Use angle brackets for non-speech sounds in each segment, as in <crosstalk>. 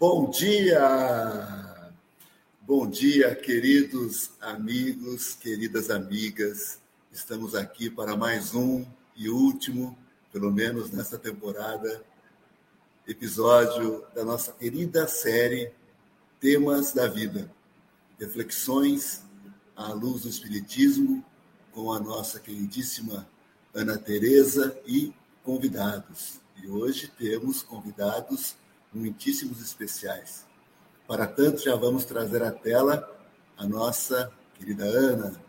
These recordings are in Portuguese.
Bom dia! Bom dia, queridos amigos, queridas amigas. Estamos aqui para mais um e último, pelo menos nessa temporada, episódio da nossa querida série Temas da Vida. Reflexões à luz do Espiritismo com a nossa queridíssima Ana Teresa e convidados. E hoje temos convidados muitíssimos especiais. Para tanto, já vamos trazer à tela a nossa querida Ana.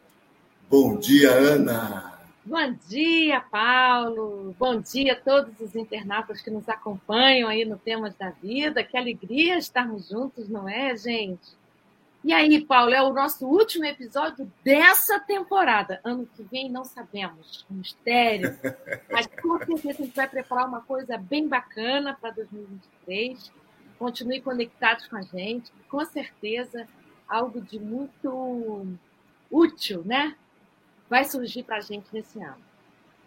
Bom dia, Ana! Bom dia, Paulo! Bom dia a todos os internautas que nos acompanham aí no Temas da Vida. Que alegria estarmos juntos, não é, gente? E aí, Paulo, é o nosso último episódio dessa temporada. Ano que vem não sabemos, mistério. <laughs> Mas com certeza a gente vai preparar uma coisa bem bacana para 2023. Continue conectados com a gente. Com certeza, algo de muito útil, né? Vai surgir para a gente nesse ano.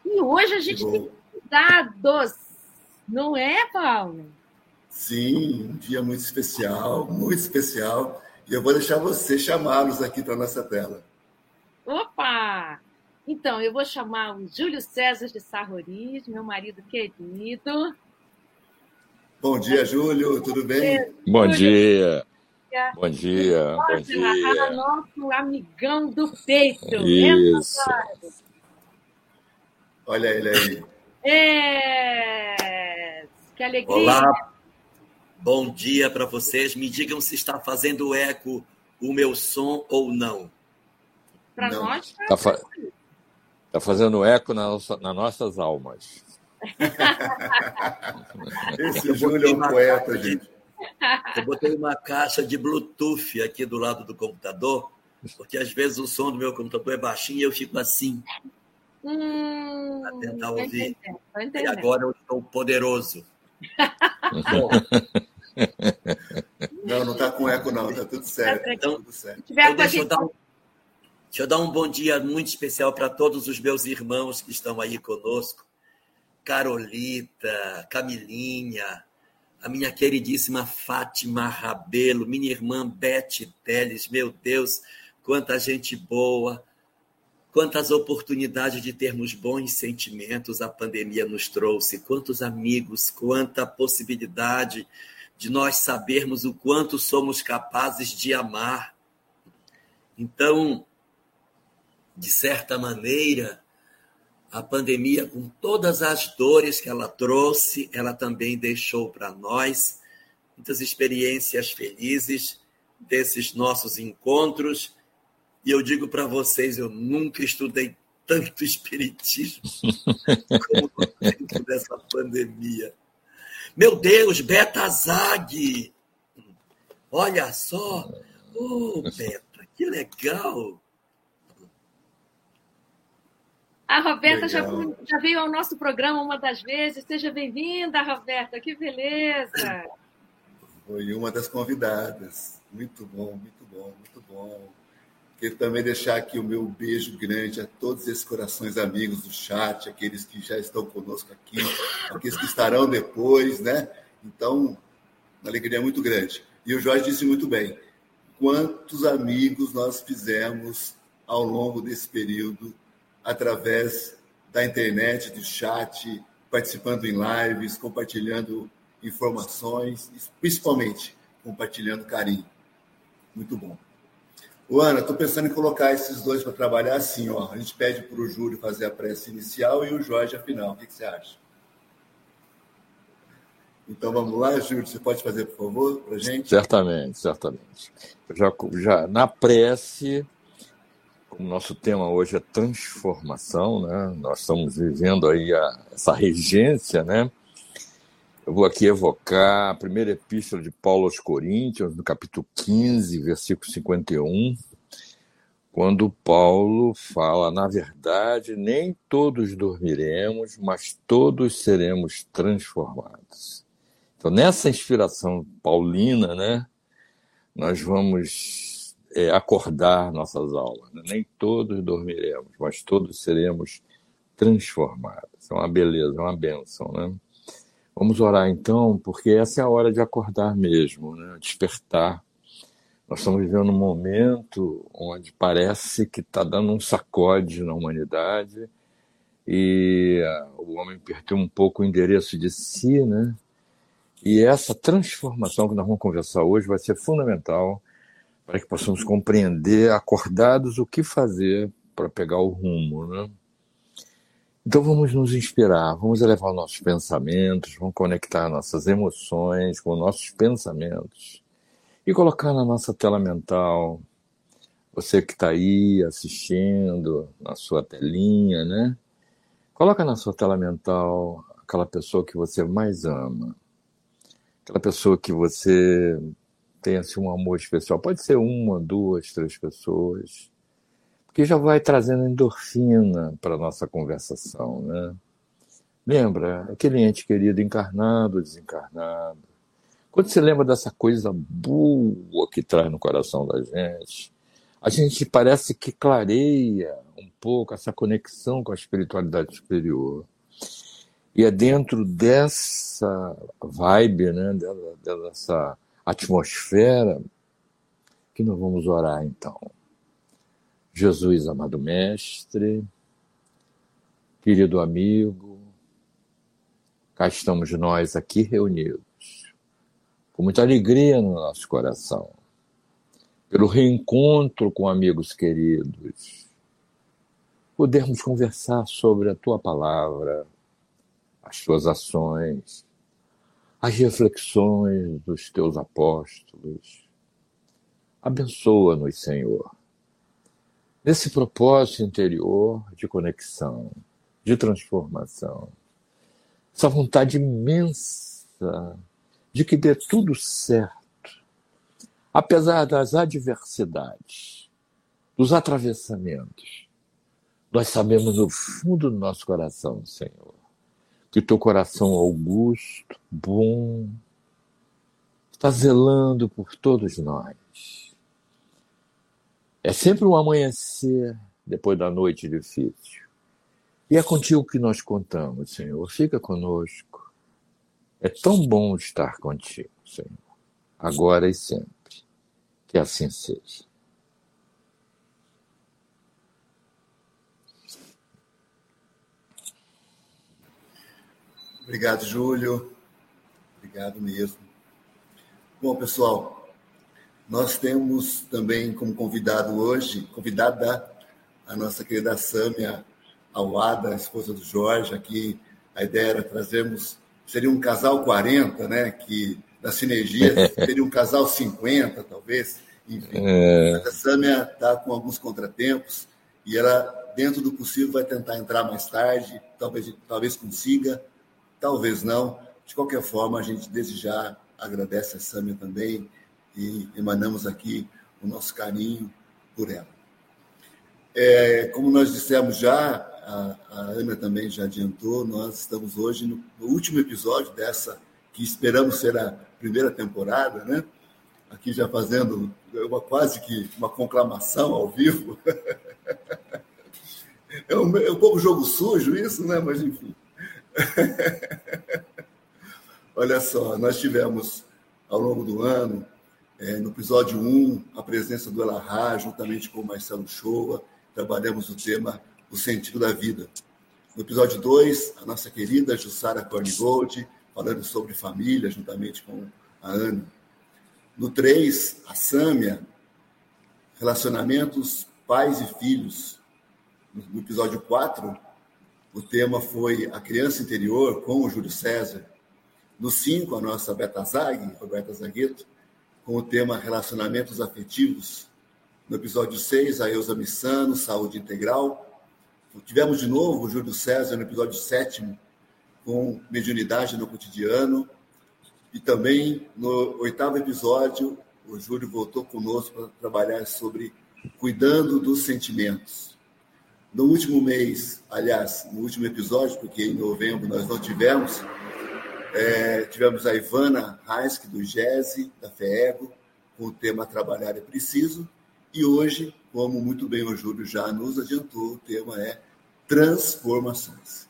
E hoje a gente tem dados, não é, Paulo? Sim, um dia muito especial, muito especial e eu vou deixar você chamá-los aqui para a nossa tela. Opa! Então, eu vou chamar o Júlio César de Sarroris, meu marido querido. Bom dia, Júlio, tudo bem? Bom dia. Bom dia, bom dia. Nosso amigão do peito. Isso. Olha ele aí. É, que alegria. Olá, Bom dia para vocês. Me digam se está fazendo eco o meu som ou não. Para nós, está fa tá fazendo eco na nossa, nas nossas almas. <laughs> Esse Júlio é um poeta, gente. Eu botei uma caixa de Bluetooth aqui do lado do computador, porque às vezes o som do meu computador é baixinho e eu fico assim. Hum, para tentar ouvir. E agora eu estou poderoso. <laughs> Bom, não, não está com eco, não, está tudo certo. Então, tudo certo. Então deixa, eu dar um, deixa eu dar um bom dia muito especial para todos os meus irmãos que estão aí conosco. Carolita, Camilinha, a minha queridíssima Fátima Rabelo, minha irmã Beth Teles, meu Deus, quanta gente boa, quantas oportunidades de termos bons sentimentos a pandemia nos trouxe, quantos amigos, quanta possibilidade de nós sabermos o quanto somos capazes de amar. Então, de certa maneira, a pandemia, com todas as dores que ela trouxe, ela também deixou para nós muitas experiências felizes desses nossos encontros. E eu digo para vocês, eu nunca estudei tanto <laughs> espiritismo como tempo dessa pandemia. Meu Deus, Beta Zag! Olha só! Oh, Beta, que legal! A Roberta já, já, veio ao nosso programa uma das vezes. Seja bem-vinda, Roberta, que beleza! Foi uma das convidadas. Muito bom, muito bom, muito bom. Quero também deixar aqui o meu beijo grande a todos esses corações amigos do chat, aqueles que já estão conosco aqui, aqueles que estarão depois, né? Então, uma alegria muito grande. E o Jorge disse muito bem: quantos amigos nós fizemos ao longo desse período, através da internet, do chat, participando em lives, compartilhando informações, principalmente compartilhando carinho. Muito bom. O Ana, estou pensando em colocar esses dois para trabalhar assim, ó. A gente pede para o Júlio fazer a prece inicial e o Jorge a final. O que, que você acha? Então vamos lá, Júlio, você pode fazer, por favor, para gente? Certamente, certamente. Já, já na prece, como nosso tema hoje é transformação, né? Nós estamos vivendo aí a, essa regência, né? Eu vou aqui evocar a primeira epístola de Paulo aos Coríntios, no capítulo 15, versículo 51, quando Paulo fala: Na verdade, nem todos dormiremos, mas todos seremos transformados. Então, nessa inspiração paulina, né, nós vamos é, acordar nossas aulas. Né? Nem todos dormiremos, mas todos seremos transformados. É uma beleza, é uma benção, né? Vamos orar então, porque essa é a hora de acordar mesmo, né? despertar. Nós estamos vivendo um momento onde parece que está dando um sacode na humanidade e uh, o homem perdeu um pouco o endereço de si, né? E essa transformação que nós vamos conversar hoje vai ser fundamental para que possamos compreender, acordados, o que fazer para pegar o rumo, né? Então vamos nos inspirar, vamos elevar nossos pensamentos, vamos conectar nossas emoções com nossos pensamentos e colocar na nossa tela mental, você que está aí assistindo na sua telinha, né? Coloca na sua tela mental aquela pessoa que você mais ama, aquela pessoa que você tem assim, um amor especial. Pode ser uma, duas, três pessoas que já vai trazendo endorfina para a nossa conversação, né? Lembra, aquele ente querido encarnado, desencarnado. Quando você lembra dessa coisa boa que traz no coração da gente, a gente parece que clareia um pouco essa conexão com a espiritualidade superior. E é dentro dessa vibe, né, dessa atmosfera, que nós vamos orar então. Jesus, amado Mestre, querido amigo, cá estamos nós aqui reunidos, com muita alegria no nosso coração, pelo reencontro com amigos queridos, podermos conversar sobre a tua palavra, as tuas ações, as reflexões dos teus apóstolos. Abençoa-nos, Senhor nesse propósito interior de conexão, de transformação. Essa vontade imensa de que dê tudo certo, apesar das adversidades, dos atravessamentos. Nós sabemos no fundo do nosso coração, Senhor, que teu coração augusto, bom, está zelando por todos nós é sempre um amanhecer depois da noite difícil. E é contigo que nós contamos, Senhor. Fica conosco. É tão bom estar contigo, Senhor, agora e sempre. Que assim seja. Obrigado, Júlio. Obrigado mesmo. Bom, pessoal, nós temos também como convidado hoje, convidada a nossa querida Sâmia Awada, a esposa do Jorge. Aqui a ideia era trazermos, seria um casal 40, né? Que da sinergia <laughs> seria um casal 50, talvez. Enfim, é... a Sâmia está com alguns contratempos e ela, dentro do possível, vai tentar entrar mais tarde, talvez, talvez consiga, talvez não. De qualquer forma, a gente desejar agradece a Sâmia também e emanamos aqui o nosso carinho por ela. É, como nós dissemos já, a, a, Ana também já adiantou, nós estamos hoje no, último episódio dessa, que esperamos ser a primeira temporada, né? Aqui já fazendo uma, quase que uma conclamação ao vivo. <laughs> É um, é um pouco jogo sujo isso, né? Mas enfim. <laughs> Olha só, nós tivemos ao longo do ano é, no episódio 1, a presença do Elahá, juntamente com o Marcelo Shoa, trabalhamos o tema O Sentido da Vida. No episódio 2, a nossa querida Jussara Cornigold, falando sobre família, juntamente com a Ana. No 3, a Sâmia, relacionamentos pais e filhos. No episódio 4, o tema foi a criança interior com o Júlio César. No 5, a nossa Beta Zag, Roberta Zagueto, com o tema Relacionamentos Afetivos. No episódio 6, a Elza Missano, Saúde Integral. Tivemos de novo o Júlio César no episódio 7, com Mediunidade no Cotidiano. E também no oitavo episódio, o Júlio voltou conosco para trabalhar sobre cuidando dos sentimentos. No último mês, aliás, no último episódio, porque em novembro nós não tivemos, é, tivemos a Ivana Heisk, do GESE, da FEEGO, com o tema Trabalhar é Preciso. E hoje, como muito bem o Júlio já nos adiantou, o tema é Transformações.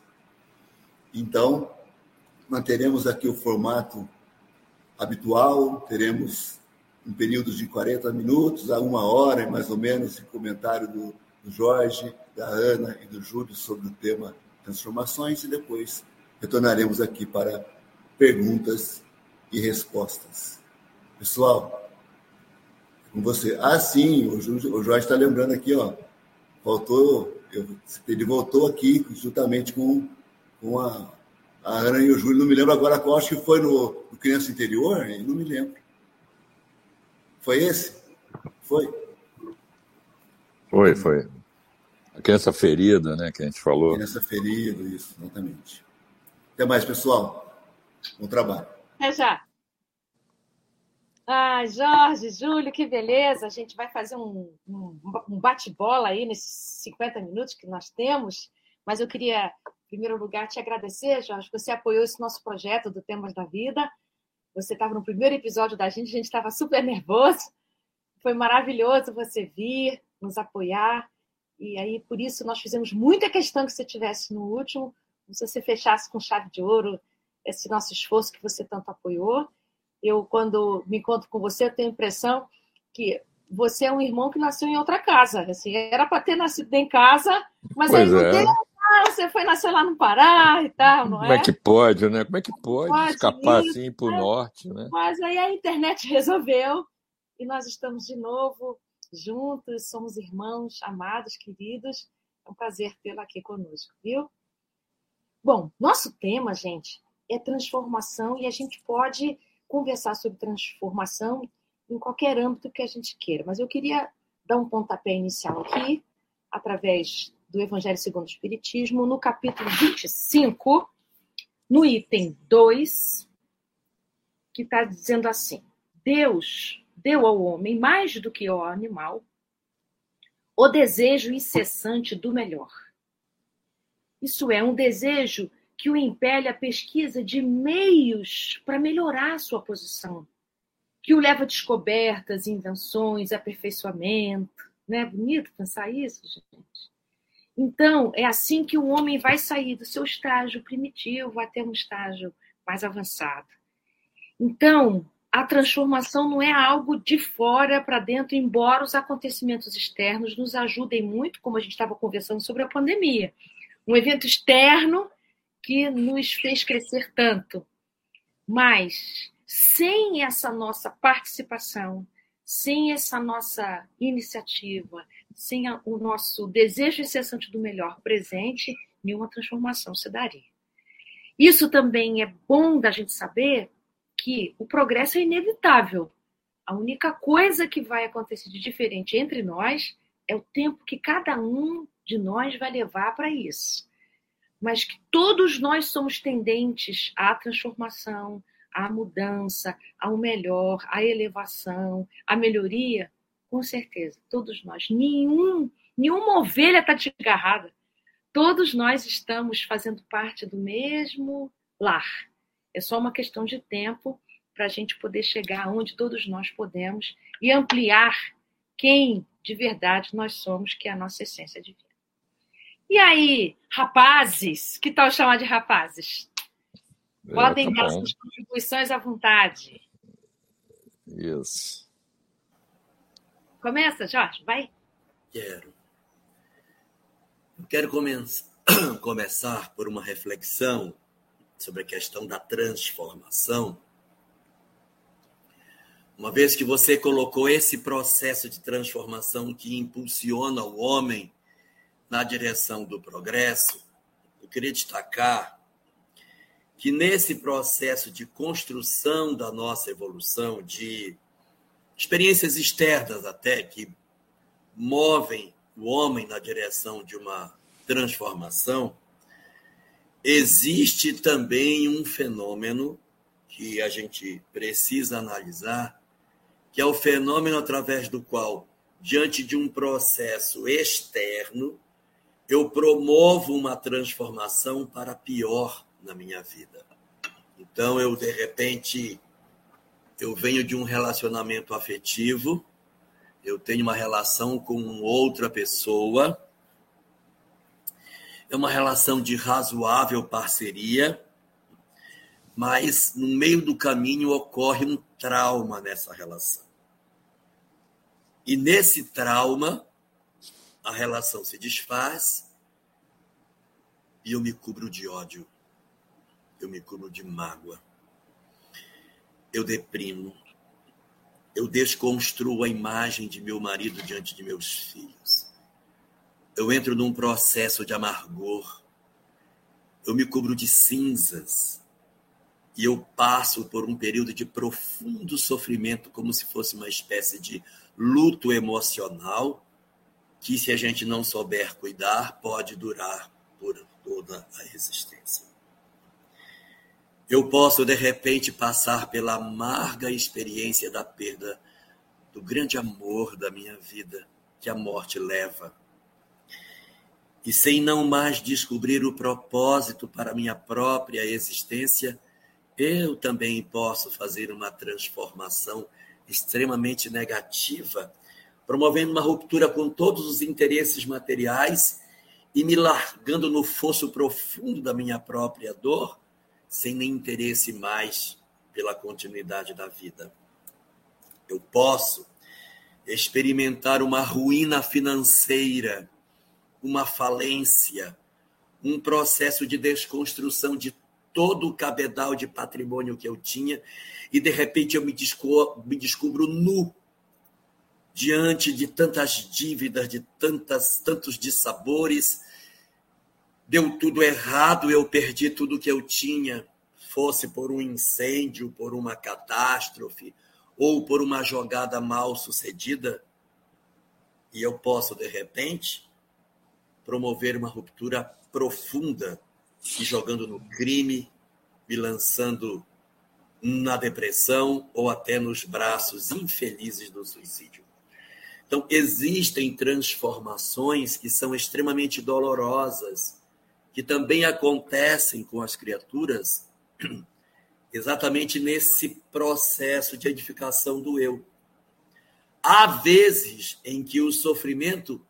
Então, manteremos aqui o formato habitual, teremos um período de 40 minutos a uma hora, mais ou menos, de comentário do Jorge, da Ana e do Júlio sobre o tema transformações e depois retornaremos aqui para perguntas e respostas. Pessoal, com você. Ah, sim, o, Jorge está lembrando aqui, ó. Faltou, eu, ele voltou aqui juntamente com, com a, a Ana e o Júlio. Não me lembro agora qual, acho que foi no, no Criança Interior, não me lembro. Foi esse? Foi? Foi, foi. A criança ferida, né, que a gente falou. Criança ferida, isso, exatamente. Até mais, pessoal. Bom trabalho. Até já. Ah, Jorge, Júlio, que beleza! A gente vai fazer um, um, um bate-bola aí nesses 50 minutos que nós temos, mas eu queria, em primeiro lugar, te agradecer, Jorge, você apoiou esse nosso projeto do Temas da Vida. Você estava no primeiro episódio da gente, a gente estava super nervoso. Foi maravilhoso você vir, nos apoiar. E aí, por isso, nós fizemos muita questão que você tivesse no último, se você fechasse com chave de ouro esse nosso esforço que você tanto apoiou eu, quando me encontro com você, eu tenho a impressão que você é um irmão que nasceu em outra casa. Assim, era para ter nascido em casa, mas pois aí não é. ah, você foi nascer lá no Pará e tal, não é? Como é que pode, né? Como é que pode, pode escapar isso, assim para o né? norte, né? Mas aí a internet <laughs> resolveu e nós estamos de novo juntos, somos irmãos, amados, queridos. É um prazer tê-la aqui conosco, viu? Bom, nosso tema, gente, é transformação e a gente pode conversar sobre transformação em qualquer âmbito que a gente queira. Mas eu queria dar um pontapé inicial aqui, através do Evangelho segundo o Espiritismo, no capítulo 25, no item 2, que está dizendo assim: Deus deu ao homem, mais do que ao animal, o desejo incessante do melhor. Isso é, um desejo que o impele à pesquisa de meios para melhorar sua posição, que o leva a descobertas, invenções, aperfeiçoamento. Não é bonito pensar isso, gente? Então, é assim que o homem vai sair do seu estágio primitivo até um estágio mais avançado. Então, a transformação não é algo de fora para dentro, embora os acontecimentos externos nos ajudem muito, como a gente estava conversando sobre a pandemia. Um evento externo que nos fez crescer tanto. Mas sem essa nossa participação, sem essa nossa iniciativa, sem o nosso desejo incessante do melhor presente, nenhuma transformação se daria. Isso também é bom da gente saber que o progresso é inevitável. A única coisa que vai acontecer de diferente entre nós é o tempo que cada um de nós vai levar para isso mas que todos nós somos tendentes à transformação, à mudança, ao melhor, à elevação, à melhoria, com certeza, todos nós. Nenhum, nenhuma ovelha está desgarrada. Todos nós estamos fazendo parte do mesmo lar. É só uma questão de tempo para a gente poder chegar onde todos nós podemos e ampliar quem de verdade nós somos, que é a nossa essência divina. E aí, rapazes? Que tal chamar de rapazes? É, Podem tá dar suas contribuições à vontade. Isso. Começa, Jorge, vai. Quero. Quero <coughs> começar por uma reflexão sobre a questão da transformação. Uma vez que você colocou esse processo de transformação que impulsiona o homem na direção do progresso, eu queria destacar que nesse processo de construção da nossa evolução, de experiências externas até que movem o homem na direção de uma transformação, existe também um fenômeno que a gente precisa analisar, que é o fenômeno através do qual, diante de um processo externo, eu promovo uma transformação para pior na minha vida. Então, eu, de repente, eu venho de um relacionamento afetivo, eu tenho uma relação com outra pessoa, é uma relação de razoável parceria, mas no meio do caminho ocorre um trauma nessa relação. E nesse trauma, a relação se desfaz e eu me cubro de ódio, eu me cubro de mágoa, eu deprimo, eu desconstruo a imagem de meu marido diante de meus filhos. Eu entro num processo de amargor. Eu me cubro de cinzas. E eu passo por um período de profundo sofrimento, como se fosse uma espécie de luto emocional, que, se a gente não souber cuidar, pode durar por toda a existência. Eu posso, de repente, passar pela amarga experiência da perda do grande amor da minha vida que a morte leva. E sem não mais descobrir o propósito para minha própria existência, eu também posso fazer uma transformação extremamente negativa, promovendo uma ruptura com todos os interesses materiais e me largando no fosso profundo da minha própria dor sem nem interesse mais pela continuidade da vida. Eu posso experimentar uma ruína financeira, uma falência, um processo de desconstrução de todo o cabedal de patrimônio que eu tinha e de repente eu me descubro, me descubro nu diante de tantas dívidas, de tantas tantos dissabores, deu tudo errado, eu perdi tudo que eu tinha, fosse por um incêndio, por uma catástrofe ou por uma jogada mal sucedida, e eu posso, de repente, promover uma ruptura profunda, me jogando no crime, me lançando na depressão ou até nos braços infelizes do suicídio. Então, existem transformações que são extremamente dolorosas que também acontecem com as criaturas, <clears throat> exatamente nesse processo de edificação do eu. Há vezes em que o sofrimento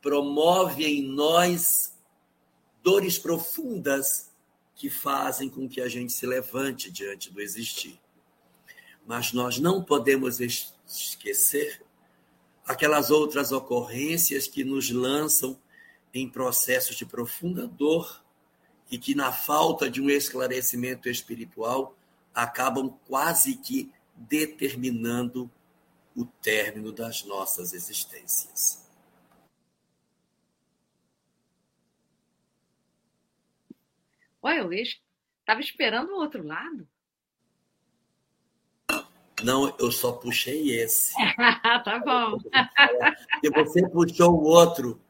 promove em nós dores profundas que fazem com que a gente se levante diante do existir. Mas nós não podemos esquecer aquelas outras ocorrências que nos lançam em processos de profunda dor e que, na falta de um esclarecimento espiritual, acabam quase que determinando o término das nossas existências. Olha, eu estava esperando o outro lado. Não, eu só puxei esse. <laughs> tá bom. E você puxou o outro.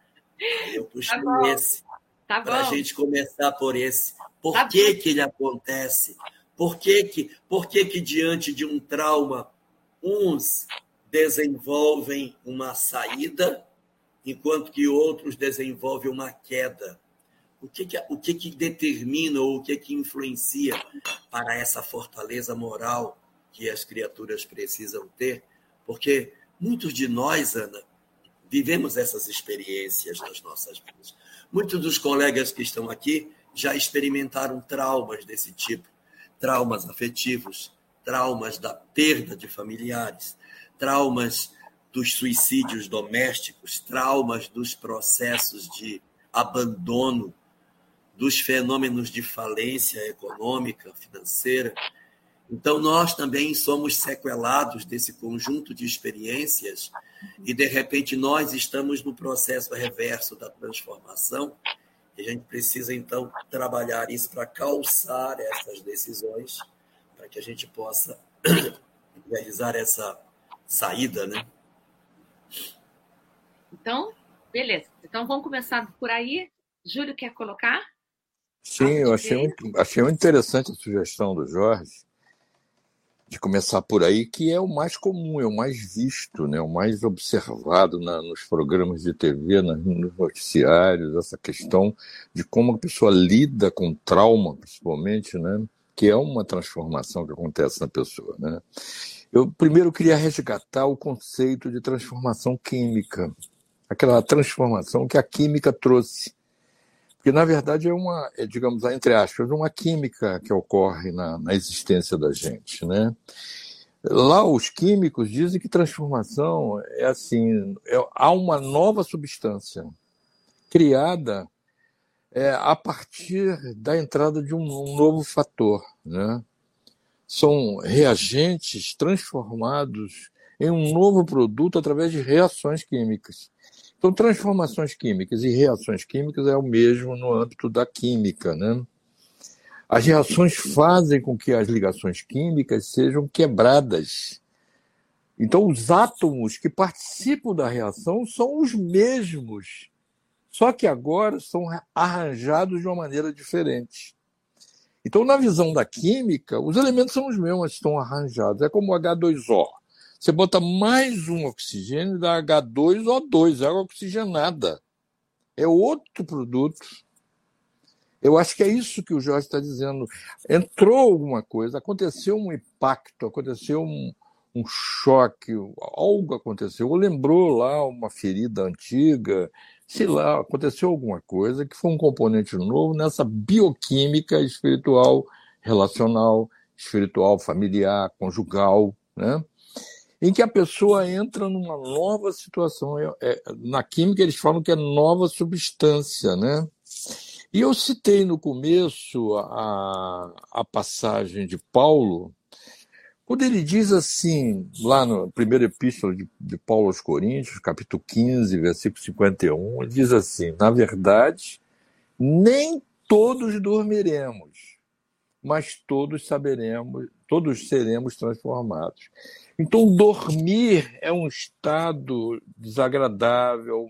Eu puxei tá esse. Tá para a gente começar por esse. Por tá que, que ele acontece? Por que, que, por que, que, diante de um trauma, uns desenvolvem uma saída, enquanto que outros desenvolvem uma queda? O que, que, o que, que determina ou o que, que influencia para essa fortaleza moral que as criaturas precisam ter? Porque muitos de nós, Ana, vivemos essas experiências nas nossas vidas. Muitos dos colegas que estão aqui já experimentaram traumas desse tipo, traumas afetivos, traumas da perda de familiares, traumas dos suicídios domésticos, traumas dos processos de abandono, dos fenômenos de falência econômica, financeira. Então, nós também somos sequelados desse conjunto de experiências e, de repente, nós estamos no processo reverso da transformação e a gente precisa, então, trabalhar isso para calçar essas decisões, para que a gente possa <coughs> realizar essa saída, né? Então, beleza. Então, vamos começar por aí. Júlio, quer colocar? Sim, eu achei muito, achei muito interessante a sugestão do Jorge de começar por aí, que é o mais comum, é o mais visto, né? o mais observado na, nos programas de TV, na, nos noticiários, essa questão de como a pessoa lida com trauma, principalmente, né? que é uma transformação que acontece na pessoa. Né? Eu primeiro queria resgatar o conceito de transformação química, aquela transformação que a química trouxe Porque, na verdade, é uma, é, digamos, entre aspas, uma química que ocorre na, na existência da gente. Né? Lá, os químicos dizem que transformação é assim: é, há uma nova substância criada é, a partir da entrada de um, um novo fator. Né? São reagentes transformados em um novo produto através de reações químicas. Então, transformações químicas e reações químicas é o mesmo no âmbito da química, né? As reações fazem com que as ligações químicas sejam quebradas. Então, os átomos que participam da reação são os mesmos, só que agora são arranjados de uma maneira diferente. Então, na visão da química, os elementos são os mesmos, estão arranjados. É como o H2O. Você bota mais um oxigênio, dá H2O2, água oxigenada. É outro produto. Eu acho que é isso que o Jorge está dizendo. Entrou alguma coisa, aconteceu um impacto, aconteceu um, um choque, algo aconteceu, ou lembrou lá uma ferida antiga, sei lá, aconteceu alguma coisa que foi um componente novo nessa bioquímica espiritual, relacional, espiritual, familiar, conjugal, né? Em que a pessoa entra numa nova situação. É, é, na química, eles falam que é nova substância, né? E eu citei no começo a, a passagem de Paulo, quando ele diz assim, lá no primeiro epístola de, de Paulo aos Coríntios, capítulo 15, versículo 51, ele diz assim: Na verdade, nem todos dormiremos, mas todos saberemos, todos seremos transformados. Então, dormir é um estado desagradável,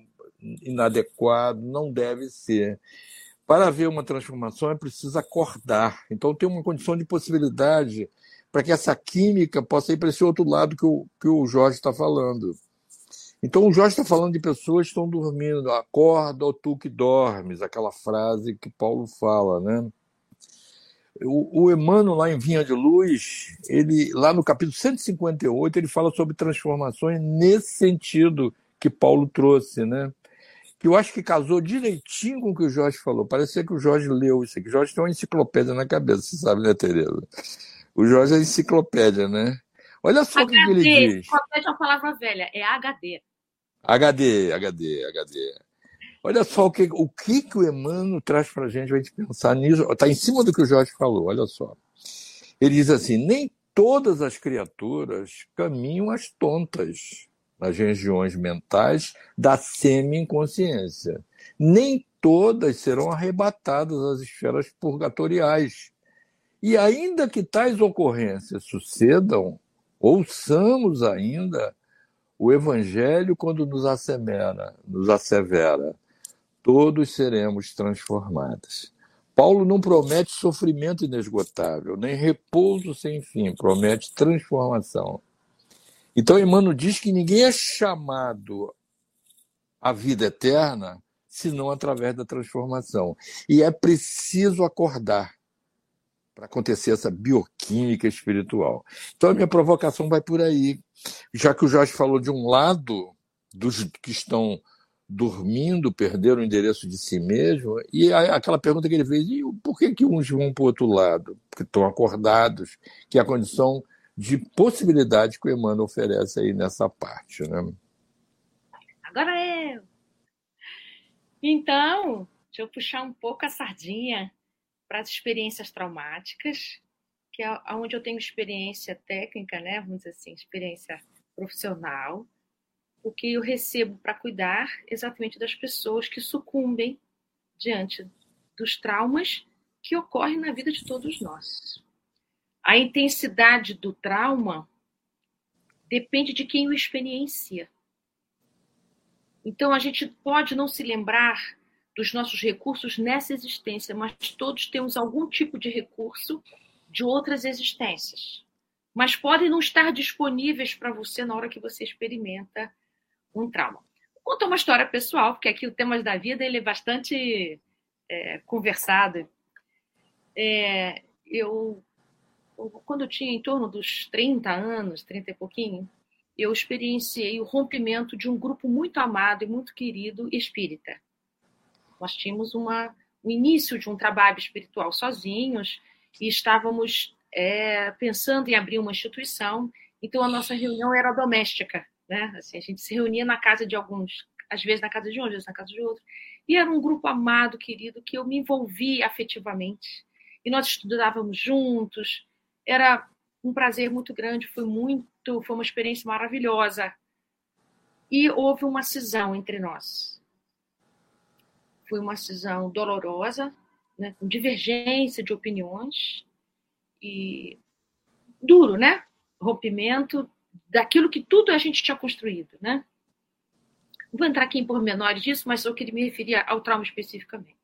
inadequado, não deve ser. Para haver uma transformação é preciso acordar. Então, tem uma condição de possibilidade para que essa química possa ir para esse outro lado que o, que o Jorge está falando. Então, o Jorge está falando de pessoas que estão dormindo. Acorda, ou tu que dormes, aquela frase que Paulo fala, né? O, o Emmanuel, lá em Vinha de Luz, ele, lá no capítulo 158, ele fala sobre transformações nesse sentido que Paulo trouxe, né? Que eu acho que casou direitinho com o que o Jorge falou. Parecia que o Jorge leu isso aqui. O Jorge tem uma enciclopédia na cabeça, você sabe, né, Tereza? O Jorge é enciclopédia, né? Olha só o que ele diz. Enciclopédia é uma palavra velha, é HD. HD, HD, HD. Olha só o que o, que, que o Emmanuel traz para a gente, a gente pensar nisso. Está em cima do que o Jorge falou, olha só. Ele diz assim: nem todas as criaturas caminham as tontas nas regiões mentais da semi-inconsciência. Nem todas serão arrebatadas às esferas purgatoriais. E ainda que tais ocorrências sucedam, ouçamos ainda o Evangelho quando nos assevera, nos assevera todos seremos transformados. Paulo não promete sofrimento inesgotável, nem repouso sem fim, promete transformação. Então, Emmanuel diz que ninguém é chamado à vida eterna senão através da transformação. E é preciso acordar para acontecer essa bioquímica espiritual. Então, a minha provocação vai por aí. Já que o Jorge falou de um lado dos que estão dormindo, perderam o endereço de si mesmo. E aquela pergunta que ele fez, e por que, que uns vão para o outro lado? Porque estão acordados, que é a condição de possibilidade que o Emmanuel oferece aí nessa parte. Né? Agora é. Então, deixa eu puxar um pouco a sardinha para as experiências traumáticas, que é onde eu tenho experiência técnica, né? Vamos dizer assim, experiência profissional, o que eu recebo para cuidar exatamente das pessoas que sucumbem diante dos traumas que ocorrem na vida de todos nós. A intensidade do trauma depende de quem o experiencia. Então, a gente pode não se lembrar dos nossos recursos nessa existência, mas todos temos algum tipo de recurso de outras existências. Mas podem não estar disponíveis para você na hora que você experimenta um trauma. Vou contar uma história pessoal, porque aqui o tema da vida ele é bastante é, conversado. É, eu, quando eu tinha em torno dos 30 anos, 30 e pouquinho, eu experienciei o rompimento de um grupo muito amado e muito querido espírita. Nós tínhamos uma, o início de um trabalho espiritual sozinhos e estávamos é, pensando em abrir uma instituição. Então, a nossa reunião era doméstica. Né? Assim, a gente se reunia na casa de alguns, às vezes na casa de um, às vezes na casa de outro. E era um grupo amado, querido, que eu me envolvi afetivamente. E nós estudávamos juntos. Era um prazer muito grande, foi muito, foi uma experiência maravilhosa. E houve uma cisão entre nós. Foi uma cisão dolorosa, né, com divergência de opiniões e duro, né? Rompimento daquilo que tudo a gente tinha construído, né? Vou entrar aqui em pormenores disso, mas eu queria me referir ao trauma especificamente.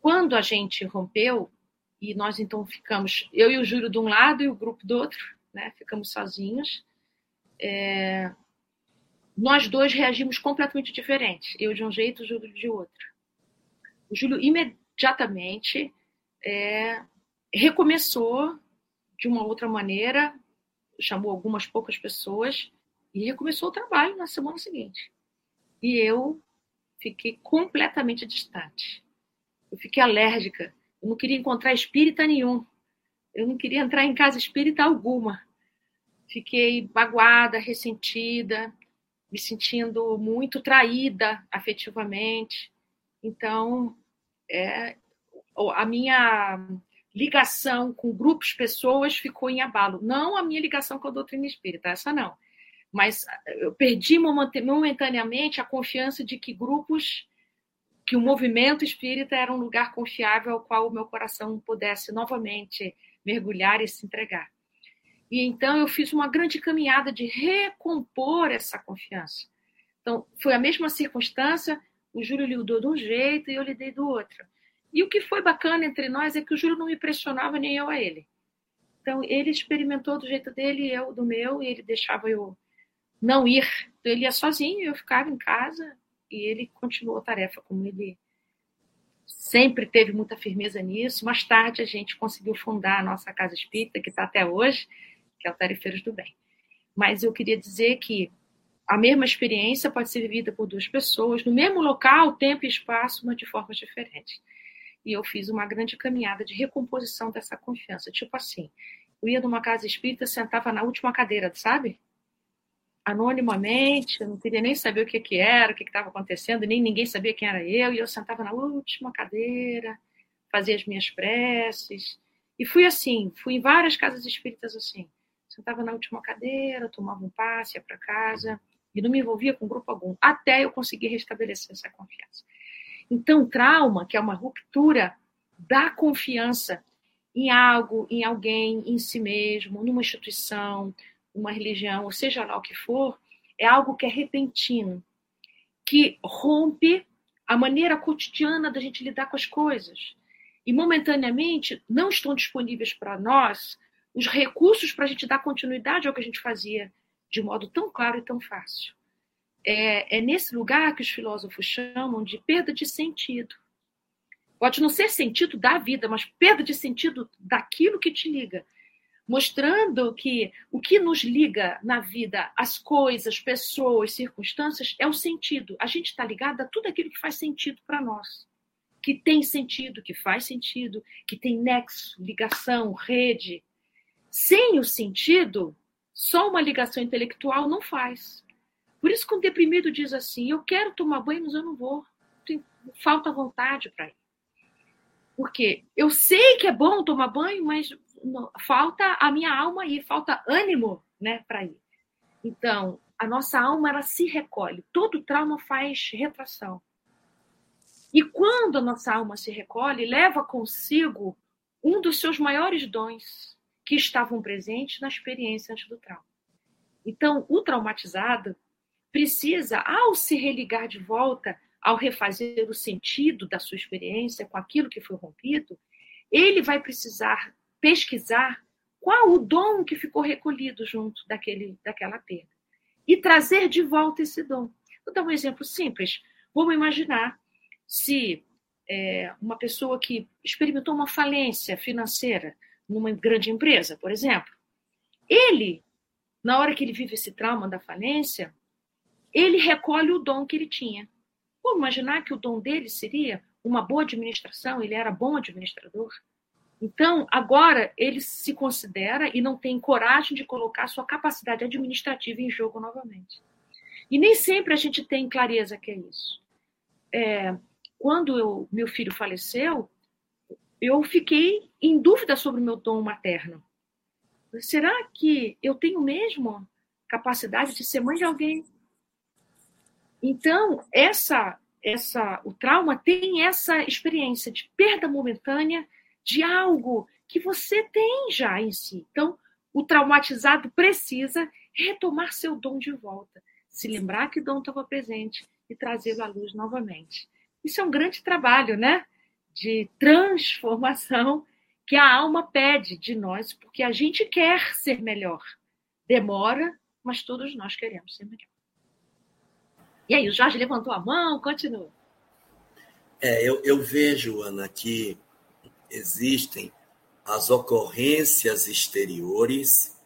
Quando a gente rompeu, e nós então ficamos, eu e o Júlio de um lado e o grupo do outro, né? Ficamos sozinhos. É... Nós dois reagimos completamente diferentes. Eu de um jeito, o Júlio de outro. O Júlio imediatamente é, recomeçou de uma outra maneira, chamou algumas poucas pessoas e recomeçou o trabalho na semana seguinte. E eu fiquei completamente distante. Eu fiquei alérgica. Eu não queria encontrar espírita nenhum. Eu não queria entrar em casa espírita alguma. Fiquei magoada, ressentida, me sentindo muito traída afetivamente. Então, é, a minha ligação com grupos, pessoas, ficou em abalo. Não a minha ligação com a doutrina espírita, essa não. Mas eu perdi momentaneamente a confiança de que grupos, que o movimento espírita era um lugar confiável ao qual o meu coração pudesse novamente mergulhar e se entregar. E então eu fiz uma grande caminhada de recompor essa confiança. Então, foi a mesma circunstância, o Júlio lidou de um jeito e eu lidei do outro. E o que foi bacana entre nós é que o Júlio não me pressionava nem eu a ele. Então, ele experimentou do jeito dele, eu do meu, e ele deixava eu não ir. Então, ele ia sozinho, eu ficava em casa, e ele continuou a tarefa como ele sempre teve muita firmeza nisso. Mais tarde, a gente conseguiu fundar a nossa casa espírita, que está até hoje, que é o Tarefeiros do Bem. Mas eu queria dizer que a mesma experiência pode ser vivida por duas pessoas, no mesmo local, tempo e espaço, mas de formas diferentes e eu fiz uma grande caminhada de recomposição dessa confiança. Tipo assim, eu ia numa casa espírita, sentava na última cadeira, sabe? Anonimamente, eu não queria nem saber o que, que era, o que estava acontecendo, nem ninguém sabia quem era eu, e eu sentava na última cadeira, fazia as minhas preces. E fui assim, fui em várias casas espíritas assim. Sentava na última cadeira, tomava um passe, ia para casa, e não me envolvia com grupo algum, até eu conseguir restabelecer essa confiança. Então, trauma, que é uma ruptura da confiança em algo, em alguém, em si mesmo, numa instituição, uma religião, ou seja lá o que for, é algo que é repentino, que rompe a maneira cotidiana da gente lidar com as coisas. E momentaneamente não estão disponíveis para nós os recursos para a gente dar continuidade ao que a gente fazia de modo tão claro e tão fácil é, é nesse lugar que os filósofos chamam de perda de sentido. Pode não ser sentido da vida, mas perda de sentido daquilo que te liga. Mostrando que o que nos liga na vida, as coisas, pessoas, circunstâncias, é o sentido. A gente está ligado a tudo aquilo que faz sentido para nós. Que tem sentido, que faz sentido, que tem nexo, ligação, rede. Sem o sentido, só uma ligação intelectual não faz. Por isso que um deprimido diz assim: eu quero tomar banho, mas eu não vou. Falta vontade para ir. Porque eu sei que é bom tomar banho, mas não, falta a minha alma ir, falta ânimo né, para ir. Então, a nossa alma ela se recolhe. Todo trauma faz retração. E quando a nossa alma se recolhe, leva consigo um dos seus maiores dons que estavam presentes na experiência antes do trauma. Então, o traumatizado, precisa, ao se religar de volta, ao refazer o sentido da sua experiência com aquilo que foi rompido, ele vai precisar pesquisar qual o dom que ficou recolhido junto daquele, daquela perda e trazer de volta esse dom. Vou dar um exemplo simples. Vamos imaginar se é, uma pessoa que experimentou uma falência financeira numa grande empresa, por exemplo, ele, na hora que ele vive esse trauma da falência, ele recolhe o dom que ele tinha. Vamos imaginar que o dom dele seria uma boa administração, ele era bom administrador. Então, agora ele se considera e não tem coragem de colocar sua capacidade administrativa em jogo novamente. E nem sempre a gente tem clareza que é isso. É, quando eu, meu filho faleceu, eu fiquei em dúvida sobre o meu dom materno. Será que eu tenho mesmo capacidade de ser mãe de alguém? Então, essa, essa, o trauma tem essa experiência de perda momentânea de algo que você tem já em si. Então, o traumatizado precisa retomar seu dom de volta, se lembrar que o dom estava presente e trazê-lo à luz novamente. Isso é um grande trabalho, né? De transformação que a alma pede de nós, porque a gente quer ser melhor. Demora, mas todos nós queremos ser melhor. E aí, o Jorge levantou a mão, continua. É, eu, eu vejo, Ana, que existem as ocorrências exteriores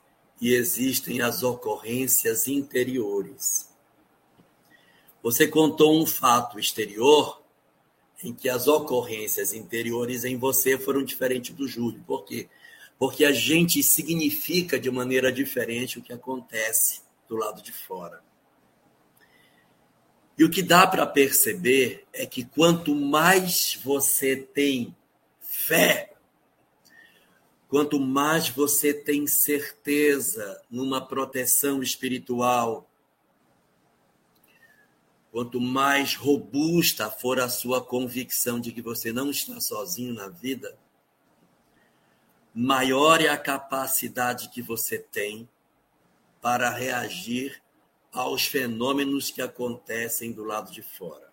e existem as ocorrências interiores. Você contou um fato exterior em que as ocorrências interiores em você foram diferentes do Júlio. Por quê? Porque a gente significa de maneira diferente o que acontece do lado de fora. E o que dá para perceber é que quanto mais você tem fé, quanto mais você tem certeza numa proteção espiritual, quanto mais robusta for a sua convicção de que você não está sozinho na vida, maior é a capacidade que você tem para reagir aos fenômenos que acontecem do lado de fora.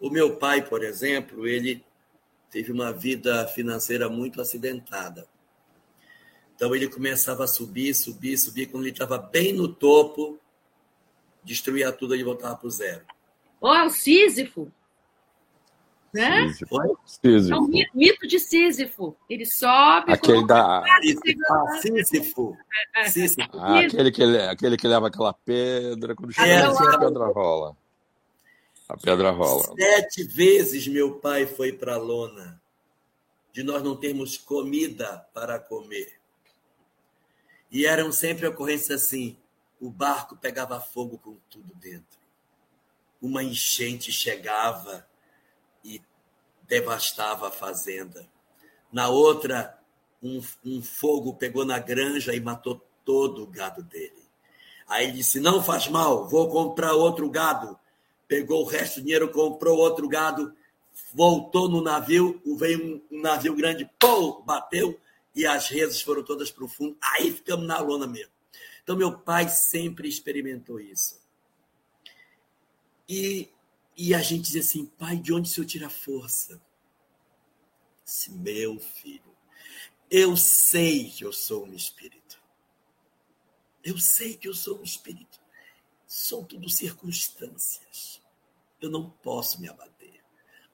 O meu pai, por exemplo, ele teve uma vida financeira muito acidentada. Então ele começava a subir, subir, subir. Quando ele estava bem no topo, destruía tudo e voltava para o zero. Ó, oh, o Sísifo. Né? Sísifo. Sísifo. É o mito de Sísifo. Ele sobe. Aquele da. Sísifo. Sísifo. Ah, aquele, que, aquele que leva aquela pedra quando chega é, a pedra rola. A pedra rola. Sete vezes meu pai foi para a lona de nós não termos comida para comer. E eram sempre ocorrências assim: o barco pegava fogo com tudo dentro. Uma enchente chegava e devastava a fazenda. Na outra, um, um fogo pegou na granja e matou todo o gado dele. Aí ele disse: Não faz mal, vou comprar outro gado pegou o resto do dinheiro, comprou outro gado, voltou no navio, veio um, navio grande, pô, bateu e as redes foram todas para o fundo. Aí ficamos na lona mesmo. Então, meu pai sempre experimentou isso. E, e a gente diz assim, pai, de onde o senhor tira força? Disse, meu filho, eu sei que eu sou um espírito. Eu sei que eu sou um espírito. São tudo circunstâncias eu não posso me abater.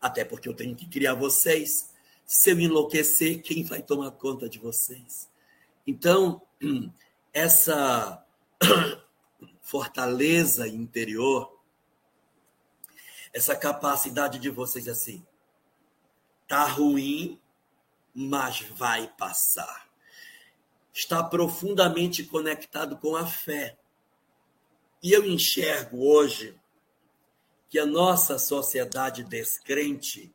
Até porque eu tenho que criar vocês. Se eu enlouquecer, quem vai tomar conta de vocês? Então, <clears throat> essa <clears throat> fortaleza interior, essa capacidade de vocês assim, tá ruim, mas vai passar. Está profundamente conectado com a fé. E eu enxergo hoje que a nossa sociedade descrente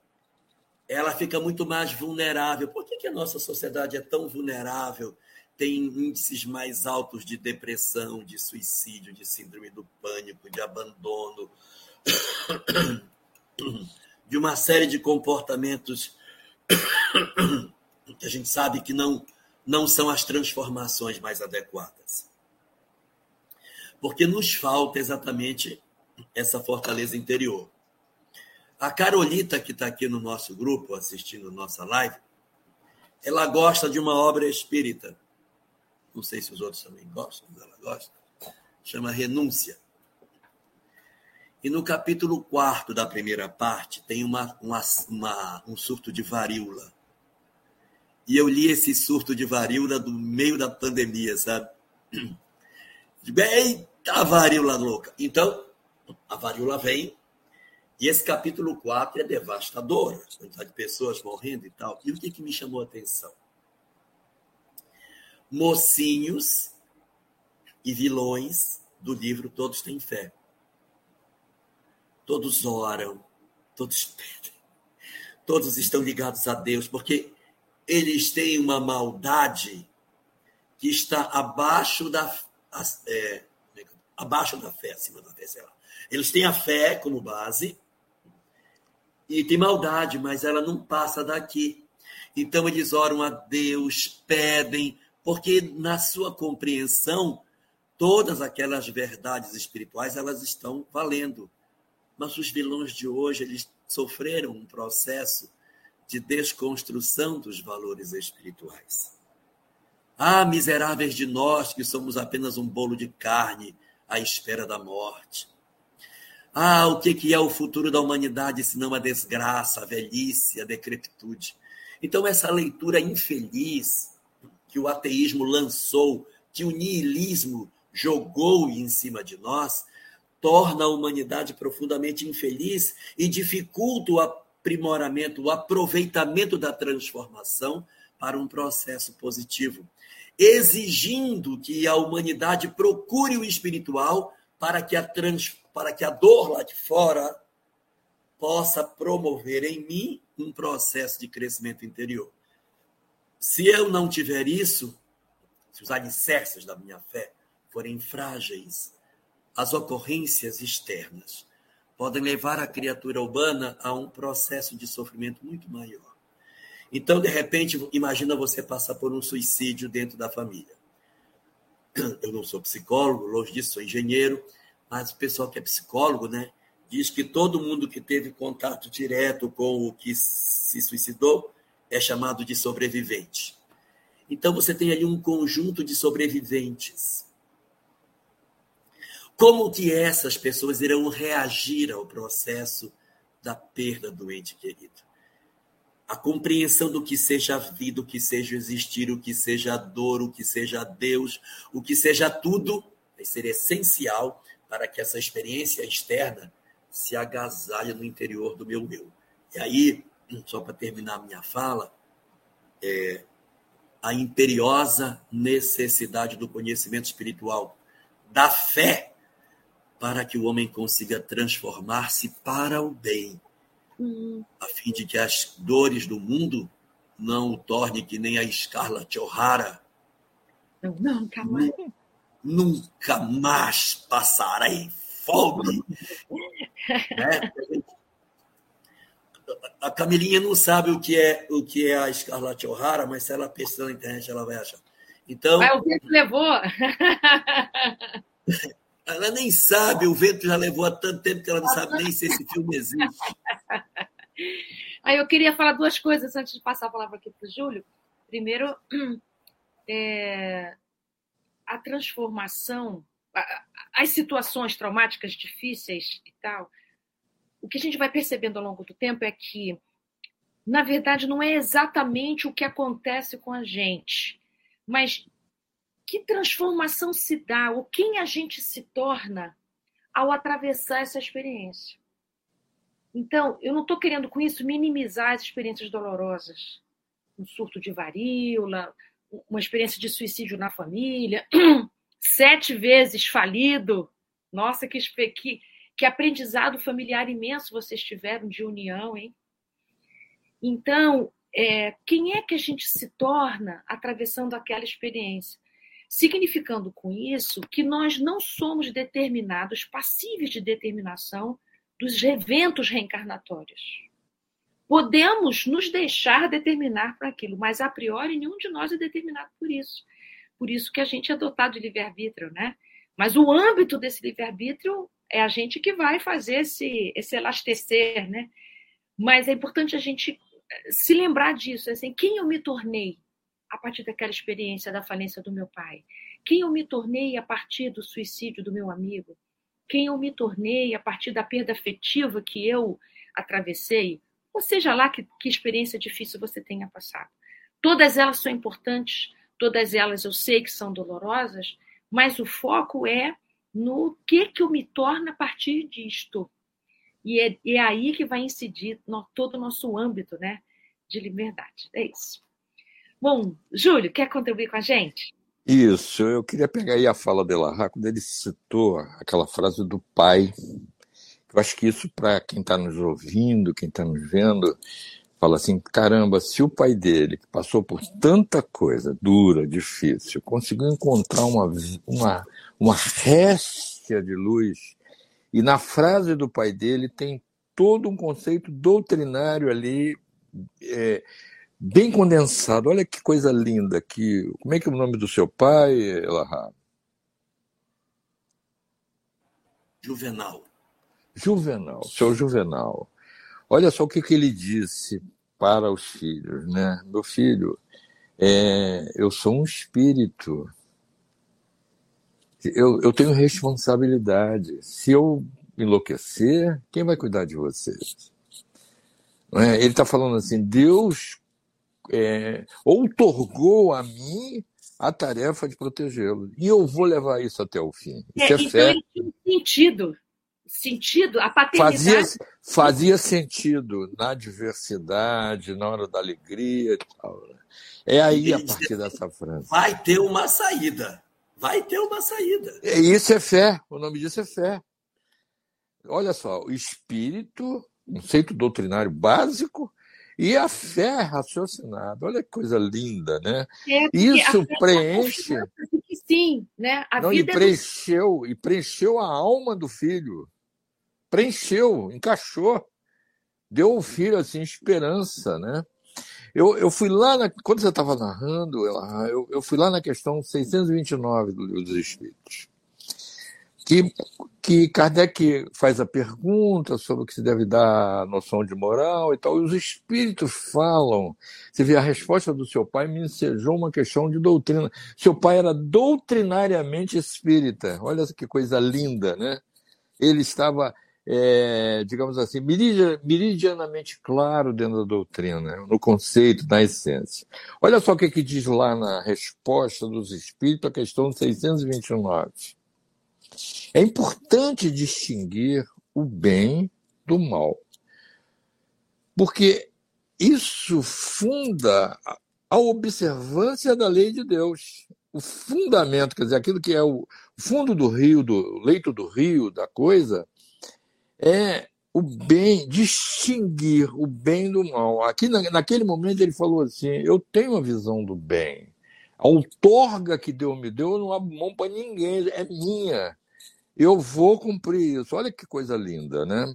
ela fica muito mais vulnerável. Por que, que a nossa sociedade é tão vulnerável? Tem índices mais altos de depressão, de suicídio, de síndrome do pânico, de abandono, <coughs> de uma série de comportamentos <coughs> que a gente sabe que não, não são as transformações mais adequadas. Porque nos falta exatamente essa fortaleza interior. A Carolita, que está aqui no nosso grupo, assistindo nossa live, ela gosta de uma obra espírita. Não sei se os outros também gostam, mas ela gosta. Chama Renúncia. E no capítulo 4 da primeira parte, tem uma, uma, uma, um surto de varíola. E eu li esse surto de varíola do meio da pandemia, sabe? <clears throat> Eita, varíola louca. Então, a varíola vem E esse capítulo 4 é devastador, a quantidade de pessoas morrendo e tal. E o que, que me chamou a atenção? Mocinhos e vilões do livro Todos Têm Fé. Todos oram, todos pedem, todos estão ligados a Deus, porque eles têm uma maldade que está abaixo da, é, abaixo da fé, acima da fé, sei lá. Eles têm a fé como base e tem maldade, mas ela não passa daqui. Então eles oram a Deus, pedem, porque na sua compreensão todas aquelas verdades espirituais elas estão valendo. Mas os vilões de hoje eles sofreram um processo de desconstrução dos valores espirituais. Ah, miseráveis de nós que somos apenas um bolo de carne à espera da morte. Ah, o que é o futuro da humanidade senão a desgraça, a velhice, a decrepitude? Então, essa leitura infeliz que o ateísmo lançou, que o niilismo jogou em cima de nós, torna a humanidade profundamente infeliz e dificulta o aprimoramento, o aproveitamento da transformação para um processo positivo, exigindo que a humanidade procure o espiritual para que a, trans, para que a dor lá de fora possa promover em mim um processo de crescimento interior. Se eu não tiver isso, se os alicerces da minha fé forem frágeis, as ocorrências externas podem levar a criatura humana a um processo de sofrimento muito maior. Então, de repente, imagina você passar por um suicídio dentro da família. Eu não sou psicólogo, longe disso, sou engenheiro, mas o pessoal que é psicólogo, né, diz que todo mundo que teve contato direto com o que se suicidou é chamado de sobrevivente. Então você tem ali um conjunto de sobreviventes como que essas pessoas irão reagir ao processo da perda do ente querido? A compreensão do que seja a vida, o que seja existir, o que seja a dor, o que seja Deus, o que seja tudo, vai ser essencial para que essa experiência externa se agasalhe no interior do meu eu. E aí, só para terminar a minha fala, é a imperiosa necessidade do conhecimento espiritual, da fé para que o homem consiga transformar-se para o bem, uhum. a fim de que as dores do mundo não o torne que nem a Scarlett O'Hara. Nunca mais. Nunca mais passarei fome. <laughs> né? A Camilinha não sabe o que é o que é a Scarlett O'Hara, mas se ela pesquisar na internet ela vai achar. Então. Vai, o vento levou. <laughs> Ela nem sabe, o vento já levou há tanto tempo que ela não sabe nem se esse filme existe. <laughs> Aí eu queria falar duas coisas antes de passar a palavra aqui para o Júlio. Primeiro, <clears throat> é, a transformação, as situações traumáticas difíceis e tal, o que a gente vai percebendo ao longo do tempo é que, na verdade, não é exatamente o que acontece com a gente, mas que transformação se dá, ou quem a gente se torna ao atravessar essa experiência. Então, eu não estou querendo com isso minimizar as experiências dolorosas. Um surto de varíola, uma experiência de suicídio na família, <clears throat> sete vezes falido. Nossa, que, que, que aprendizado familiar imenso vocês tiveram de união, hein? Então, é, quem é que a gente se torna atravessando aquela experiência? Significando com isso que nós não somos determinados, passíveis de determinação dos eventos reencarnatórios. Podemos nos deixar determinar para aquilo, mas a priori nenhum de nós é determinado por isso. Por isso que a gente é dotado de livre-arbítrio, né? Mas o âmbito desse livre-arbítrio é a gente que vai fazer esse, esse elastecer, né? Mas é importante a gente se lembrar disso, assim, quem eu me tornei a partir daquela experiência da falência do meu pai? Quem eu me tornei a partir do suicídio do meu amigo? Quem eu me tornei a partir da perda afetiva que eu atravessei? Ou seja lá que, que experiência difícil você tenha passado. Todas elas são importantes, todas elas eu sei que são dolorosas, mas o foco é no que, que eu me torno a partir disto. E é, é aí que vai incidir no, todo o nosso âmbito né, de liberdade. É isso. Bom, Júlio, quer contribuir com a gente? Isso, eu queria pegar aí a fala de quando ele citou aquela frase do pai. Eu acho que isso, para quem está nos ouvindo, quem está nos vendo, fala assim: caramba, se o pai dele, que passou por tanta coisa dura, difícil, conseguiu encontrar uma, uma, uma réstia de luz, e na frase do pai dele tem todo um conceito doutrinário ali. É, bem condensado. Olha que coisa linda aqui. Como é que é o nome do seu pai, Elahá? Juvenal. Juvenal, seu Juvenal. Olha só o que, que ele disse para os filhos, né? Meu filho, é, eu sou um espírito. Eu, eu tenho responsabilidade. Se eu enlouquecer, quem vai cuidar de vocês? É? Ele está falando assim: Deus é, outorgou a mim a tarefa de protegê-lo. E eu vou levar isso até o fim. Isso é, é então fé. ele tinha sentido. Sentido, a paternidade. Fazia, fazia sentido na adversidade, na hora da alegria e tal. Né? É aí, a partir dessa frase. Vai ter uma saída. Vai ter uma saída. É, isso é fé. O nome disso é fé. Olha só, o espírito, conceito doutrinário básico, e a fé raciocinada, olha que coisa linda, né? É, Isso preenche. Que sim, né? A Não, vida e é preencheu, é... e preencheu a alma do filho. Preencheu, encaixou. Deu ao filho assim esperança, né? Eu, eu fui lá, na, quando você estava narrando, eu, eu fui lá na questão 629 do Livro dos Espíritos que, que Kardec faz a pergunta sobre o que se deve dar noção de moral e tal, e os espíritos falam. Você vê, a resposta do seu pai me ensejou uma questão de doutrina. Seu pai era doutrinariamente espírita. Olha que coisa linda, né? Ele estava, é, digamos assim, meridianamente claro dentro da doutrina, no conceito, na essência. Olha só o que, que diz lá na resposta dos espíritos, a questão 629. É importante distinguir o bem do mal, porque isso funda a observância da lei de Deus. O fundamento, quer dizer, aquilo que é o fundo do rio, do leito do rio, da coisa, é o bem, distinguir o bem do mal. Aqui, naquele momento, ele falou assim: Eu tenho uma visão do bem. A outorga que Deus me deu, eu não abro mão para ninguém, é minha. Eu vou cumprir isso. Olha que coisa linda, né?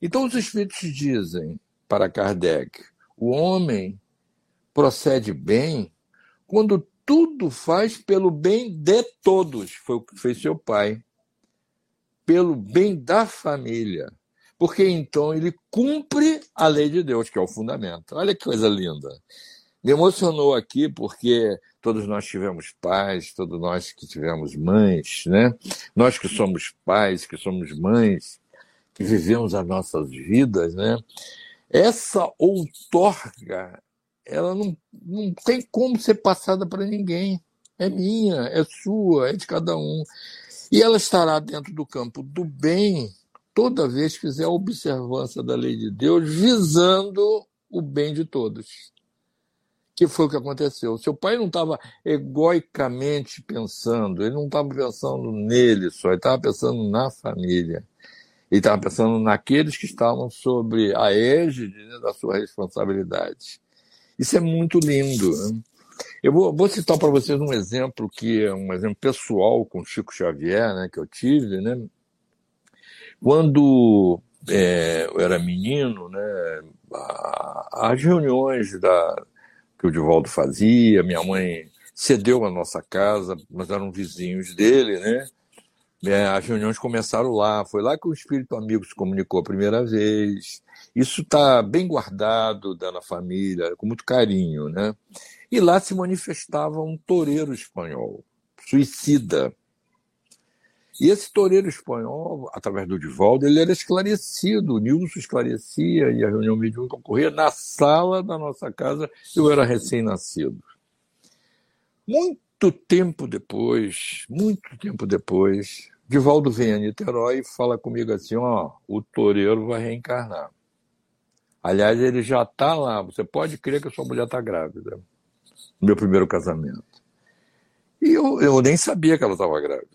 Então os espíritos dizem para Kardec: o homem procede bem quando tudo faz pelo bem de todos. Foi o que fez seu pai. Pelo bem da família. Porque então ele cumpre a lei de Deus, que é o fundamento. Olha que coisa linda. Me emocionou aqui porque todos nós tivemos pais, todos nós que tivemos mães, né? Nós que somos pais, que somos mães, que vivemos as nossas vidas, né? Essa outorga, ela não, não tem como ser passada para ninguém. É minha, é sua, é de cada um. E ela estará dentro do campo do bem toda vez que fizer a observância da lei de Deus, visando o bem de todos que foi o que aconteceu. Seu pai não estava egoicamente pensando, ele não estava pensando nele só, ele estava pensando na família. Ele estava pensando naqueles que estavam sobre a égide né, da sua responsabilidade. Isso é muito lindo. Né? Eu vou, vou citar para vocês um exemplo que é um exemplo pessoal com Chico Xavier, né, que eu tive, né? Quando é, eu era menino, né, as reuniões da, que o Divaldo fazia. Minha mãe cedeu a nossa casa, nós eram vizinhos dele, né? É, as reuniões começaram lá, foi lá que o Espírito Amigo se comunicou a primeira vez. Isso está bem guardado da família, com muito carinho, né? E lá se manifestava um toureiro espanhol, suicida, e esse toureiro espanhol, através do Divaldo, ele era esclarecido, o Nilson esclarecia e a reunião mediúnica ocorria na sala da nossa casa, eu era recém-nascido. Muito tempo depois, muito tempo depois, Divaldo vem a Niterói e fala comigo assim: ó, o toureiro vai reencarnar. Aliás, ele já está lá. Você pode crer que a sua mulher está grávida. Meu primeiro casamento. E eu, eu nem sabia que ela estava grávida.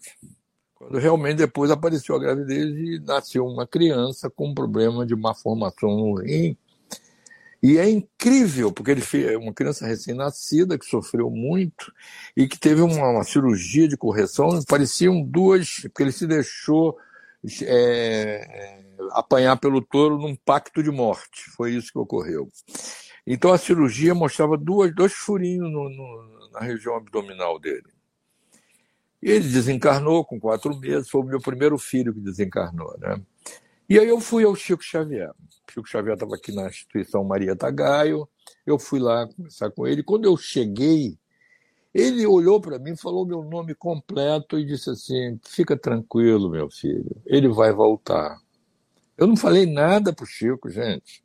Quando realmente depois apareceu a gravidez e nasceu uma criança com um problema de má formação no rim. E é incrível, porque ele fez uma criança recém-nascida que sofreu muito e que teve uma, uma, cirurgia de correção, pareciam duas, porque ele se deixou é, apanhar pelo touro num pacto de morte. Foi isso que ocorreu. Então a cirurgia mostrava duas, dois furinhos no, no, na região abdominal dele. E ele desencarnou com quatro meses, foi o meu primeiro filho que desencarnou. Né? E aí eu fui ao Chico Xavier. Chico Xavier estava aqui na instituição Maria Tagaio, eu fui lá conversar com ele. Quando eu cheguei, ele olhou para mim, falou meu nome completo e disse assim: Fica tranquilo, meu filho, ele vai voltar. Eu não falei nada para o Chico, gente.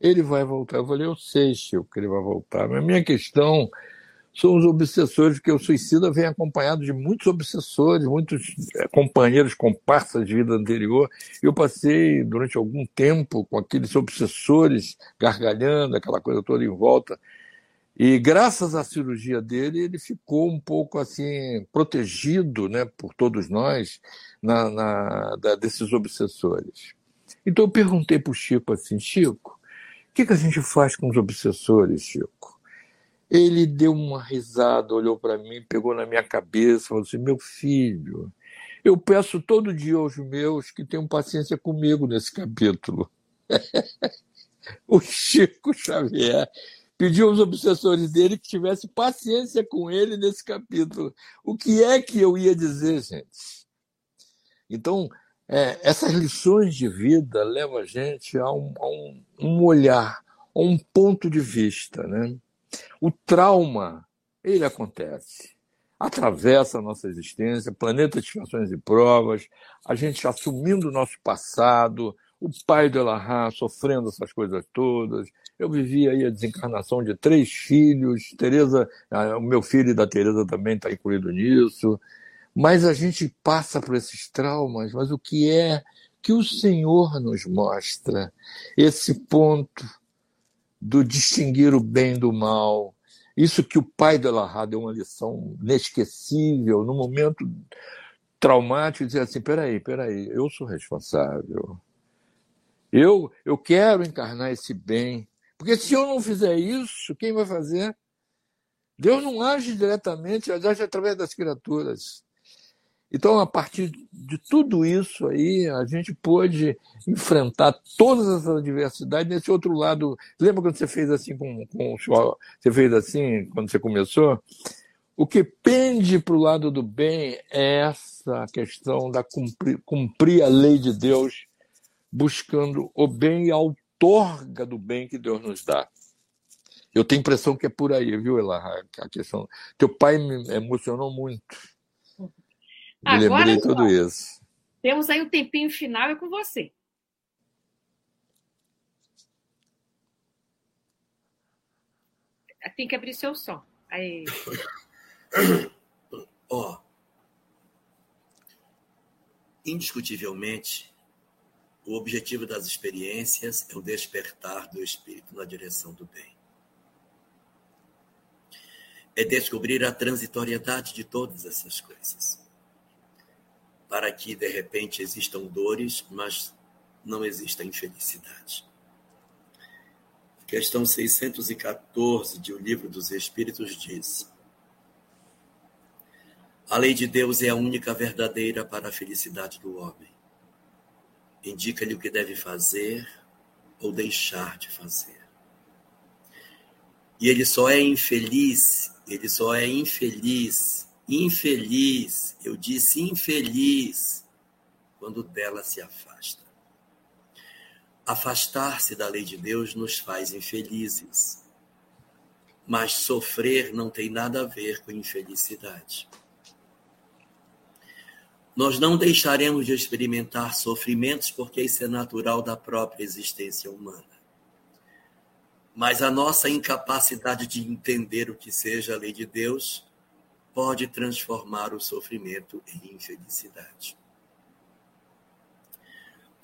Ele vai voltar. Eu falei: Eu sei, Chico, que ele vai voltar. Mas a minha questão são os obsessores, porque o suicida vem acompanhado de muitos obsessores, muitos eh, companheiros, comparsas de vida anterior. Eu passei durante algum tempo com aqueles obsessores gargalhando, aquela coisa toda em volta. E graças à cirurgia dele, ele ficou um pouco assim protegido, né, por todos nós, na, na da, desses obsessores. Então eu perguntei para o Chico assim, Chico, o que, que a gente faz com os obsessores, Chico? Ele deu uma risada, olhou para mim, pegou na minha cabeça, falou assim: Meu filho, eu peço todo dia aos meus que tenham paciência comigo nesse capítulo. <laughs> o Chico Xavier pediu aos obsessores dele que tivesse paciência com ele nesse capítulo. O que é que eu ia dizer, gente? Então, é, essas lições de vida levam a gente a um, a um, um olhar, a um ponto de vista, né? O trauma, ele acontece. Atravessa a nossa existência, planeta de situações e provas, a gente assumindo o nosso passado, o pai do Elahá sofrendo essas coisas todas. Eu vivi aí a desencarnação de três filhos, Tereza, o meu filho e da Tereza também está incluído nisso. Mas a gente passa por esses traumas, mas o que é que o Senhor nos mostra? Esse ponto do distinguir o bem do mal. Isso que o pai do Elahá deu uma lição inesquecível, no momento traumático, dizer assim: peraí, peraí, eu sou responsável. Eu, eu quero encarnar esse bem. Porque se eu não fizer isso, quem vai fazer? Deus não age diretamente, age através das criaturas. Então, a partir de tudo isso aí, a gente pôde enfrentar todas as adversidades nesse outro lado. Lembra quando você fez assim com, com o senhor? Você fez assim quando você começou? O que pende para o lado do bem é essa questão da cumprir, cumprir a lei de Deus, buscando o bem e a outorga do bem que Deus nos dá. Eu tenho a impressão que é por aí, viu, Ela? A questão. Teu pai me emocionou muito me Agora, lembrei tudo isso. Temos aí um tempinho final é com você. Tem que abrir seu som. Aí. <coughs> Ó, oh, indiscutivelmente, o objetivo das experiências é o despertar do espírito na direção do bem. É descobrir a transitoriedade de todas essas coisas para que de repente existam dores, mas não exista infelicidade. Questão 614 de O Livro dos Espíritos diz: A lei de Deus é a única verdadeira para a felicidade do homem. Indica-lhe o que deve fazer ou deixar de fazer. E ele só é infeliz, ele só é infeliz Infeliz, eu disse infeliz, quando dela se afasta. Afastar-se da lei de Deus nos faz infelizes. Mas sofrer não tem nada a ver com infelicidade. Nós não deixaremos de experimentar sofrimentos porque isso é natural da própria existência humana. Mas a nossa incapacidade de entender o que seja a lei de Deus pode transformar o sofrimento em infelicidade.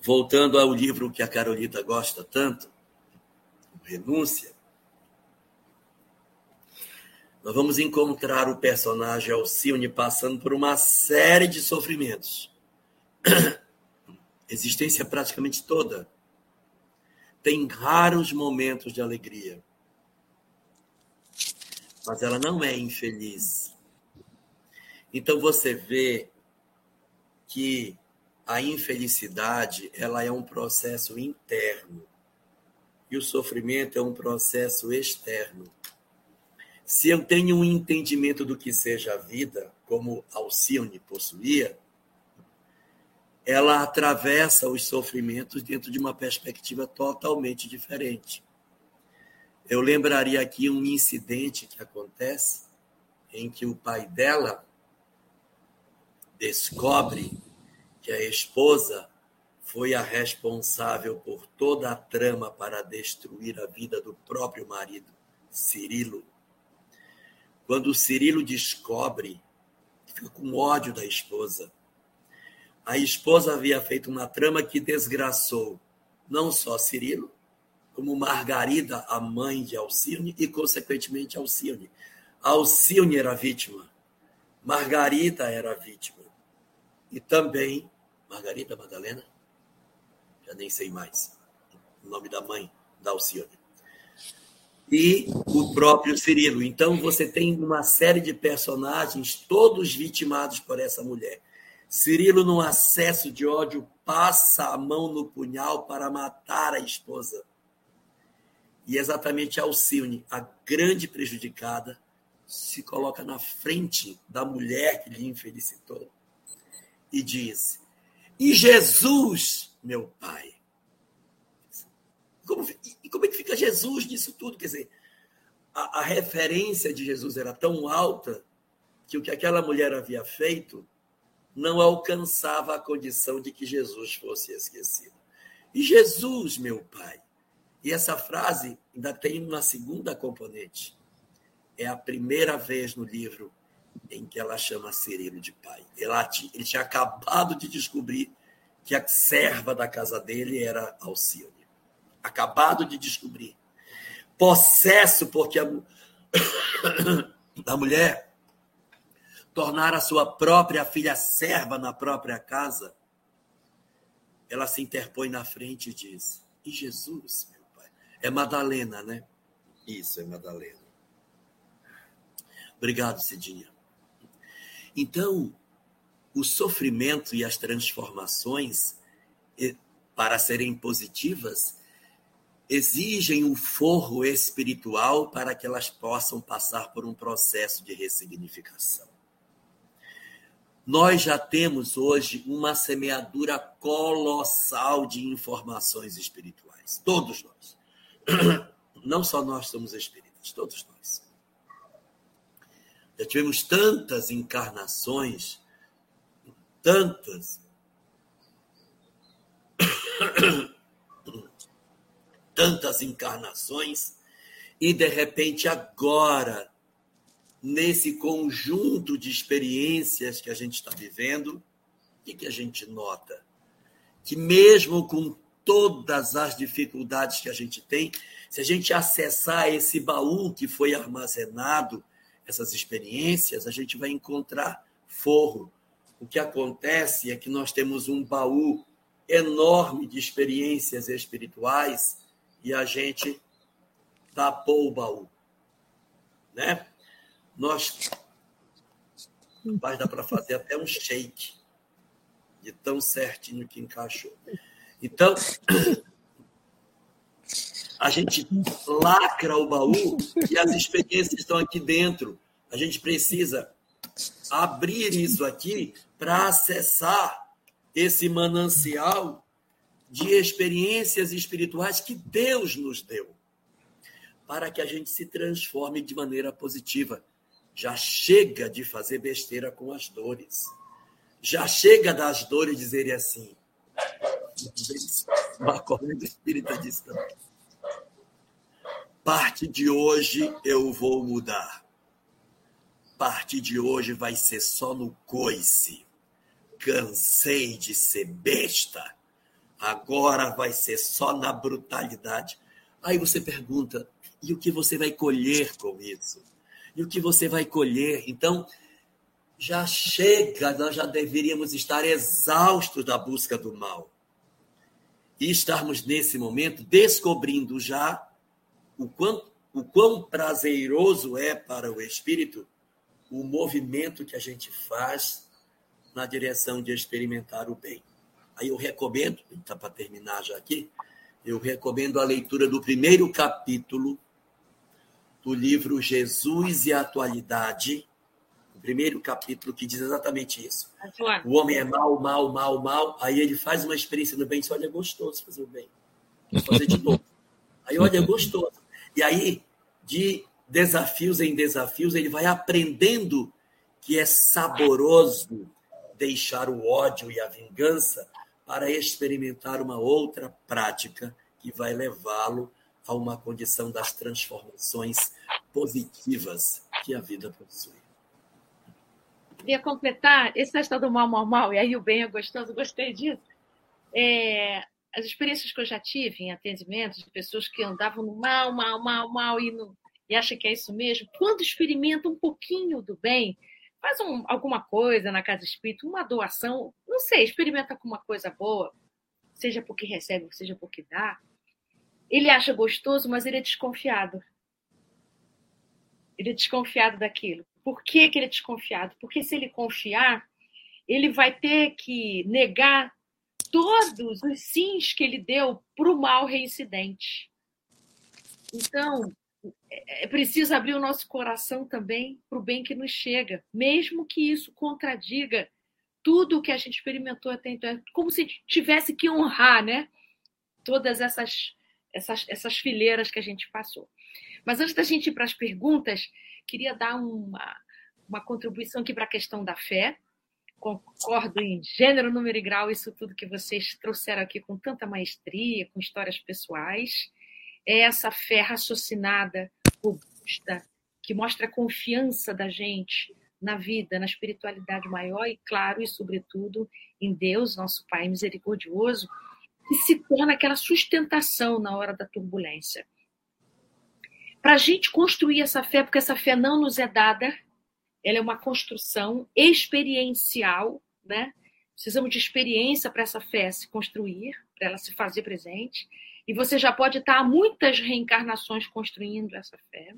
Voltando ao livro que a Carolita gosta tanto, Renúncia, nós vamos encontrar o personagem Alcione passando por uma série de sofrimentos. <clears throat> Existência praticamente toda. Tem raros momentos de alegria. Mas ela não é infeliz. Então você vê que a infelicidade ela é um processo interno e o sofrimento é um processo externo. Se eu tenho um entendimento do que seja a vida, como Alcione possuía, ela atravessa os sofrimentos dentro de uma perspectiva totalmente diferente. Eu lembraria aqui um incidente que acontece em que o pai dela descobre que a esposa foi a responsável por toda a trama para destruir a vida do próprio marido, Cirilo. Quando Cirilo descobre, fica com ódio da esposa. A esposa havia feito uma trama que desgraçou não só Cirilo, como Margarida, a mãe de Alcione, e, consequentemente, Alcione. Alcione era vítima, Margarida era vítima. E também, Margarida Madalena, já nem sei mais o nome da mãe da Alcione e o próprio Cirilo. Então você tem uma série de personagens todos vitimados por essa mulher. Cirilo, num acesso de ódio, passa a mão no punhal para matar a esposa. E exatamente Alcione, a grande prejudicada, se coloca na frente da mulher que lhe infelicitou e diz: E Jesus, meu pai? Como, e como é que fica Jesus nisso tudo? Quer dizer, a, a referência de Jesus era tão alta que o que aquela mulher havia feito não alcançava a condição de que Jesus fosse esquecido. E Jesus, meu Pai. E essa frase ainda tem uma segunda componente. É a primeira vez no livro em que ela chama Cirilo de pai. Ele tinha acabado de descobrir que a serva da casa dele era Alcione acabado de descobrir. Possesso porque a, <coughs> a mulher tornar a sua própria filha serva na própria casa, ela se interpõe na frente e diz: E Jesus, meu pai? É Madalena, né? Isso, é Madalena. Obrigado, Cidinha. Então, o sofrimento e as transformações, para serem positivas, exigem um forro espiritual para que elas possam passar por um processo de ressignificação. Nós já temos hoje uma semeadura colossal de informações espirituais, todos nós. <clears throat> Não só nós somos espíritas, todos nós. Já tivemos tantas encarnações, tantas <coughs> tantas encarnações, e de repente agora, nesse conjunto de experiências que a gente está vivendo, o que, a gente nota? Que mesmo com todas as dificuldades que a gente tem, se a gente acessar esse baú que foi armazenado, essas experiências, a gente vai encontrar forro. O que acontece é que nós temos um baú enorme de experiências espirituais e a gente tapou o baú. Né? Nós. Mas dá para fazer até um shake de tão certinho que encaixou. Então, a gente lacra o baú e as experiências estão aqui dentro. A gente precisa abrir isso aqui para acessar esse manancial de experiências espirituais que Deus nos deu, para que a gente se transforme de maneira positiva. Já chega de fazer besteira com as dores. Já chega das dores dizerem assim. Uma corrente espírita disse também. Parte de hoje eu vou mudar. partir de hoje vai ser só no coice. Cansei de ser besta. Agora vai ser só na brutalidade. Aí você pergunta: e o que você vai colher com isso? E o que você vai colher? Então, já chega, nós já deveríamos estar exaustos da busca do mal. E estarmos nesse momento descobrindo já o quanto o quão prazeroso é para o espírito o movimento que a gente faz na direção de experimentar o bem. Aí eu recomendo, está para terminar já aqui, eu recomendo a leitura do primeiro capítulo do livro Jesus e a Atualidade, o primeiro capítulo que diz exatamente isso. O homem é mal, mal, mal, mal, aí ele faz uma experiência no bem e diz, olha, é gostoso fazer o bem. Vou fazer de novo. Aí, olha, é gostoso. E aí, de desafios em desafios, ele vai aprendendo que é saboroso deixar o ódio e a vingança para experimentar uma outra prática que vai levá-lo a uma condição das transformações positivas que a vida possui. Queria completar esse estado do mal, mal, mal, e aí o bem é gostoso, gostei disso. É, as experiências que eu já tive em atendimentos de pessoas que andavam no mal, mal, mal, mal e, no, e acham que é isso mesmo, quando experimenta um pouquinho do bem, faz um, alguma coisa na casa espírita, uma doação, não sei, experimenta com uma coisa boa, seja porque recebe, seja porque dá, ele acha gostoso, mas ele é desconfiado. Ele é desconfiado daquilo. Por que, que ele é desconfiado? Porque se ele confiar, ele vai ter que negar todos os sims que ele deu para o mal reincidente. Então, é, é preciso abrir o nosso coração também para o bem que nos chega, mesmo que isso contradiga tudo o que a gente experimentou até então. É como se tivesse que honrar né? todas essas, essas, essas fileiras que a gente passou. Mas antes da gente ir para as perguntas, queria dar uma, uma contribuição aqui para a questão da fé concordo em gênero, número e grau, isso tudo que vocês trouxeram aqui com tanta maestria, com histórias pessoais. É essa fé raciocinada, robusta, que mostra a confiança da gente na vida, na espiritualidade maior e, claro, e sobretudo em Deus, nosso Pai misericordioso, que se torna aquela sustentação na hora da turbulência. Para a gente construir essa fé, porque essa fé não nos é dada, ela é uma construção experiencial, né? Precisamos de experiência para essa fé se construir, para ela se fazer presente. E você já pode estar há muitas reencarnações construindo essa fé.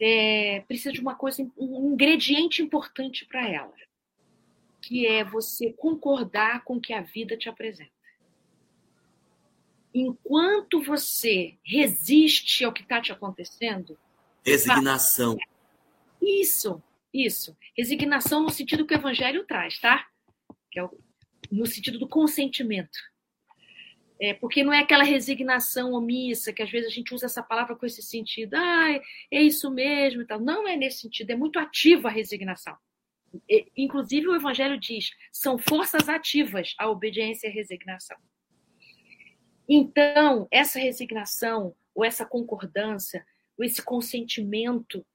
É, precisa de uma coisa, um ingrediente importante para ela, que é você concordar com o que a vida te apresenta. Enquanto você resiste ao que está te acontecendo, resignação. Isso, isso. Resignação no sentido que o evangelho traz, tá? Que é o, no sentido do consentimento. É, porque não é aquela resignação omissa, que às vezes a gente usa essa palavra com esse sentido, ah, é isso mesmo e tal. Não é nesse sentido, é muito ativa a resignação. E, inclusive, o Evangelho diz: são forças ativas a obediência e a resignação. Então, essa resignação, ou essa concordância, ou esse consentimento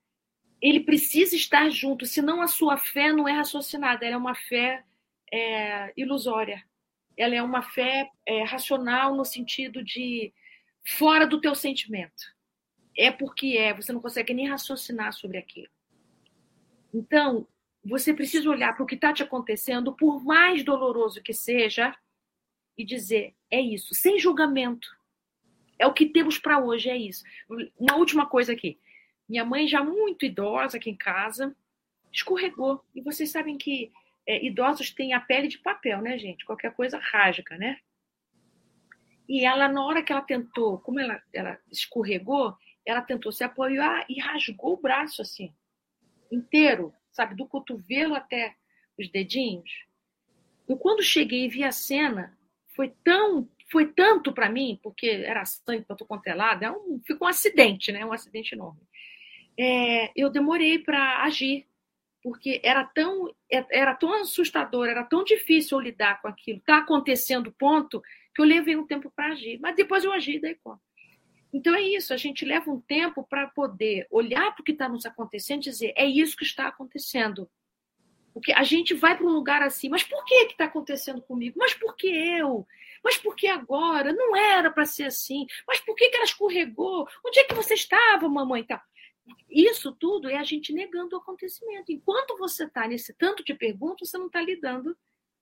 ele precisa estar junto, senão a sua fé não é raciocinada, ela é uma fé é, ilusória. Ela é uma fé é, racional no sentido de fora do teu sentimento. É porque é, você não consegue nem raciocinar sobre aquilo. Então, você precisa olhar para o que está te acontecendo, por mais doloroso que seja, e dizer: é isso, sem julgamento. É o que temos para hoje, é isso. Uma última coisa aqui. Minha mãe, já muito idosa aqui em casa, escorregou. E vocês sabem que é, idosos têm a pele de papel, né, gente? Qualquer coisa rasga, né? E ela, na hora que ela tentou, como ela, ela escorregou, ela tentou se apoiar e rasgou o braço assim, inteiro, sabe? Do cotovelo até os dedinhos. E quando cheguei e vi a cena, foi tão foi tanto para mim, porque era sangue para todo quanto é lado, é um, ficou um acidente, né? Um acidente enorme é, eu demorei para agir, porque era tão, é, era tão assustador, era tão difícil eu lidar com aquilo. Está acontecendo ponto que eu levei um tempo para agir, mas depois eu agi daí como. Então é isso, a gente leva um tempo para poder olhar para o que está nos acontecendo e dizer, é isso que está acontecendo. Porque a gente vai para um lugar assim, mas por que está acontecendo comigo? Mas por que eu? Mas por que agora? Não era para ser assim. Mas por que, que ela escorregou? Onde é que você estava, mamãe? Tá. Isso tudo é a gente negando o acontecimento. Enquanto você está nesse tanto de perguntas, você não está lidando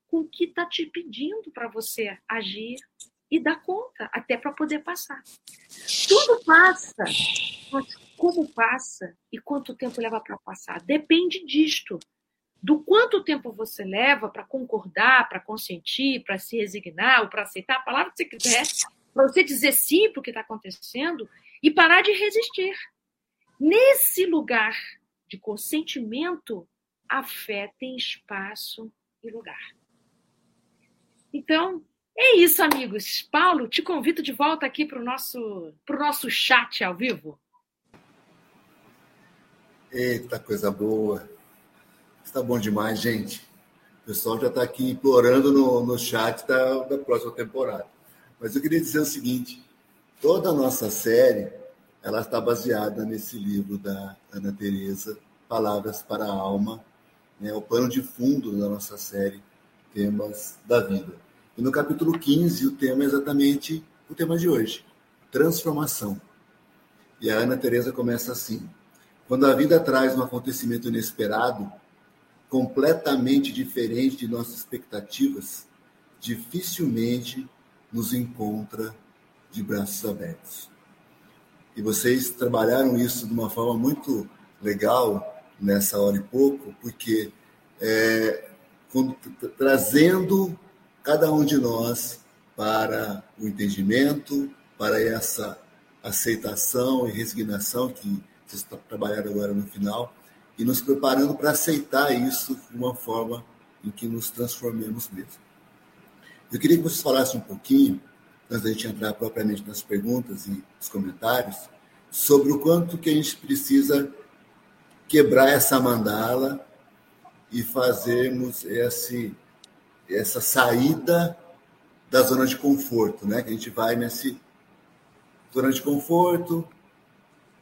com o que está te pedindo para você agir e dar conta, até para poder passar. Tudo passa, mas como passa e quanto tempo leva para passar? Depende disto do quanto tempo você leva para concordar, para consentir, para se resignar, ou para aceitar a palavra que você quiser, para você dizer sim para o que está acontecendo e parar de resistir. Nesse lugar de consentimento, a fé tem espaço e lugar. Então, é isso, amigos. Paulo, te convido de volta aqui para o nosso, nosso chat ao vivo. Eita, coisa boa. Está bom demais, gente. O pessoal já está aqui implorando no, no chat da, da próxima temporada. Mas eu queria dizer o seguinte: toda a nossa série ela está baseada nesse livro da Ana Teresa, Palavras para a Alma, né, o pano de fundo da nossa série Temas da Vida. E no capítulo 15, o tema é exatamente o tema de hoje: transformação. E a Ana Teresa começa assim: Quando a vida traz um acontecimento inesperado, completamente diferente de nossas expectativas, dificilmente nos encontra de braços abertos. E vocês trabalharam isso de uma forma muito legal nessa hora e pouco, porque é, quando, trazendo cada um de nós para o entendimento, para essa aceitação e resignação que vocês trabalharam agora no final, e nos preparando para aceitar isso de uma forma em que nos transformemos mesmo. Eu queria que vocês falassem um pouquinho, antes da gente entrar propriamente nas perguntas e nos comentários, sobre o quanto que a gente precisa quebrar essa mandala e fazermos esse, essa saída da zona de conforto, né? Que a gente vai nesse zona de conforto,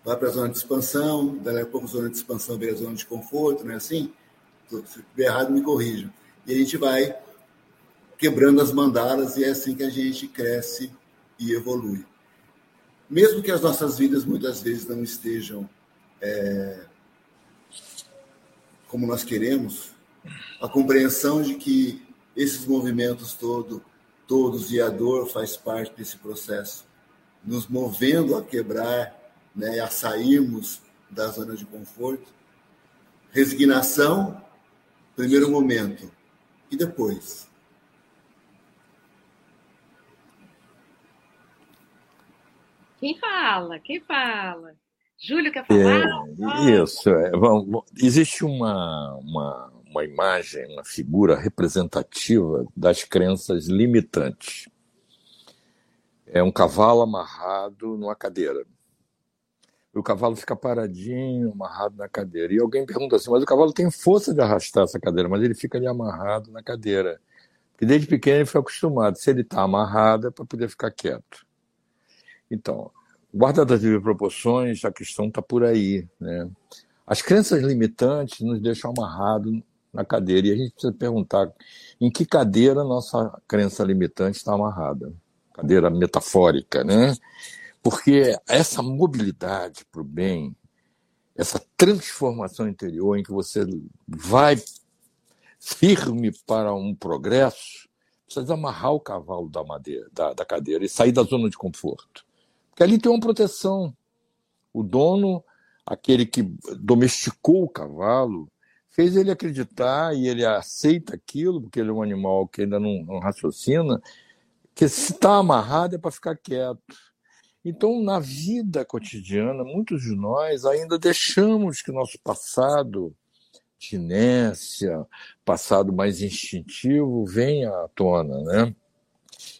vai para a zona de expansão, daí a pouco zona de expansão vira a zona de conforto, não é assim? Se estiver errado, me corrijam. E a gente vai quebrando as mandalas e é assim que a gente cresce e evolui. Mesmo que as nossas vidas muitas vezes não estejam é, como nós queremos, a compreensão de que esses movimentos todo, todos e a dor faz parte desse processo, nos movendo a quebrar né, a sairmos da zona de conforto. Resignação, primeiro momento. E depois? Quem fala? Quem fala? Júlio quer falar? É, isso. É, bom, existe uma, uma, uma imagem, uma figura representativa das crenças limitantes. É um cavalo amarrado numa cadeira o cavalo fica paradinho, amarrado na cadeira. E alguém pergunta assim, mas o cavalo tem força de arrastar essa cadeira, mas ele fica ali amarrado na cadeira. Porque desde pequeno ele foi acostumado. Se ele está amarrado é para poder ficar quieto. Então, guardado as proporções, a questão está por aí. Né? As crenças limitantes nos deixam amarrados na cadeira. E a gente precisa perguntar em que cadeira nossa crença limitante está amarrada. Cadeira metafórica, né? Porque essa mobilidade para o bem, essa transformação interior em que você vai firme para um progresso, precisa amarrar o cavalo da, madeira, da, da cadeira e sair da zona de conforto. Porque ali tem uma proteção. O dono, aquele que domesticou o cavalo, fez ele acreditar e ele aceita aquilo, porque ele é um animal que ainda não, não raciocina, que se está amarrado é para ficar quieto. Então, na vida cotidiana, muitos de nós ainda deixamos que nosso passado de inércia, passado mais instintivo, venha à tona, né?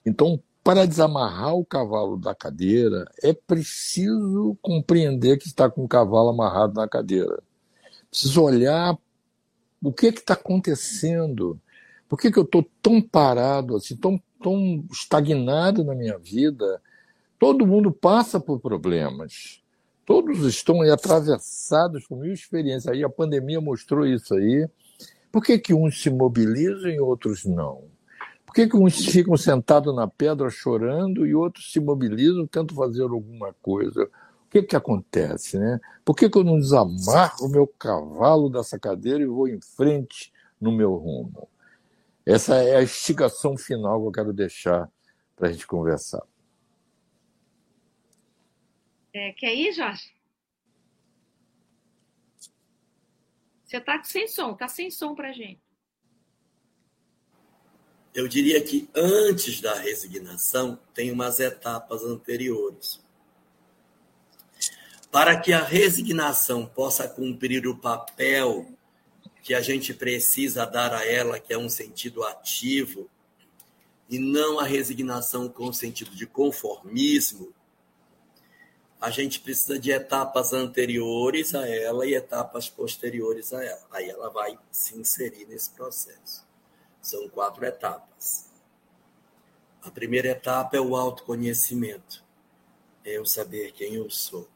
Então, para desamarrar o cavalo da cadeira, é preciso compreender que está com o cavalo amarrado na cadeira. Preciso olhar o que está acontecendo. Por que, que eu estou tão parado, assim, tão, tão estagnado na minha vida? Todo mundo passa por problemas. Todos estão atravessados por mil experiências. Aí a pandemia mostrou isso aí. Por que, que uns se mobilizam e outros não? Por que, que uns ficam sentados na pedra chorando e outros se mobilizam, tentam fazer alguma coisa? O que, que acontece? Né? Por que, que eu não desamarro o meu cavalo dessa cadeira e vou em frente no meu rumo? Essa é a instigação final que eu quero deixar para a gente conversar. É, quer ir, Jorge? Você está sem som, está sem som para gente. Eu diria que antes da resignação tem umas etapas anteriores. Para que a resignação possa cumprir o papel que a gente precisa dar a ela, que é um sentido ativo, e não a resignação com sentido de conformismo, a gente precisa de etapas anteriores a ela e etapas posteriores a ela. Aí ela vai se inserir nesse processo. São quatro etapas. A primeira etapa é o autoconhecimento. É eu saber quem eu sou.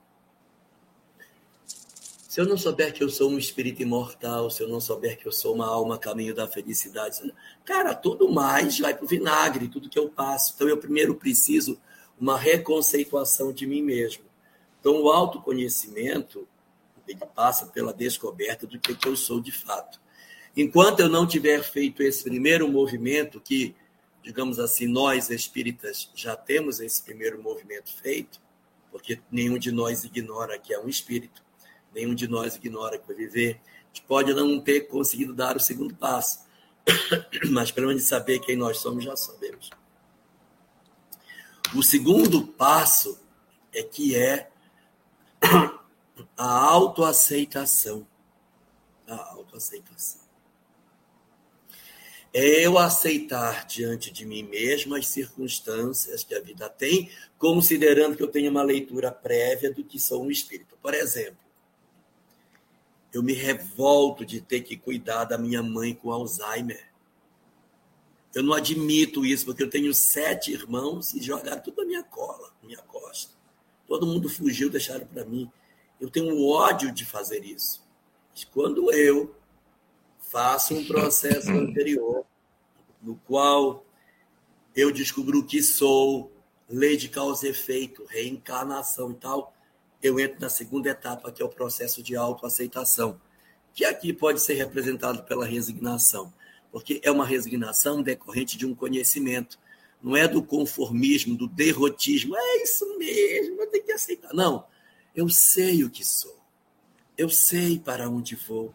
Se eu não souber que eu sou um espírito imortal, se eu não souber que eu sou uma alma caminho da felicidade, cara, tudo mais vai para o vinagre, tudo que eu passo. Então eu primeiro preciso uma reconceituação de mim mesmo. Então, o autoconhecimento ele passa pela descoberta do que, que eu sou de fato. Enquanto eu não tiver feito esse primeiro movimento, que, digamos assim, nós espíritas já temos esse primeiro movimento feito, porque nenhum de nós ignora que é um espírito, nenhum de nós ignora que vai viver. A gente pode não ter conseguido dar o segundo passo, <coughs> mas pelo menos saber quem nós somos, já sabemos. O segundo passo é que é <coughs> a autoaceitação. A autoaceitação. É eu aceitar diante de mim mesmo as circunstâncias que a vida tem, considerando que eu tenho uma leitura prévia do que sou um espírito. Por exemplo, eu me revolto de ter que cuidar da minha mãe com Alzheimer. Eu não admito isso, porque eu tenho sete irmãos e jogaram tudo na minha cola, na minha costa. Todo mundo fugiu, deixaram para mim. Eu tenho ódio de fazer isso. Mas quando eu faço um processo anterior, no qual eu descubro o que sou, lei de causa e efeito, reencarnação e tal, eu entro na segunda etapa, que é o processo de autoaceitação, que aqui pode ser representado pela resignação, porque é uma resignação decorrente de um conhecimento não é do conformismo, do derrotismo. É isso mesmo, eu tenho que aceitar. Não, eu sei o que sou. Eu sei para onde vou.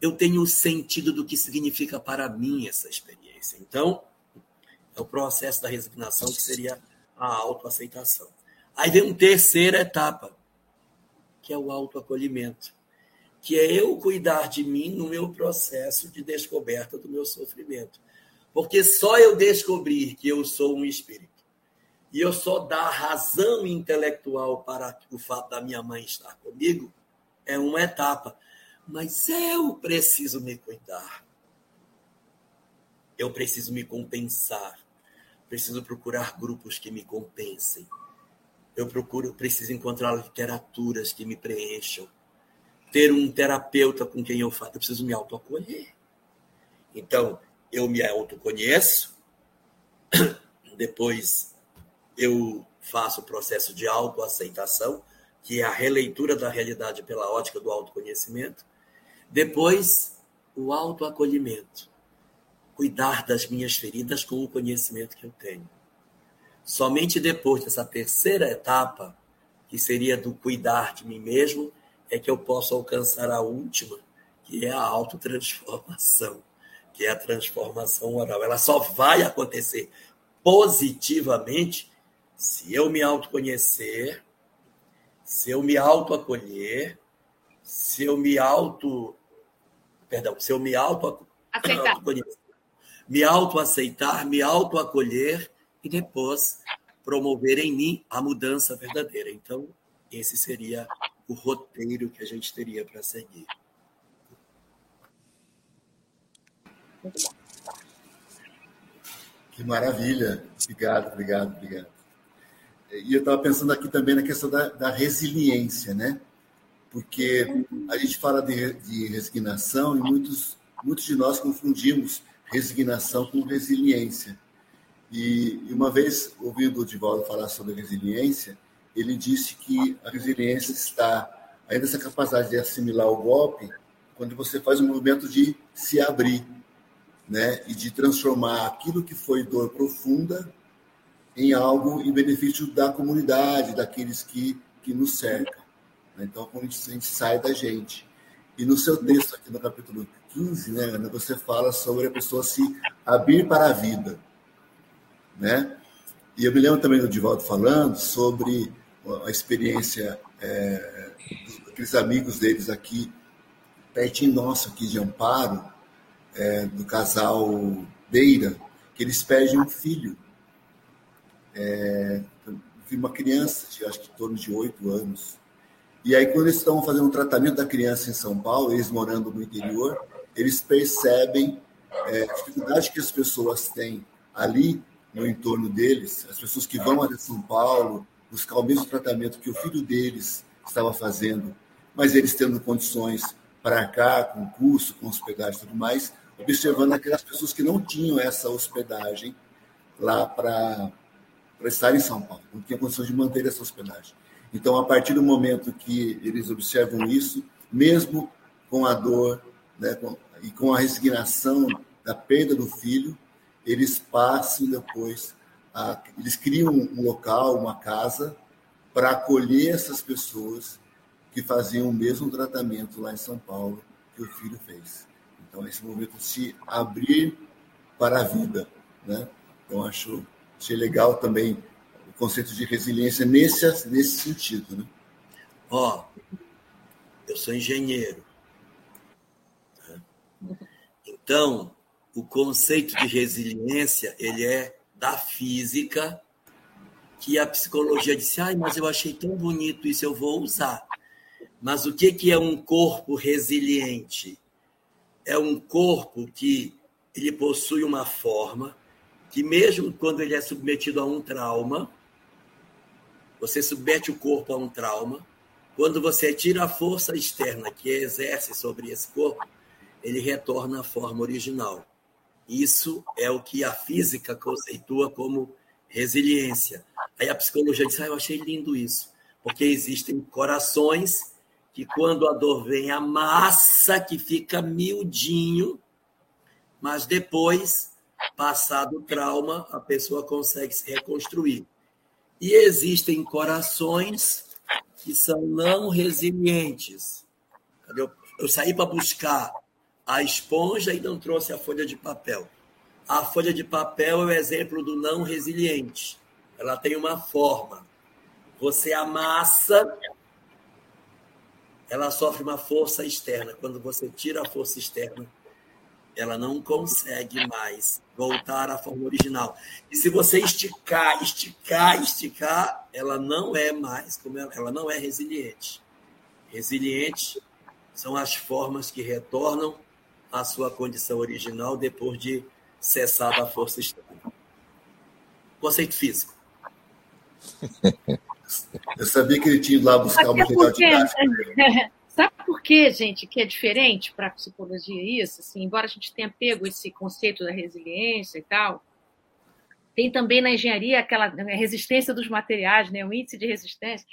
Eu tenho o sentido do que significa para mim essa experiência. Então, é o processo da resignação que seria a autoaceitação. Aí vem uma terceira etapa, que é o autoacolhimento, que é eu cuidar de mim no meu processo de descoberta do meu sofrimento. Porque só eu descobrir que eu sou um espírito e eu só dar razão intelectual para o fato da minha mãe estar comigo é uma etapa. Mas eu preciso me cuidar. Eu preciso me compensar. Preciso procurar grupos que me compensem. Eu procuro, preciso encontrar literaturas que me preencham. Ter um terapeuta com quem eu faço. Eu preciso me autoacolher. Então, eu me autoconheço, <coughs> depois eu faço o processo de autoaceitação, que é a releitura da realidade pela ótica do autoconhecimento, depois o autoacolhimento, cuidar das minhas feridas com o conhecimento que eu tenho. Somente depois dessa terceira etapa, que seria do cuidar de mim mesmo, é que eu posso alcançar a última, que é a autotransformação que é a transformação oral. Ela só vai acontecer positivamente se eu me autoconhecer, se eu me autoacolher, se eu me auto. Perdão, se eu me auto aceitar. me autoaceitar, me autoacolher e depois promover em mim a mudança verdadeira. Então, esse seria o roteiro que a gente teria para seguir. Que maravilha. Obrigado, obrigado, obrigado. e eu estava pensando aqui também na questão da, da, resiliência, né? Porque a gente fala de, de resignação e muitos, muitos de nós confundimos resignação com resiliência. E, e uma vez, ouvindo o Divaldo falar sobre resiliência, ele disse que a resiliência está ainda essa capacidade de assimilar o golpe quando você faz um movimento de se abrir, né, e de transformar aquilo que foi dor profunda em algo em benefício da comunidade, daqueles que, que nos cercam. Né? Então, a gente, a gente sai da gente. E no seu texto aqui no capítulo 15, né, Ana, você fala sobre a pessoa se abrir para a vida, né? E eu me lembro também do Divaldo falando sobre a experiência é, daqueles amigos deles aqui, pertinho nosso aqui de Amparo, é, do casal Beira, que eles perdem um filho. É, uma criança, de, acho que em torno de oito anos. E aí, quando eles estão fazendo um tratamento da criança em São Paulo, eles morando no interior, eles percebem é, a dificuldade que as pessoas têm ali no entorno deles, as pessoas que vão até São Paulo buscar o mesmo tratamento que o filho deles estava fazendo, mas eles tendo condições para cá, com curso, com hospedagem e tudo mais, observando aquelas pessoas que não tinham essa hospedagem lá para estar em São Paulo, não tinham condições de manter essa hospedagem. Então, a partir do momento que eles observam isso, mesmo com a dor né, com, e com a resignação da perda do filho, eles passam depois, a, eles criam um local, uma casa, para acolher essas pessoas que faziam o mesmo tratamento lá em São Paulo que o filho fez. Então, esse momento de se abrir para a vida. Né? Então, acho, achei legal também conceito de resiliência nesse, nesse sentido. Né? Ó, eu sou engenheiro. Então, o conceito de resiliência ele é da física que a psicologia disse, ai, mas eu achei tão bonito isso, eu vou usar. Mas o que, que é um corpo resiliente? É um corpo que ele possui uma forma que mesmo quando ele é submetido a um trauma, você submete o corpo a um trauma, quando você tira a força externa que exerce sobre esse corpo, ele retorna à forma original. Isso é o que a física conceitua como resiliência. Aí a psicologia diz: ah, eu achei lindo isso, porque existem corações que quando a dor vem, a massa que fica miudinho, mas depois, passado o trauma, a pessoa consegue se reconstruir. E existem corações que são não resilientes. Eu, eu saí para buscar a esponja e não trouxe a folha de papel. A folha de papel é o exemplo do não resiliente. Ela tem uma forma. Você amassa ela sofre uma força externa. Quando você tira a força externa, ela não consegue mais voltar à forma original. E se você esticar, esticar, esticar, ela não é mais como ela, ela não é resiliente. Resiliente são as formas que retornam à sua condição original depois de cessar a força externa. Conceito físico. <laughs> Eu sabia que ele tinha ido lá buscar uma material didático. <laughs> Sabe por que, gente, que é diferente para a psicologia isso? Assim, embora a gente tenha pego esse conceito da resiliência e tal, tem também na engenharia aquela né, resistência dos materiais, né, o índice de resistência,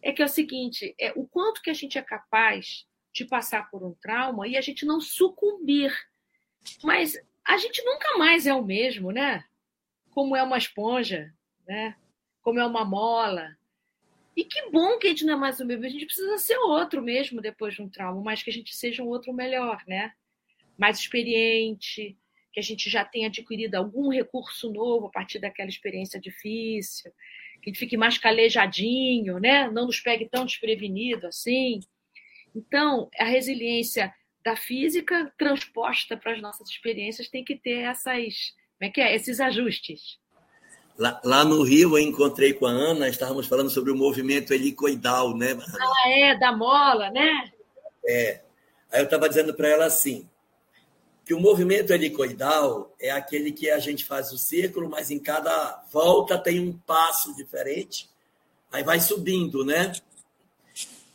é que é o seguinte, é o quanto que a gente é capaz de passar por um trauma e a gente não sucumbir. Mas a gente nunca mais é o mesmo, né? Como é uma esponja, né? Como é uma mola, e que bom que a gente não é mais o mesmo, a gente precisa ser outro mesmo depois de um trauma, mas que a gente seja um outro melhor, né? Mais experiente, que a gente já tenha adquirido algum recurso novo a partir daquela experiência difícil, que a gente fique mais calejadinho, né? Não nos pegue tão desprevenido assim. Então, a resiliência da física transposta para as nossas experiências tem que ter essas, como é que é? Esses ajustes. Lá, lá, no Rio, eu encontrei com a Ana, estávamos falando sobre o movimento helicoidal, né? Ah, é, da mola, né? É. Aí eu estava dizendo para ela assim, que o movimento helicoidal é aquele que a gente faz o círculo, mas em cada volta tem um passo diferente, Aí vai subindo, né?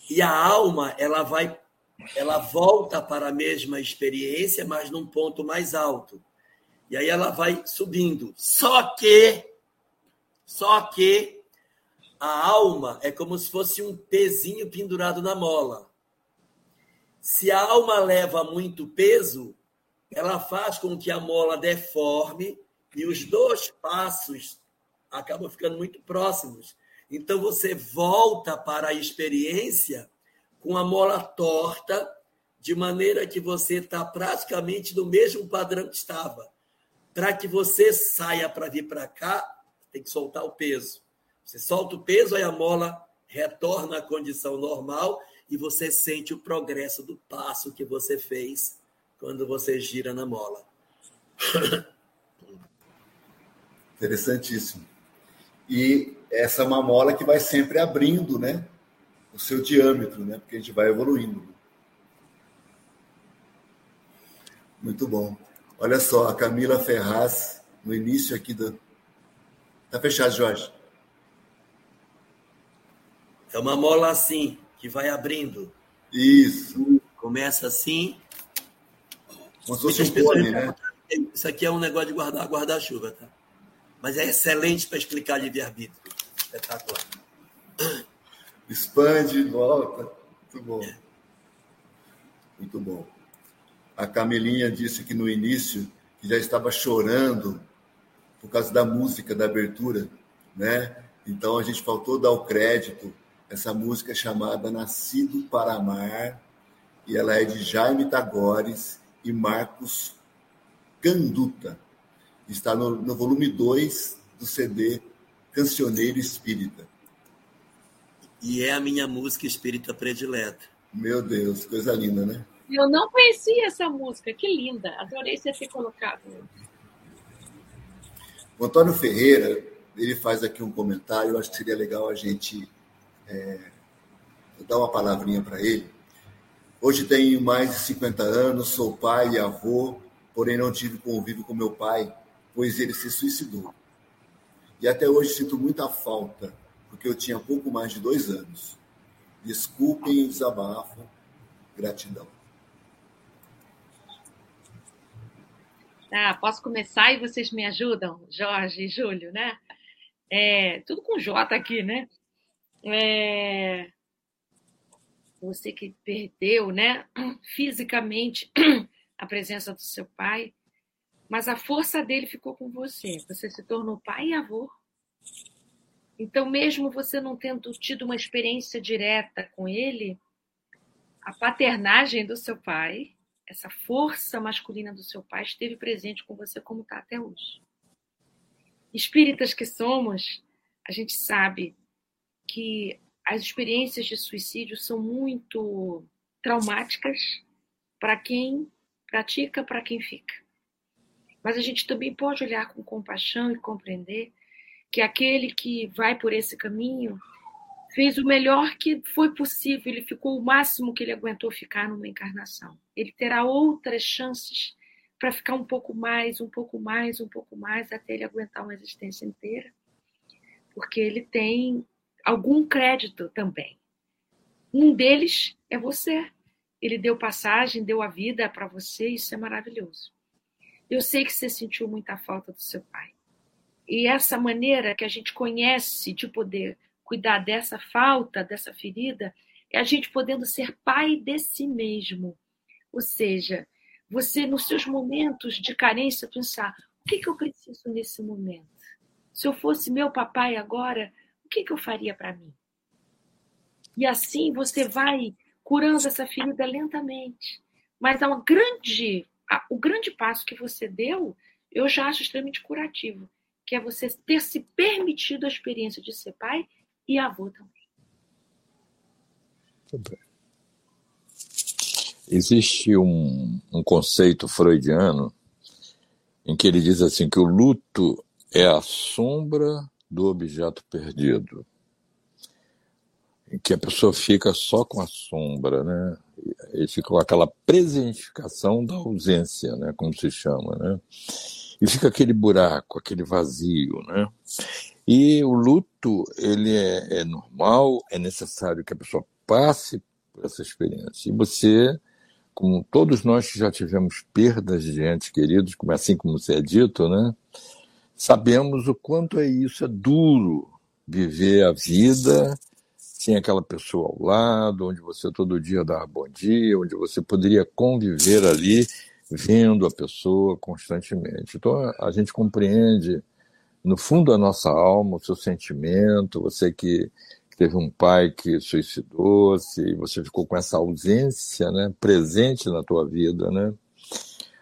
E a alma, ela vai ela volta para a mesma experiência, mas num ponto mais alto. E aí ela vai subindo. Só que só que a alma é como se fosse um pezinho pendurado na mola. Se a alma leva muito peso, ela faz com que a mola deforme e os dois passos acabam ficando muito próximos. Então você volta para a experiência com a mola torta, de maneira que você está praticamente no mesmo padrão que estava. Para que você saia para vir para cá, tem que soltar o peso. Você solta o peso, aí a mola retorna à condição normal e você sente o progresso do passo que você fez quando você gira na mola. <laughs> Interessantíssimo. E essa é uma mola que vai sempre abrindo, né? O seu diâmetro, né? Porque a gente vai evoluindo. Muito bom. Olha só, a Camila Ferraz, no início aqui do. Tá fechado, Jorge. É uma mola assim, que vai abrindo. Isso. Começa assim. Como se fosse um cone, né? Isso aqui é um negócio de guardar guarda-chuva, tá? Mas é excelente para explicar livre-arbítrio. Espetacular. Expande, volta. Muito bom. Muito bom. A Camilinha disse que no início que já estava chorando por causa da música da abertura, né? Então a gente faltou dar o crédito. Essa música é chamada Nascido para Amar e ela é de Jaime Tagores e Marcos Canduta está no, no volume 2 do CD Cancioneiro Espírita. E é a minha música espírita predileta. Meu Deus, coisa linda, né? Eu não conhecia essa música, que linda. Adorei você ter colocado. O Antônio Ferreira, ele faz aqui um comentário, eu acho que seria legal a gente é, dar uma palavrinha para ele. Hoje tenho mais de 50 anos, sou pai e avô, porém não tive convívio com meu pai pois ele se suicidou. E até hoje sinto muita falta, porque eu tinha pouco mais de dois anos. Desculpem o desabafo. Gratidão. Tá, posso começar e vocês me ajudam, Jorge e Júlio, né? É, tudo com J aqui, né? É, você que perdeu, né, fisicamente <clears throat> a presença do seu pai, mas a força dele ficou com você. Você se tornou pai e avô. Então, mesmo você não tendo tido uma experiência direta com ele, a paternagem do seu pai, essa força masculina do seu pai, esteve presente com você como está até hoje. Espíritas que somos, a gente sabe que as experiências de suicídio são muito traumáticas para quem pratica, para quem fica. Mas a gente também pode olhar com compaixão e compreender que aquele que vai por esse caminho fez o melhor que foi possível, ele ficou o máximo que ele aguentou ficar numa encarnação. Ele terá outras chances para ficar um pouco mais, um pouco mais, um pouco mais, até ele aguentar uma existência inteira, porque ele tem algum crédito também. Um deles é você. Ele deu passagem, deu a vida para você, isso é maravilhoso. Eu sei que você sentiu muita falta do seu pai. E essa maneira que a gente conhece de poder cuidar dessa falta, dessa ferida, é a gente podendo ser pai de si mesmo. Ou seja, você, nos seus momentos de carência, pensar: o que, que eu preciso nesse momento? Se eu fosse meu papai agora, o que, que eu faria para mim? E assim você vai curando essa ferida lentamente. Mas há uma grande o grande passo que você deu, eu já acho extremamente curativo, que é você ter se permitido a experiência de ser pai e avô também. Muito Existe um, um conceito freudiano em que ele diz assim que o luto é a sombra do objeto perdido em que a pessoa fica só com a sombra, né? E fica com aquela presentificação da ausência, né? Como se chama, né? E fica aquele buraco, aquele vazio, né? E o luto, ele é, é normal, é necessário que a pessoa passe por essa experiência. E você, como todos nós que já tivemos perdas de entes queridos, como assim como você é dito, né? Sabemos o quanto é isso, é duro viver a vida sem aquela pessoa ao lado, onde você todo dia dá bom dia, onde você poderia conviver ali vendo a pessoa constantemente. Então a gente compreende no fundo da nossa alma o seu sentimento, você que teve um pai que suicidou-se, você ficou com essa ausência, né, presente na tua vida, né?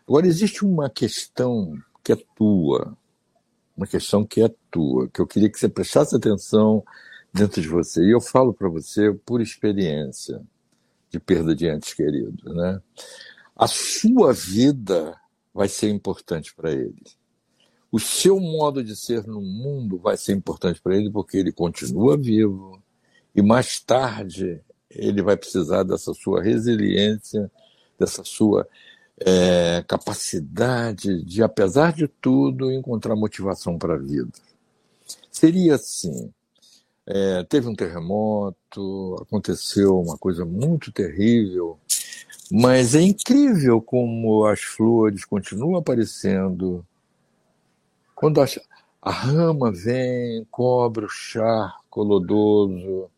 Agora existe uma questão que é tua, uma questão que é tua, que eu queria que você prestasse atenção dentro de você. E eu falo para você por experiência de perda de entes queridos, né? A sua vida vai ser importante para ele. O seu modo de ser no mundo vai ser importante para ele porque ele continua vivo e mais tarde ele vai precisar dessa sua resiliência, dessa sua é, capacidade de, apesar de tudo, encontrar motivação para a vida. Seria assim: é, teve um terremoto, aconteceu uma coisa muito terrível, mas é incrível como as flores continuam aparecendo. Quando a, a rama vem, cobre o charco lodoso,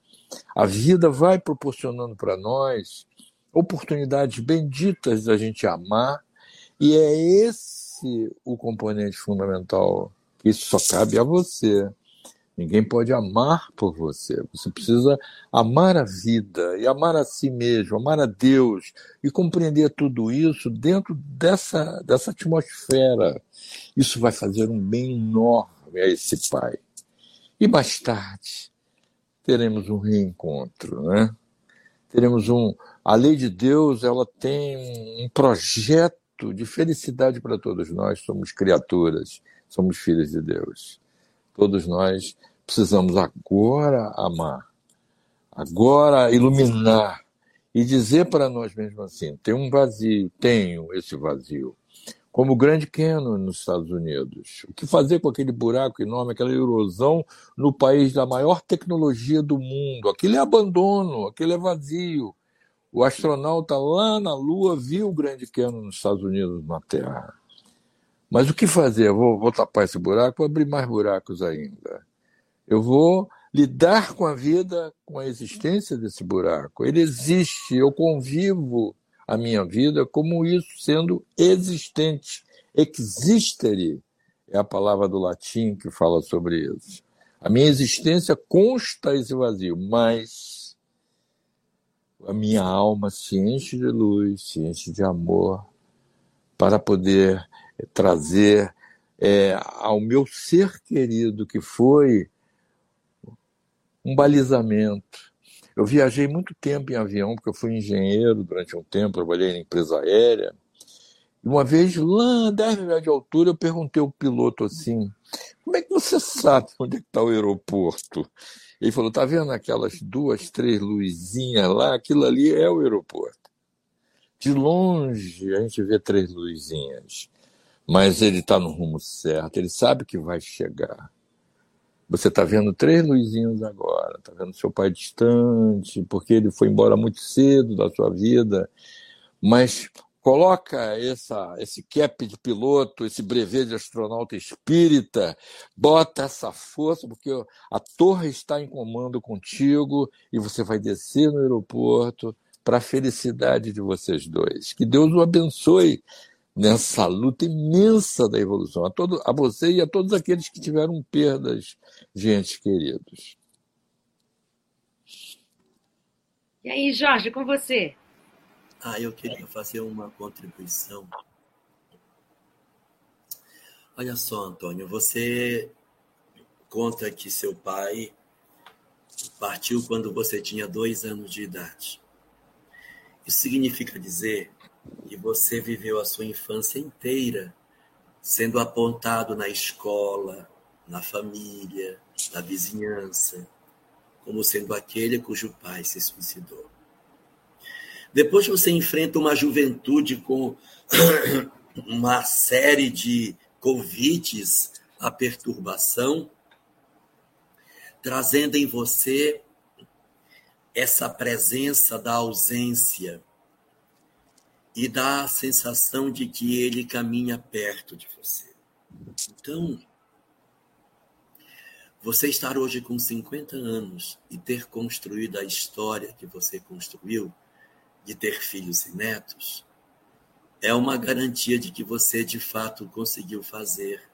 a vida vai proporcionando para nós oportunidades benditas da gente amar, e é esse o componente fundamental. Isso só cabe a você. Ninguém pode amar por você. Você precisa amar a vida e amar a si mesmo, amar a Deus e compreender tudo isso dentro dessa, dessa atmosfera. Isso vai fazer um bem enorme a esse Pai. E mais tarde teremos um reencontro, né? Teremos um, a lei de Deus, ela tem um projeto de felicidade para todos nós. Somos criaturas, somos filhos de Deus. Todos nós precisamos agora amar, agora iluminar e dizer para nós mesmos assim: tem um vazio, tenho esse vazio. Como o Grande Canyon nos Estados Unidos. O que fazer com aquele buraco enorme, aquela erosão no país da maior tecnologia do mundo? Aquilo é abandono, aquilo é vazio. O astronauta lá na Lua viu o grande Canyon nos Estados Unidos, na Terra. Mas o que fazer? Eu vou, vou tapar esse buraco, vou abrir mais buracos ainda. Eu vou lidar com a vida, com a existência desse buraco. Ele existe, eu convivo a minha vida como isso sendo existente. Existere é a palavra do latim que fala sobre isso. A minha existência consta esse vazio, mas a minha alma se enche de luz, se enche de amor, para poder trazer é, ao meu ser querido, que foi um balizamento. Eu viajei muito tempo em avião, porque eu fui engenheiro durante um tempo, trabalhei em empresa aérea. E uma vez, lá a 10 metros de altura, eu perguntei ao piloto assim: como é que você sabe onde é está o aeroporto? Ele falou: tá vendo aquelas duas, três luzinhas lá? Aquilo ali é o aeroporto. De longe a gente vê três luzinhas, mas ele está no rumo certo, ele sabe que vai chegar. Você está vendo três luzinhas agora, está vendo seu pai distante, porque ele foi embora muito cedo da sua vida, mas coloca essa, esse cap de piloto, esse brevet de astronauta espírita, bota essa força, porque a torre está em comando contigo e você vai descer no aeroporto para a felicidade de vocês dois. Que Deus o abençoe nessa luta imensa da evolução, a, todo, a você e a todos aqueles que tiveram perdas de entes queridos. E aí, Jorge, com você? Ah, eu queria fazer uma contribuição. Olha só, Antônio, você conta que seu pai partiu quando você tinha dois anos de idade. Isso significa dizer que você viveu a sua infância inteira sendo apontado na escola, na família, na vizinhança, como sendo aquele cujo pai se suicidou. Depois você enfrenta uma juventude com <coughs> uma série de convites à perturbação, trazendo em você essa presença da ausência e dá a sensação de que ele caminha perto de você. Então, você estar hoje com 50 anos e ter construído a história que você construiu, de ter filhos e netos, é uma garantia de que você de fato conseguiu fazer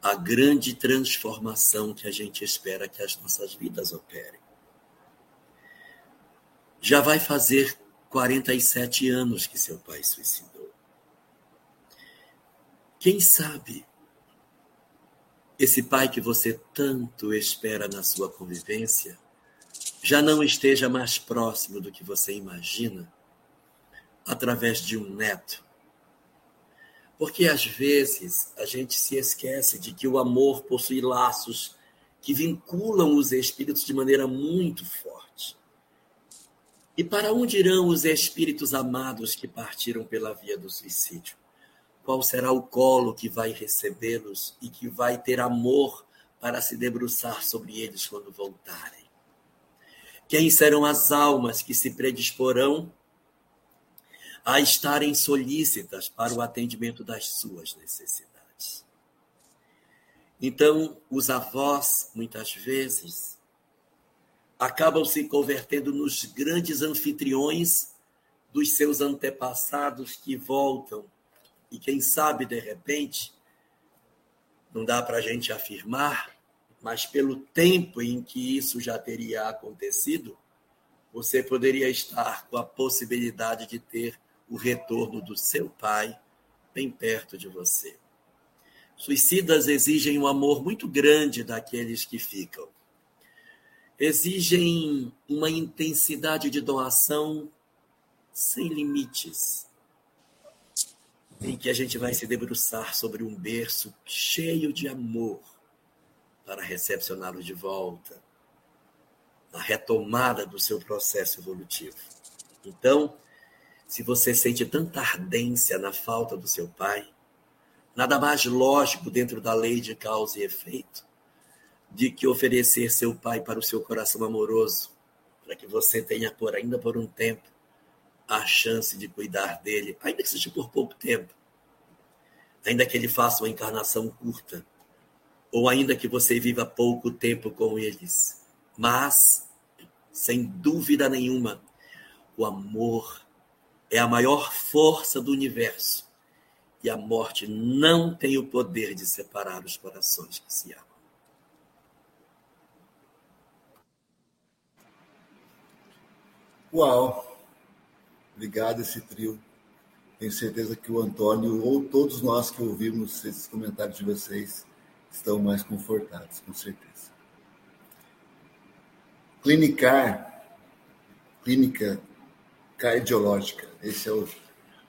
a grande transformação que a gente espera que as nossas vidas operem. Já vai fazer 47 anos que seu pai suicidou. Quem sabe esse pai que você tanto espera na sua convivência já não esteja mais próximo do que você imagina através de um neto. Porque às vezes a gente se esquece de que o amor possui laços que vinculam os espíritos de maneira muito forte. E para onde irão os espíritos amados que partiram pela via do suicídio? Qual será o colo que vai recebê-los e que vai ter amor para se debruçar sobre eles quando voltarem? Quem serão as almas que se predisporão a estarem solícitas para o atendimento das suas necessidades? Então, os avós, muitas vezes, acabam se convertendo nos grandes anfitriões dos seus antepassados que voltam. E quem sabe, de repente, não dá para a gente afirmar, mas pelo tempo em que isso já teria acontecido, você poderia estar com a possibilidade de ter o retorno do seu pai bem perto de você. Suicidas exigem um amor muito grande daqueles que ficam exigem uma intensidade de doação sem limites, em que a gente vai se debruçar sobre um berço cheio de amor para recepcioná-lo de volta, na retomada do seu processo evolutivo. Então, se você sente tanta ardência na falta do seu pai, nada mais lógico dentro da lei de causa e efeito de que oferecer seu pai para o seu coração amoroso, para que você tenha por ainda por um tempo a chance de cuidar dele, ainda que seja por pouco tempo, ainda que ele faça uma encarnação curta, ou ainda que você viva pouco tempo com eles. Mas, sem dúvida nenhuma, o amor é a maior força do universo e a morte não tem o poder de separar os corações que se amam. Uau! Obrigado esse trio. Tenho certeza que o Antônio ou todos nós que ouvimos esses comentários de vocês estão mais confortados, com certeza. Clinicar, clínica cardiológica, esse é o,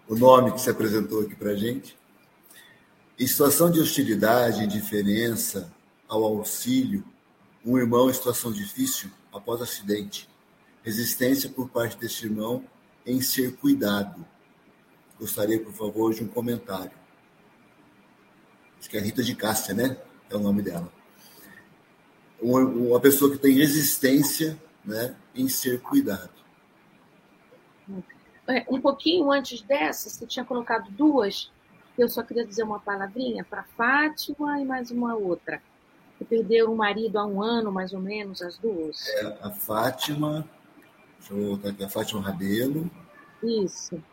o nome que se apresentou aqui para a gente. Em situação de hostilidade, indiferença ao auxílio, um irmão em situação difícil após acidente resistência por parte deste irmão em ser cuidado. Gostaria, por favor, de um comentário. Acho que é Rita de Cássia, né? É o nome dela. Uma, uma pessoa que tem resistência né, em ser cuidado. É, um pouquinho antes dessa, você tinha colocado duas, eu só queria dizer uma palavrinha para Fátima e mais uma outra. Que perdeu o marido há um ano, mais ou menos, as duas. É, a Fátima Deixa eu voltar aqui. A Fátima Rabelo. Isso.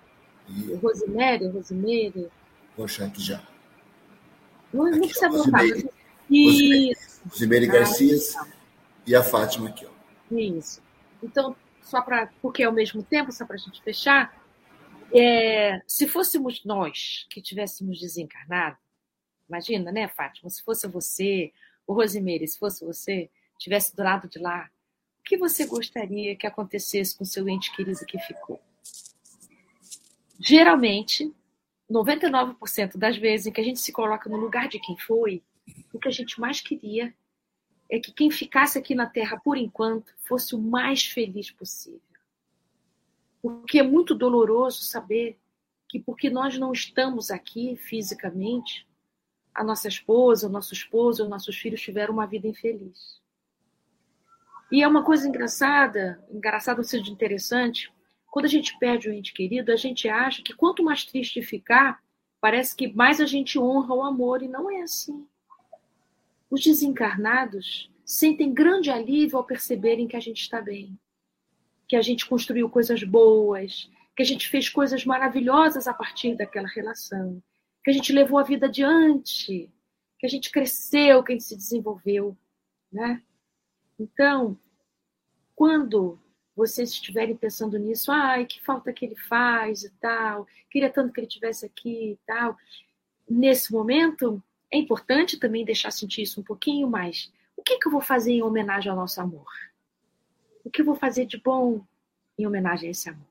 E... Rosemary, Rosemary. Vou achar aqui já. Não, aqui, não precisa voltar. Isso. Rosemary Garcia ah, e a Fátima aqui. Ó. Isso. Então, só para. Porque ao mesmo tempo, só para a gente fechar, é, se fôssemos nós que tivéssemos desencarnado, imagina, né, Fátima? Se fosse você, o Rosemary, se fosse você, tivesse do lado de lá, que você gostaria que acontecesse com seu ente querido que ficou? Geralmente, 99% das vezes em que a gente se coloca no lugar de quem foi, o que a gente mais queria é que quem ficasse aqui na Terra por enquanto fosse o mais feliz possível. Porque é muito doloroso saber que porque nós não estamos aqui fisicamente, a nossa esposa, o nosso esposo, os nossos filhos tiveram uma vida infeliz. E é uma coisa engraçada, engraçada ou seja interessante, quando a gente perde um ente querido, a gente acha que quanto mais triste ficar, parece que mais a gente honra o amor, e não é assim. Os desencarnados sentem grande alívio ao perceberem que a gente está bem, que a gente construiu coisas boas, que a gente fez coisas maravilhosas a partir daquela relação, que a gente levou a vida adiante, que a gente cresceu, que a gente se desenvolveu, né? Então, quando vocês estiverem pensando nisso, ai, que falta que ele faz e tal, queria tanto que ele tivesse aqui e tal. Nesse momento, é importante também deixar sentir isso um pouquinho mais. O que, que eu vou fazer em homenagem ao nosso amor? O que eu vou fazer de bom em homenagem a esse amor?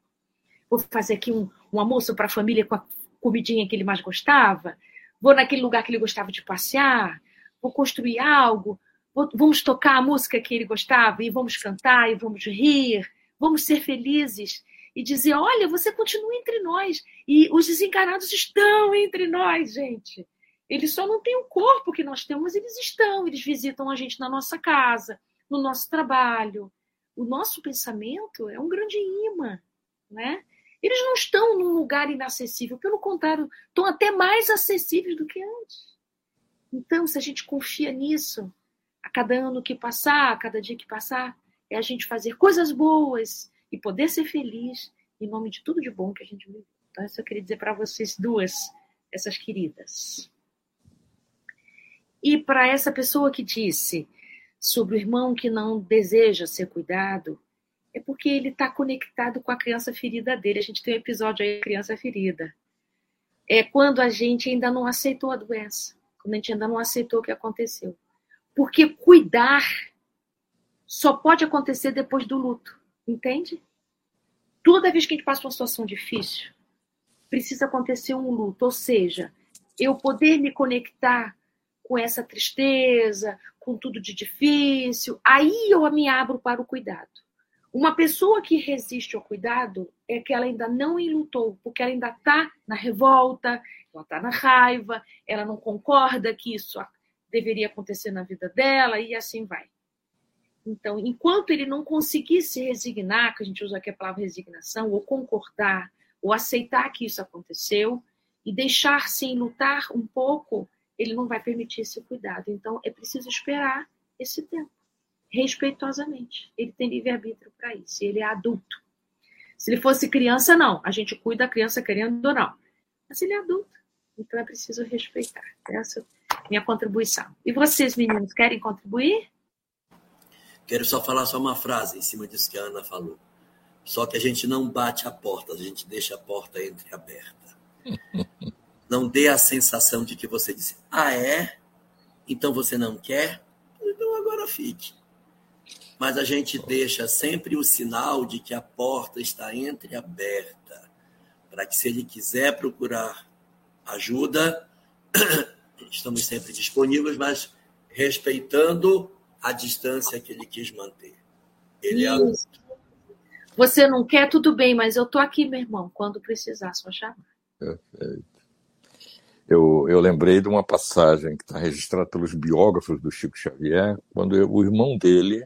Vou fazer aqui um, um almoço para a família com a comidinha que ele mais gostava? Vou naquele lugar que ele gostava de passear? Vou construir algo? Vamos tocar a música que ele gostava e vamos cantar e vamos rir? Vamos ser felizes e dizer: olha, você continua entre nós. E os desencarados estão entre nós, gente. Eles só não têm o corpo que nós temos, eles estão, eles visitam a gente na nossa casa, no nosso trabalho. O nosso pensamento é um grande imã, né? Eles não estão num lugar inacessível, pelo contrário, estão até mais acessíveis do que antes. Então, se a gente confia nisso, a cada ano que passar, a cada dia que passar, é a gente fazer coisas boas e poder ser feliz em nome de tudo de bom que a gente vive. Então, isso eu queria dizer para vocês duas, essas queridas. E para essa pessoa que disse sobre o irmão que não deseja ser cuidado, é porque ele está conectado com a criança ferida dele. A gente tem um episódio aí, criança ferida. É quando a gente ainda não aceitou a doença, quando a gente ainda não aceitou o que aconteceu. Porque cuidar só pode acontecer depois do luto, entende? Toda vez que a gente passa uma situação difícil, precisa acontecer um luto, ou seja, eu poder me conectar com essa tristeza, com tudo de difícil, aí eu me abro para o cuidado. Uma pessoa que resiste ao cuidado é que ela ainda não enlutou, porque ela ainda está na revolta, ela está na raiva, ela não concorda que isso deveria acontecer na vida dela e assim vai. Então, enquanto ele não conseguir se resignar, que a gente usa aqui a palavra resignação, ou concordar, ou aceitar que isso aconteceu, e deixar-se lutar um pouco, ele não vai permitir esse cuidado. Então, é preciso esperar esse tempo, respeitosamente. Ele tem livre-arbítrio para isso, ele é adulto. Se ele fosse criança, não. A gente cuida da criança querendo ou não. Mas ele é adulto, então é preciso respeitar. Essa minha contribuição. E vocês, meninos, querem contribuir? Quero só falar só uma frase em cima disso que a Ana falou. Só que a gente não bate a porta, a gente deixa a porta entreaberta. <laughs> Não dê a sensação de que você disse, ah, é? Então você não quer? Então agora fique. Mas a gente deixa sempre o sinal de que a porta está entreaberta, para que se ele quiser procurar ajuda, <clears throat> estamos sempre disponíveis, mas respeitando a distância que ele quis manter. Ele é adulto. Você não quer, tudo bem, mas eu estou aqui, meu irmão, quando precisar, só chamar. Perfeito. Eu, eu lembrei de uma passagem que está registrada pelos biógrafos do Chico Xavier, quando eu, o irmão dele,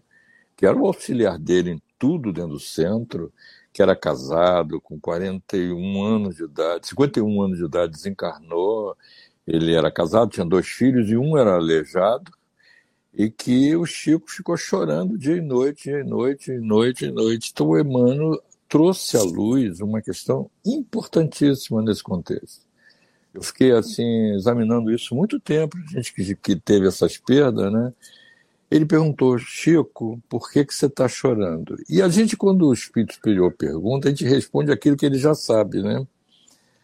que era o auxiliar dele em tudo dentro do centro, que era casado com 41 anos de idade, 51 anos de idade, desencarnou. Ele era casado, tinha dois filhos e um era aleijado, e que o Chico ficou chorando dia e noite, dia e noite, dia e noite, dia e noite. Então o Emmanuel trouxe à luz uma questão importantíssima nesse contexto. Eu fiquei assim examinando isso muito tempo, gente que, que teve essas perdas, né? Ele perguntou, Chico, por que, que você está chorando? E a gente, quando o Espírito Superior pergunta, a gente responde aquilo que ele já sabe, né?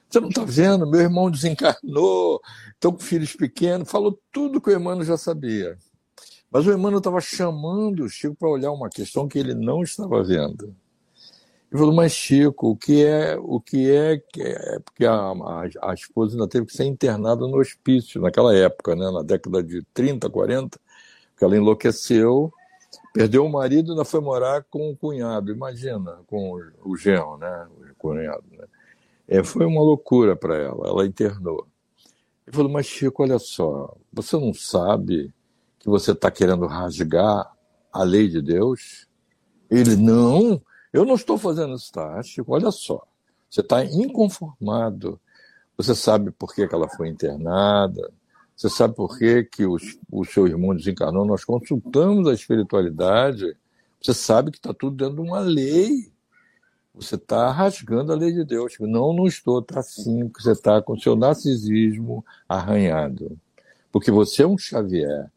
Você não está vendo? Meu irmão desencarnou, estou com filhos pequenos, falou tudo que o Emmanuel já sabia. Mas o Emmanuel estava chamando o Chico para olhar uma questão que ele não estava vendo. Ele falou, mas Chico, o que é, o que é, é porque a, a, a, esposa ainda teve que ser internada no hospício naquela época, né, na década de 30, 40, porque ela enlouqueceu, perdeu o marido e ainda foi morar com o cunhado, imagina, com o, o genro, né, o cunhado, né. É, foi uma loucura para ela, ela internou. Ele falou, mas Chico, olha só, você não sabe que você está querendo rasgar a lei de Deus? Ele, não, eu não estou fazendo isso, tá? Chico, olha só, você está inconformado. Você sabe por que, que ela foi internada, você sabe por que, que os, o seu irmão desencarnou? Nós consultamos a espiritualidade. Você sabe que está tudo dentro de uma lei. Você está rasgando a lei de Deus. Não, não estou. Está sim, porque você está com seu narcisismo arranhado. Porque você é um Xavier.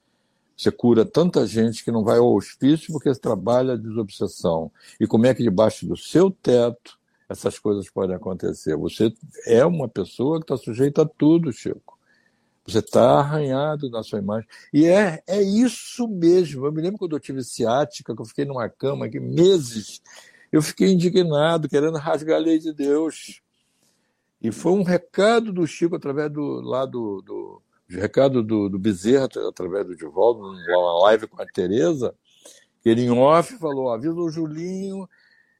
Você cura tanta gente que não vai ao hospício porque trabalha a desobsessão. E como é que debaixo do seu teto essas coisas podem acontecer? Você é uma pessoa que está sujeita a tudo, Chico. Você está arranhado na sua imagem. E é, é isso mesmo. Eu me lembro quando eu tive ciática, que eu fiquei numa cama aqui meses. Eu fiquei indignado, querendo rasgar a lei de Deus. E foi um recado do Chico através do lá do, do recado do, do Bezerra através do Divaldo, numa live com a Tereza, ele em off falou: avisa o Julinho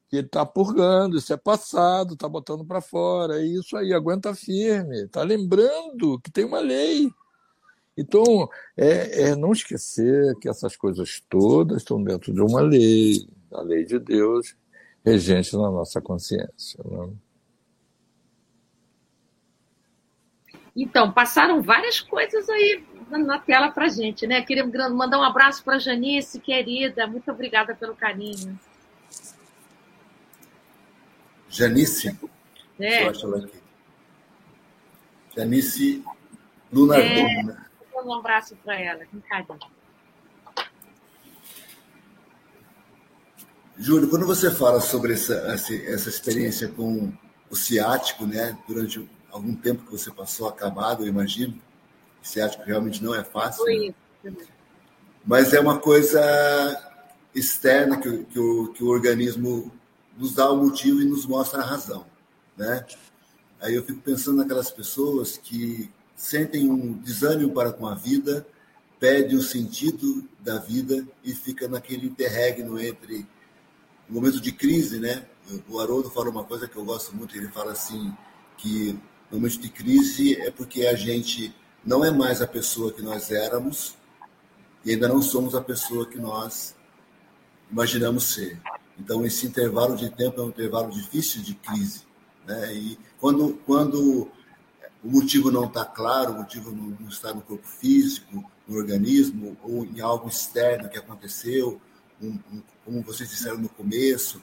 que ele está purgando, isso é passado, está botando para fora, é isso aí, aguenta firme, está lembrando que tem uma lei. Então, é, é, não esquecer que essas coisas todas estão dentro de uma lei, a lei de Deus, regente na nossa consciência. Né? Então, passaram várias coisas aí na tela para gente, né? Queria mandar um abraço para Janice, querida, muito obrigada pelo carinho. Janice. É. Deixa eu ela aqui. Janice Lunardon, é, né? Um abraço para ela, com carinho. Júlio, quando você fala sobre essa, essa experiência com o ciático, né, durante algum tempo que você passou acabado, eu imagino, o ciático realmente não é fácil. Né? Mas é uma coisa externa que, que, o, que o organismo nos dá o motivo e nos mostra a razão, né? Aí eu fico pensando naquelas pessoas que sentem um desânimo para com a vida, perdem o sentido da vida e fica naquele interregno entre o momento de crise, né? O Haroldo fala uma coisa que eu gosto muito, ele fala assim que no momento de crise é porque a gente não é mais a pessoa que nós éramos e ainda não somos a pessoa que nós imaginamos ser. Então, esse intervalo de tempo é um intervalo difícil de crise. Né? E quando, quando o motivo não está claro, o motivo não está no corpo físico, no organismo, ou em algo externo que aconteceu, um, um, como vocês disseram no começo,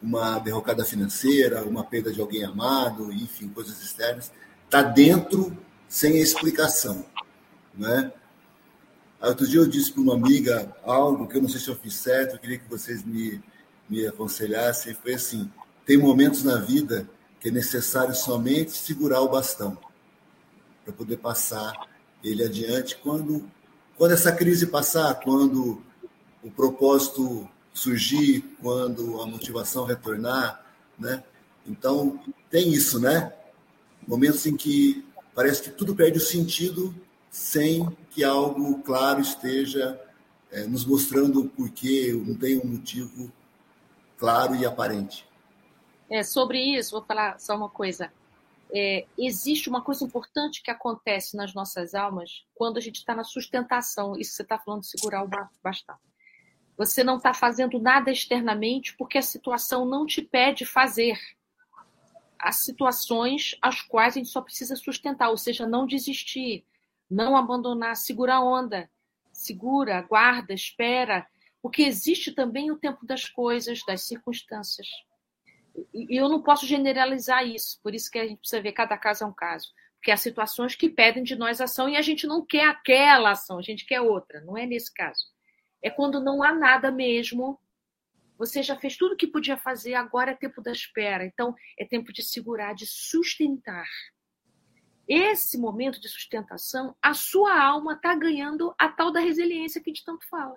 uma derrocada financeira, uma perda de alguém amado, enfim, coisas externas, está dentro sem explicação. Né? Outro dia eu disse para uma amiga algo que eu não sei se eu fiz certo, eu queria que vocês me, me aconselhasse foi assim: tem momentos na vida que é necessário somente segurar o bastão para poder passar ele adiante. Quando, quando essa crise passar, quando o propósito surgir, quando a motivação retornar, né? Então tem isso, né? Momentos em que parece que tudo perde o sentido sem que algo claro esteja é, nos mostrando o porquê, não tem um motivo claro e aparente. É, sobre isso, vou falar só uma coisa. É, existe uma coisa importante que acontece nas nossas almas quando a gente está na sustentação. Isso você está falando de segurar o bastão. Você não está fazendo nada externamente porque a situação não te pede fazer. Há situações às quais a gente só precisa sustentar, ou seja, não desistir, não abandonar, segurar a onda. Segura, guarda, espera, porque existe também o tempo das coisas, das circunstâncias. E eu não posso generalizar isso, por isso que a gente precisa ver cada caso é um caso. Porque há situações que pedem de nós ação e a gente não quer aquela ação, a gente quer outra. Não é nesse caso. É quando não há nada mesmo. Você já fez tudo o que podia fazer, agora é tempo da espera. Então, é tempo de segurar, de sustentar. Esse momento de sustentação, a sua alma está ganhando a tal da resiliência que a gente tanto fala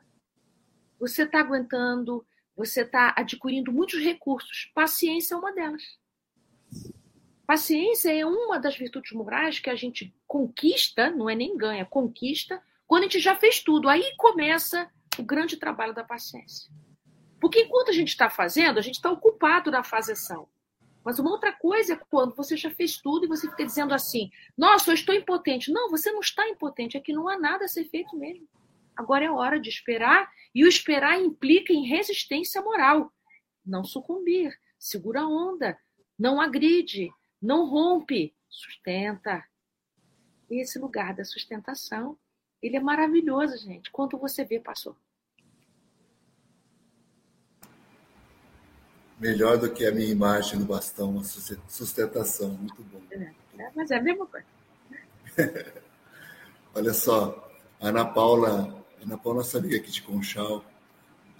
você está aguentando, você está adquirindo muitos recursos. Paciência é uma delas. Paciência é uma das virtudes morais que a gente conquista, não é nem ganha, conquista, quando a gente já fez tudo. Aí começa o grande trabalho da paciência. Porque enquanto a gente está fazendo, a gente está ocupado na fazeção. Mas uma outra coisa é quando você já fez tudo e você fica dizendo assim: Nossa, eu estou impotente. Não, você não está impotente, é que não há nada a ser feito mesmo. Agora é hora de esperar, e o esperar implica em resistência moral. Não sucumbir, segura a onda, não agride, não rompe, sustenta. Esse lugar da sustentação, ele é maravilhoso, gente. Quando você vê, passou. Melhor do que a minha imagem no bastão, a sustentação. Muito bom. É, é mas é a mesma coisa. <laughs> Olha só, Ana Paula, Ana Paula, nossa amiga aqui de Conchal,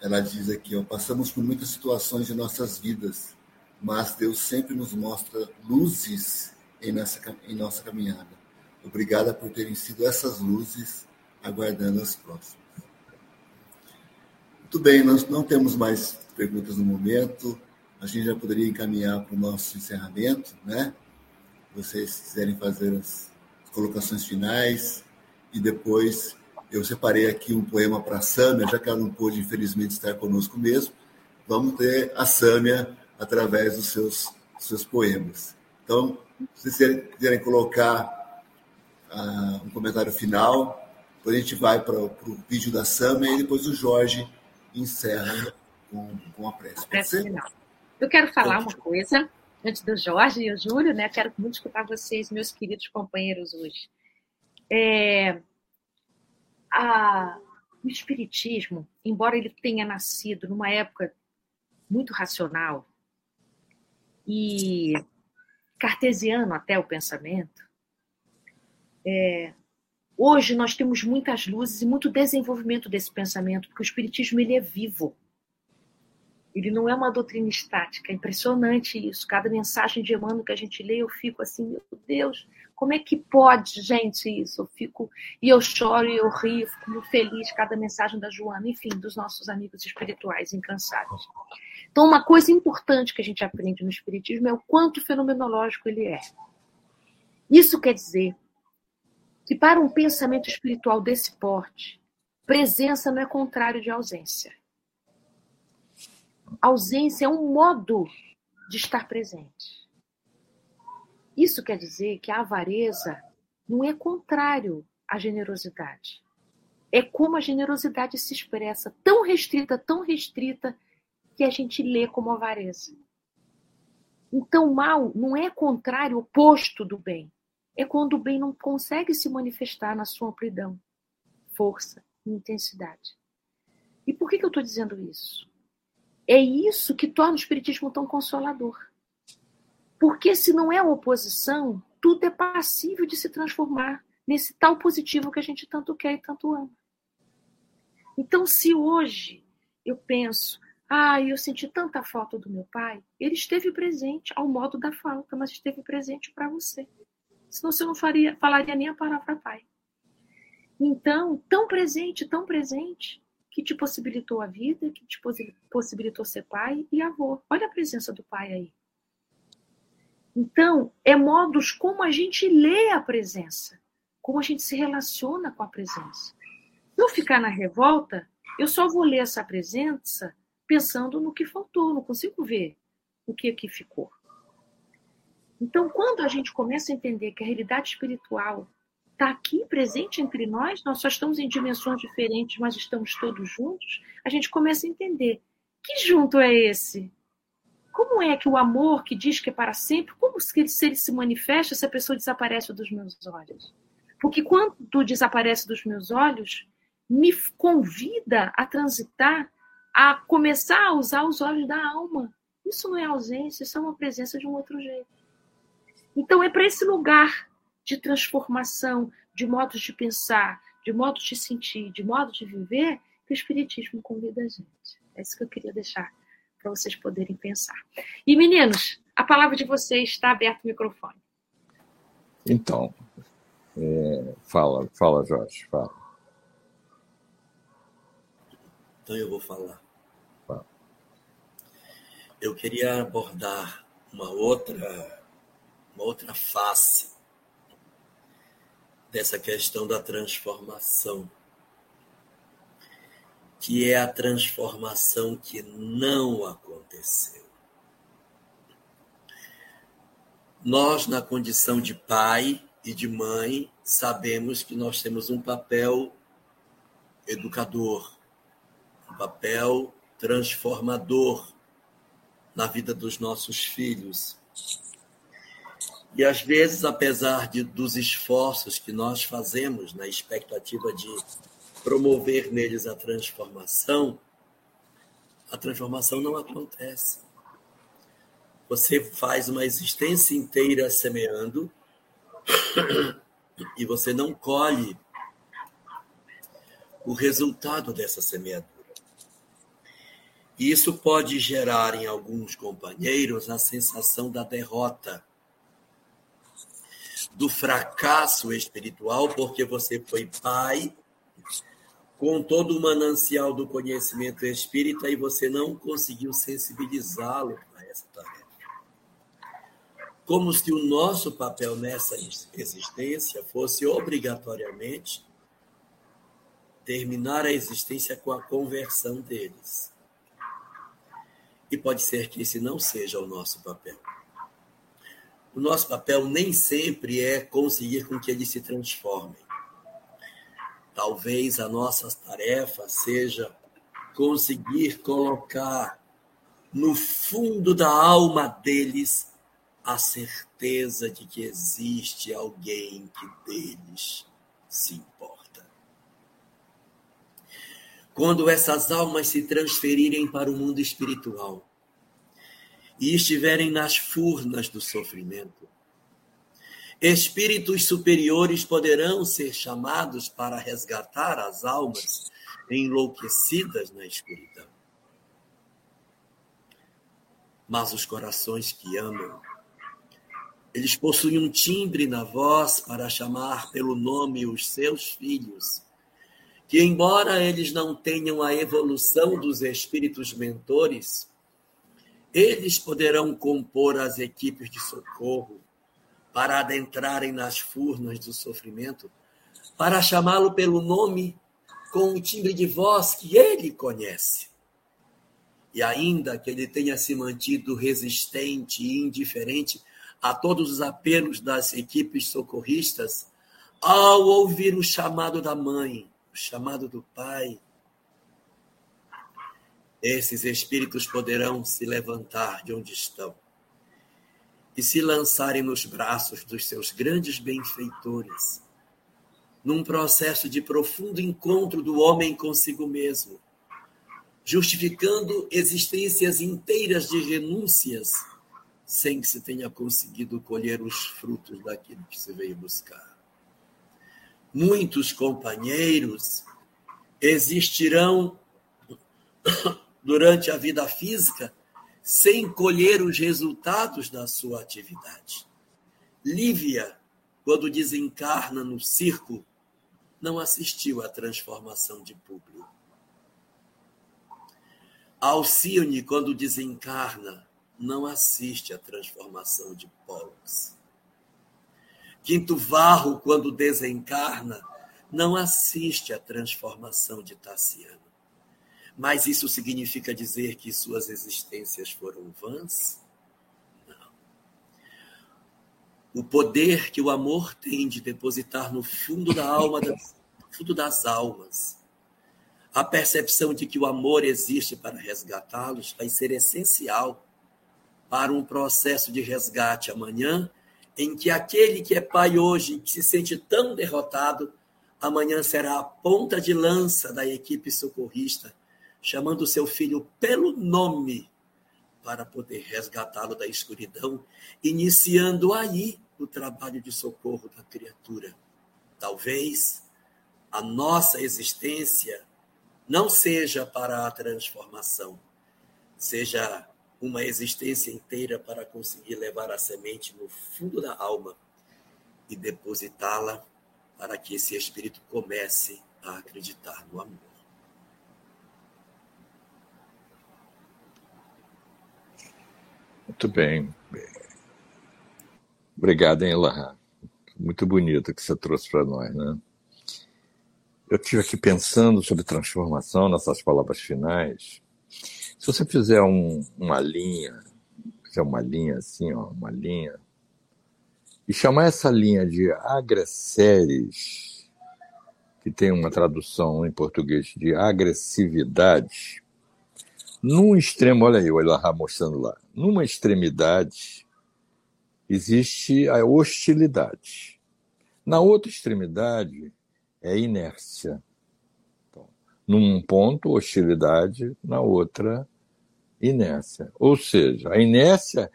ela diz aqui, ó, passamos por muitas situações em nossas vidas, mas Deus sempre nos mostra luzes em nossa, em nossa caminhada. Obrigada por terem sido essas luzes, aguardando as próximas. Muito bem, nós não temos mais perguntas no momento. A gente já poderia encaminhar para o nosso encerramento, né? Vocês quiserem fazer as colocações finais e depois eu separei aqui um poema para a Sâmia, já que ela não pôde, infelizmente, estar conosco mesmo. Vamos ter a Sâmia através dos seus, seus poemas. Então, se vocês quiserem colocar uh, um comentário final, depois a gente vai para o vídeo da Sâmia e depois o Jorge encerra com, com a prece. prece final. Eu quero falar uma coisa antes do Jorge e o Júlio, né? Quero muito escutar vocês, meus queridos companheiros, hoje. É, a, o Espiritismo, embora ele tenha nascido numa época muito racional e cartesiano até o pensamento, é, hoje nós temos muitas luzes e muito desenvolvimento desse pensamento, porque o Espiritismo ele é vivo. Ele não é uma doutrina estática, é impressionante isso. Cada mensagem de Emmanuel que a gente lê, eu fico assim, meu Deus, como é que pode, gente, isso? Eu fico, e eu choro e eu rio, fico muito feliz cada mensagem da Joana, enfim, dos nossos amigos espirituais incansáveis. Então, uma coisa importante que a gente aprende no Espiritismo é o quanto fenomenológico ele é. Isso quer dizer que, para um pensamento espiritual desse porte, presença não é contrário de ausência ausência é um modo de estar presente. Isso quer dizer que a avareza não é contrário à generosidade. É como a generosidade se expressa, tão restrita, tão restrita, que a gente lê como avareza. Então, mal não é contrário, oposto do bem. É quando o bem não consegue se manifestar na sua amplidão, força e intensidade. E por que, que eu estou dizendo isso? É isso que torna o Espiritismo tão consolador. Porque se não é oposição, tudo é passível de se transformar nesse tal positivo que a gente tanto quer e tanto ama. Então, se hoje eu penso, ah, eu senti tanta falta do meu pai, ele esteve presente ao modo da falta, mas esteve presente para você. Senão você não faria, falaria nem a palavra pai. Então, tão presente, tão presente, que te possibilitou a vida, que te possibilitou ser pai e avô. Olha a presença do pai aí. Então, é modos como a gente lê a presença, como a gente se relaciona com a presença. Se eu ficar na revolta, eu só vou ler essa presença pensando no que faltou, não consigo ver o que aqui ficou. Então, quando a gente começa a entender que a realidade espiritual está aqui presente entre nós, nós só estamos em dimensões diferentes, mas estamos todos juntos, a gente começa a entender que junto é esse? Como é que o amor que diz que é para sempre, como se ele, se ele se manifesta se a pessoa desaparece dos meus olhos? Porque quando desaparece dos meus olhos, me convida a transitar, a começar a usar os olhos da alma. Isso não é ausência, isso é uma presença de um outro jeito. Então é para esse lugar de transformação de modos de pensar, de modos de sentir, de modo de viver, que o Espiritismo convida a gente. É isso que eu queria deixar para vocês poderem pensar. E, meninos, a palavra de vocês está aberto o microfone. Então, é, fala, fala, Jorge, fala. Então eu vou falar. Fala. Eu queria abordar uma outra, uma outra face dessa questão da transformação, que é a transformação que não aconteceu. Nós, na condição de pai e de mãe, sabemos que nós temos um papel educador, um papel transformador na vida dos nossos filhos. E às vezes, apesar de, dos esforços que nós fazemos na expectativa de promover neles a transformação, a transformação não acontece. Você faz uma existência inteira semeando <coughs> e você não colhe o resultado dessa semeadura. E isso pode gerar em alguns companheiros a sensação da derrota, do fracasso espiritual, porque você foi pai com todo o manancial do conhecimento espírita e você não conseguiu sensibilizá-lo para essa tarefa. Como se o nosso papel nessa existência fosse obrigatoriamente terminar a existência com a conversão deles. E pode ser que esse não seja o nosso papel. O nosso papel nem sempre é conseguir com que eles se transformem. Talvez a nossa tarefa seja conseguir colocar no fundo da alma deles a certeza de que existe alguém que deles se importa. Quando essas almas se transferirem para o mundo espiritual e estiverem nas furnas do sofrimento, Espíritos superiores poderão ser chamados para resgatar as almas enlouquecidas na escuridão. Mas os corações que amam, eles possuem um timbre na voz para chamar pelo nome os seus filhos, que, embora eles não tenham a evolução dos espíritos mentores, eles poderão compor as equipes de socorro para adentrarem nas furnas do sofrimento, para chamá-lo pelo nome com o timbre de voz que ele conhece. E ainda que ele tenha se mantido resistente e indiferente a todos os apelos das equipes socorristas, ao ouvir o chamado da mãe, o chamado do pai, esses espíritos poderão se levantar de onde estão e se lançarem nos braços dos seus grandes benfeitores, num processo de profundo encontro do homem consigo mesmo, justificando existências inteiras de renúncias, sem que se tenha conseguido colher os frutos daquilo que se veio buscar. Muitos companheiros existirão durante a vida física sem colher os resultados da sua atividade. Lívia, quando desencarna no circo, não assistiu à transformação de Públio. Alcione, quando desencarna, não assiste à transformação de Pollux. Quinto Varro, quando desencarna, não assiste à transformação de Tassiano. Mas isso significa dizer que suas existências foram vãs? Não. O poder que o amor tem de depositar no fundo da alma, no fundo das almas, a percepção de que o amor existe para resgatá-los vai ser essencial para um processo de resgate amanhã, em que aquele que é pai hoje, que se sente tão derrotado, amanhã será a ponta de lança da equipe socorrista chamando seu filho pelo nome para poder resgatá-lo da escuridão, iniciando aí o trabalho de socorro da criatura. Talvez a nossa existência não seja para a transformação, seja uma existência inteira para conseguir levar a semente no fundo da alma e depositá-la para que esse espírito comece a acreditar no amor. Muito bem. Obrigado, hein, Elahá. Muito bonito que você trouxe para nós, né? Eu estive aqui pensando sobre transformação nessas palavras finais. Se você fizer um, uma linha, fizer uma linha assim, ó, uma linha, e chamar essa linha de agresseres, que tem uma tradução em português de agressividade, num extremo, olha aí o Elahá mostrando lá, numa extremidade existe a hostilidade. Na outra extremidade é inércia. Então, num ponto, hostilidade, na outra, inércia. Ou seja, a inércia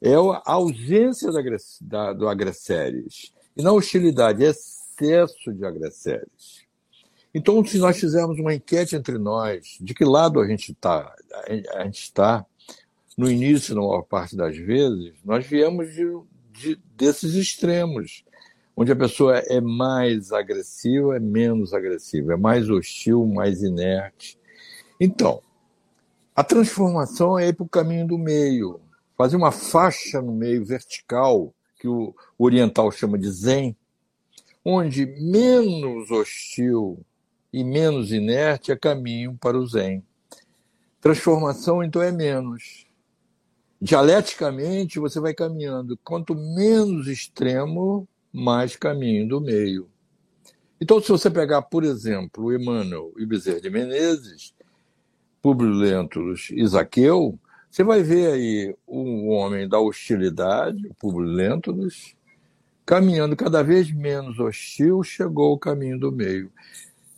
é a ausência da, do agresseres. E na hostilidade, excesso de agresseres. Então, se nós fizermos uma enquete entre nós, de que lado a gente está? A gente está, no início, na maior parte das vezes, nós viemos de, de, desses extremos, onde a pessoa é mais agressiva, é menos agressiva, é mais hostil, mais inerte. Então, a transformação é ir para o caminho do meio, fazer uma faixa no meio vertical, que o oriental chama de zen, onde menos hostil e menos inerte é caminho para o zen. Transformação, então, é menos. Dialeticamente, você vai caminhando. Quanto menos extremo, mais caminho do meio. Então, se você pegar, por exemplo, o Emmanuel e Bezerra de Menezes, Publio Lentulus e Zaqueu, você vai ver aí um homem da hostilidade, o Publio Lentulus, caminhando cada vez menos hostil, chegou ao caminho do meio.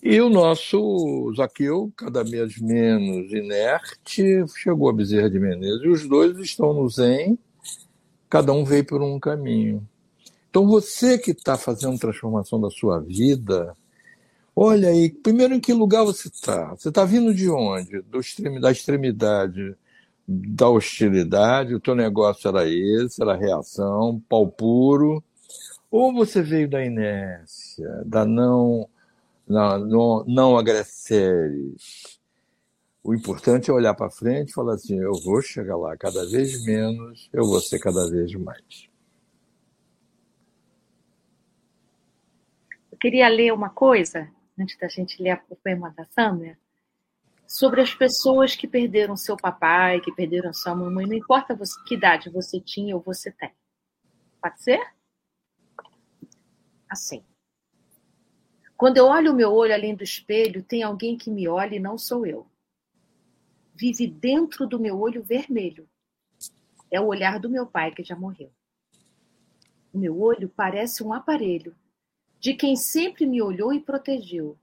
E o nosso Zaqueu, cada vez menos inerte, chegou a Bezerra de Menezes. E os dois estão no Zen, cada um veio por um caminho. Então você que está fazendo transformação da sua vida, olha aí, primeiro em que lugar você está? Você está vindo de onde? Do extremo, da extremidade da hostilidade, o teu negócio era esse, era reação, pau puro, ou você veio da inércia, da não não, não, agreceres. O importante é olhar para frente e falar assim: eu vou chegar lá cada vez menos, eu vou ser cada vez mais. Eu queria ler uma coisa, antes da gente ler o poema da Sâmia, sobre as pessoas que perderam seu papai, que perderam sua mamãe, não importa você, que idade você tinha ou você tem. Pode ser? Assim. Quando eu olho o meu olho além do espelho, tem alguém que me olha e não sou eu. Vive dentro do meu olho vermelho. É o olhar do meu pai que já morreu. O meu olho parece um aparelho de quem sempre me olhou e protegeu,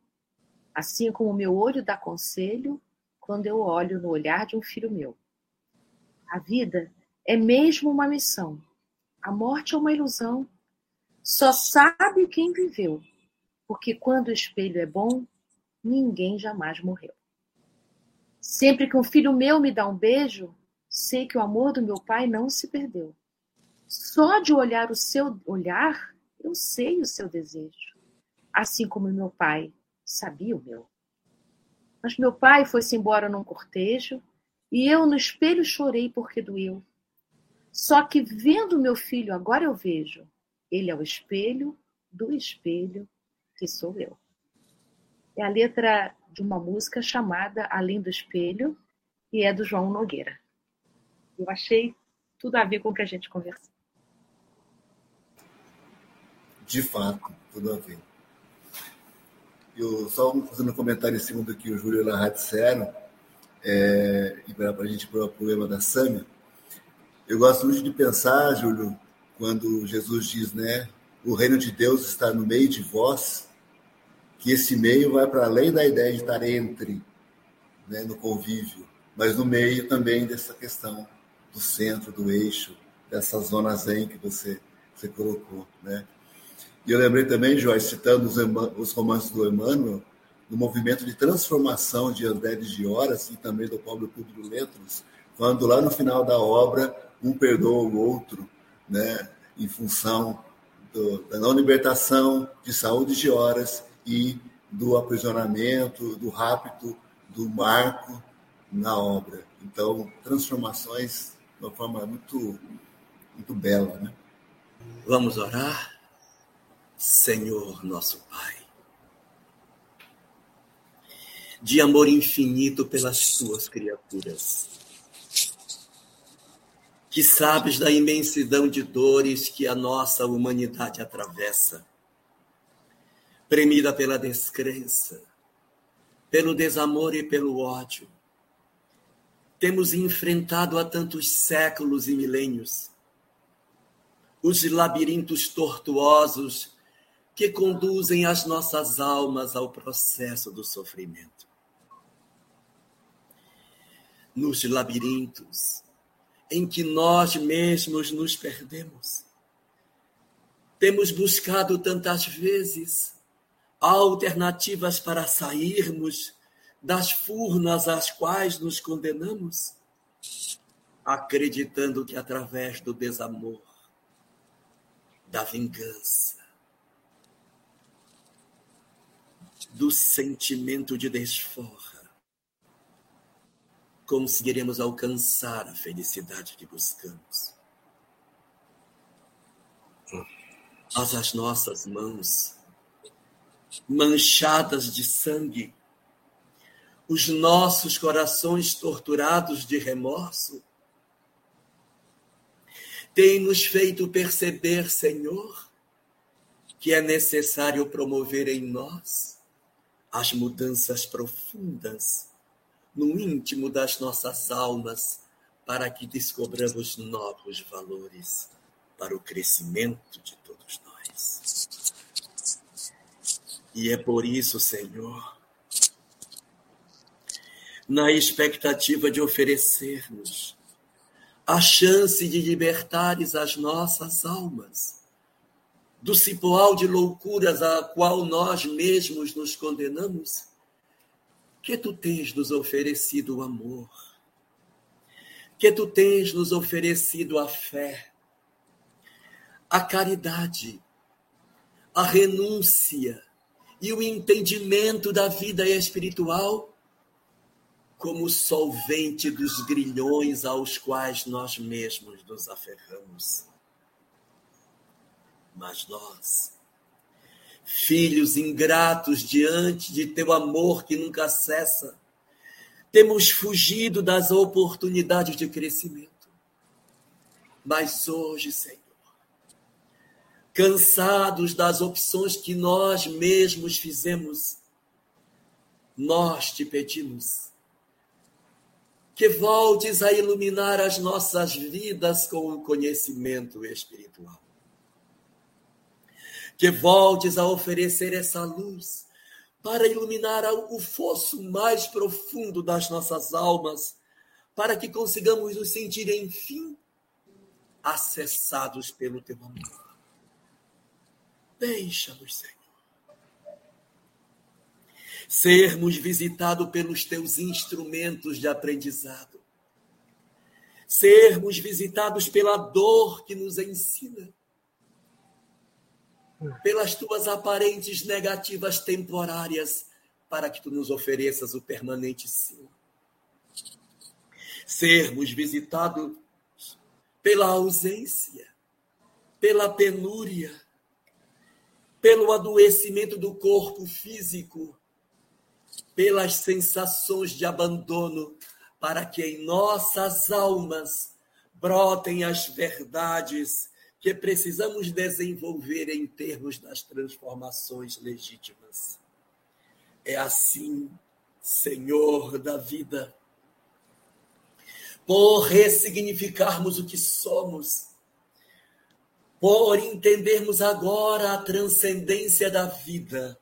assim como o meu olho dá conselho quando eu olho no olhar de um filho meu. A vida é mesmo uma missão. A morte é uma ilusão. Só sabe quem viveu porque quando o espelho é bom, ninguém jamais morreu. Sempre que um filho meu me dá um beijo, sei que o amor do meu pai não se perdeu. Só de olhar o seu olhar, eu sei o seu desejo, assim como meu pai sabia o meu. Mas meu pai foi-se embora num cortejo e eu no espelho chorei porque doeu. Só que vendo meu filho agora eu vejo, ele é o espelho do espelho que sou eu. É a letra de uma música chamada Além do Espelho e é do João Nogueira. Eu achei tudo a ver com o que a gente conversou. De fato, tudo a ver. Eu só fazendo um comentário em cima do que o Júlio e o disseram, é, e para a gente para o problema da Sâmia, eu gosto muito de pensar, Júlio, quando Jesus diz, né, o reino de Deus está no meio de vós, que esse meio vai para além da ideia de estar entre, né, no convívio, mas no meio também dessa questão do centro, do eixo, dessa zona zen que você, você colocou, né? E eu lembrei também, Joyce, citando os, os romances do Emmanuel, no movimento de transformação de André de Horas e também do Pablo Público Letros, quando lá no final da obra um perdoa o outro, né, em função do, da não libertação de saúde de horas e do aprisionamento, do rapto do Marco na obra. Então, transformações de uma forma muito, muito bela. Né? Vamos orar? Senhor nosso Pai, de amor infinito pelas tuas criaturas, que sabes da imensidão de dores que a nossa humanidade atravessa premida pela descrença, pelo desamor e pelo ódio. Temos enfrentado há tantos séculos e milênios os labirintos tortuosos que conduzem as nossas almas ao processo do sofrimento. Nos labirintos em que nós mesmos nos perdemos, temos buscado tantas vezes alternativas para sairmos das furnas às quais nos condenamos, acreditando que através do desamor, da vingança, do sentimento de desforra, conseguiremos alcançar a felicidade que buscamos. Mas as nossas mãos, manchadas de sangue, os nossos corações torturados de remorso, têm nos feito perceber, Senhor, que é necessário promover em nós as mudanças profundas no íntimo das nossas almas para que descobramos novos valores para o crescimento de todos nós. E é por isso, Senhor, na expectativa de oferecer-nos a chance de libertares as nossas almas do cipoal de loucuras a qual nós mesmos nos condenamos, que tu tens nos oferecido o amor, que tu tens nos oferecido a fé, a caridade, a renúncia e o entendimento da vida espiritual como solvente dos grilhões aos quais nós mesmos nos aferramos. Mas nós, filhos ingratos diante de teu amor que nunca cessa, temos fugido das oportunidades de crescimento. Mas hoje, Senhor, cansados das opções que nós mesmos fizemos, nós te pedimos que voltes a iluminar as nossas vidas com o conhecimento espiritual que voltes a oferecer essa luz para iluminar o fosso mais profundo das nossas almas, para que consigamos nos sentir, enfim, acessados pelo teu amor. Deixa-nos, Senhor. Sermos visitados pelos teus instrumentos de aprendizado. Sermos visitados pela dor que nos ensina pelas tuas aparentes negativas temporárias, para que tu nos ofereças o permanente sim. Sermos visitados pela ausência, pela penúria, pelo adoecimento do corpo físico, pelas sensações de abandono, para que em nossas almas brotem as verdades que precisamos desenvolver em termos das transformações legítimas. É assim, Senhor da vida, por ressignificarmos o que somos, por entendermos agora a transcendência da vida,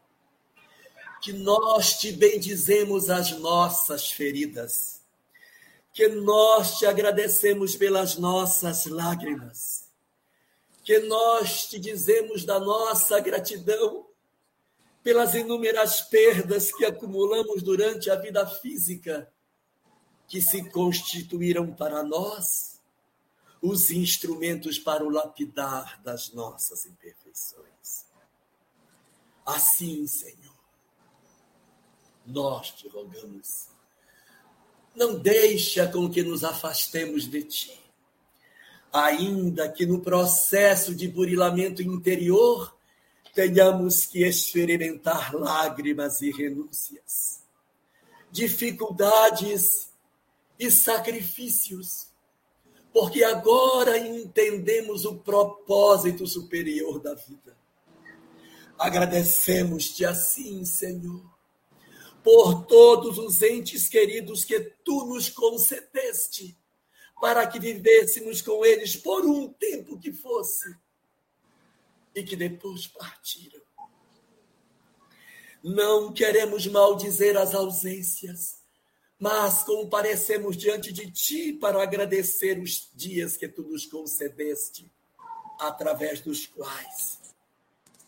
que nós te bendizemos as nossas feridas, que nós te agradecemos pelas nossas lágrimas que nós te dizemos da nossa gratidão pelas inúmeras perdas que acumulamos durante a vida física, que se constituíram para nós os instrumentos para o lapidar das nossas imperfeições. Assim, Senhor, nós te rogamos, não deixa com que nos afastemos de ti ainda que no processo de burilamento interior tenhamos que experimentar lágrimas e renúncias, dificuldades e sacrifícios, porque agora entendemos o propósito superior da vida. Agradecemos-te assim, Senhor, por todos os entes queridos que tu nos concedeste, para que vivêssemos com eles por um tempo que fosse e que depois partiram. Não queremos maldizer as ausências, mas comparecemos diante de ti para agradecer os dias que tu nos concedeste, através dos quais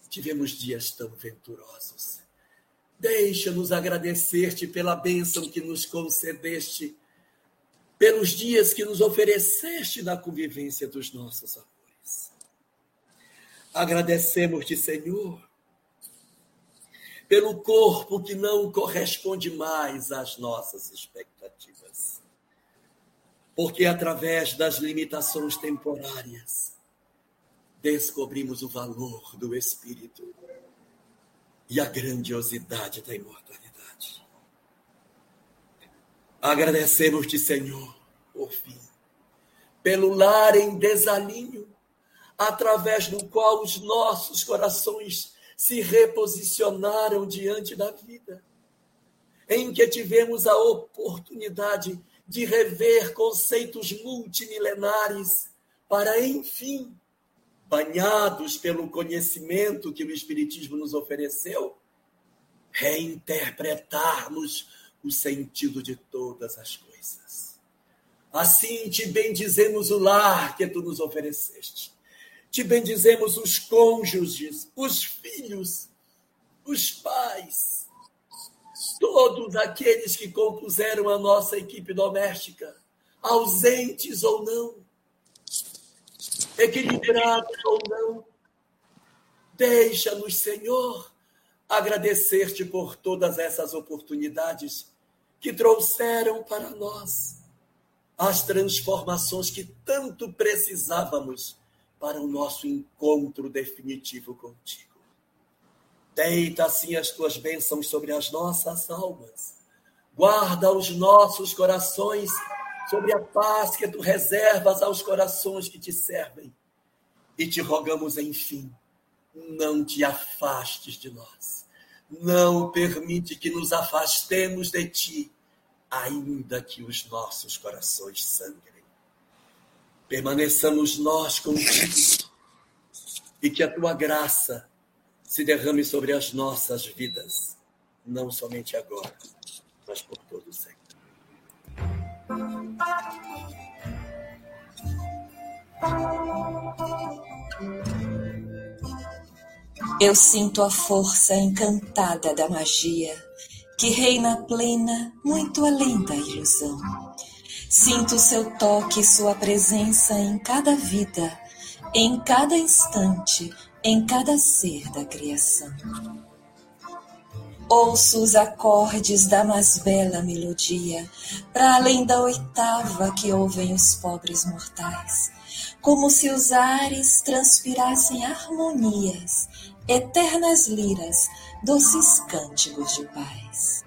tivemos dias tão venturosos. Deixa-nos agradecer-te pela bênção que nos concedeste, pelos dias que nos ofereceste na convivência dos nossos amores. Agradecemos-te, Senhor, pelo corpo que não corresponde mais às nossas expectativas. Porque através das limitações temporárias, descobrimos o valor do Espírito e a grandiosidade da imortalidade. Agradecemos-te, Senhor, por fim, pelo lar em desalinho, através do qual os nossos corações se reposicionaram diante da vida, em que tivemos a oportunidade de rever conceitos multimilenares para, enfim, banhados pelo conhecimento que o Espiritismo nos ofereceu, reinterpretarmos o sentido de todas as coisas. Assim te bendizemos o lar que tu nos ofereceste. Te bendizemos os cônjuges, os filhos, os pais, todos aqueles que compuseram a nossa equipe doméstica, ausentes ou não equilibrados ou não. Deixa-nos, Senhor, agradecer-te por todas essas oportunidades que trouxeram para nós as transformações que tanto precisávamos para o nosso encontro definitivo contigo. Deita assim as tuas bênçãos sobre as nossas almas. Guarda os nossos corações sobre a paz que tu reservas aos corações que te servem. E te rogamos, enfim, não te afastes de nós. Não permite que nos afastemos de ti, ainda que os nossos corações sangrem. Permaneçamos nós contigo e que a tua graça se derrame sobre as nossas vidas, não somente agora, mas por todo sempre. Eu sinto a força encantada da magia que reina plena muito além da ilusão. Sinto seu toque, sua presença em cada vida, em cada instante, em cada ser da criação. Ouço os acordes da mais bela melodia, para além da oitava que ouvem os pobres mortais, como se os ares transpirassem harmonias, eternas liras, doces cânticos de paz.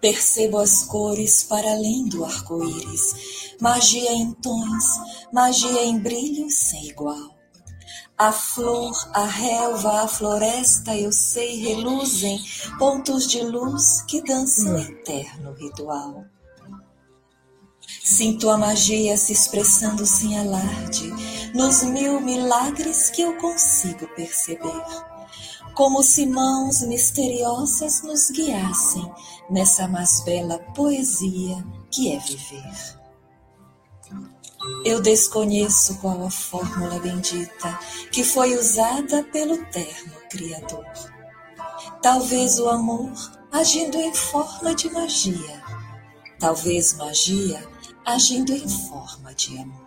Percebo as cores para além do arco-íris, magia em tons, magia em brilho sem igual. A flor, a relva, a floresta, eu sei, reluzem pontos de luz que dançam eterno ritual. Sinto a magia se expressando sem alarde nos mil milagres que eu consigo perceber, como se mãos misteriosas nos guiassem nessa mais bela poesia que é viver. Eu desconheço qual a fórmula bendita que foi usada pelo terno Criador. Talvez o amor agindo em forma de magia, talvez magia agindo em forma de amor.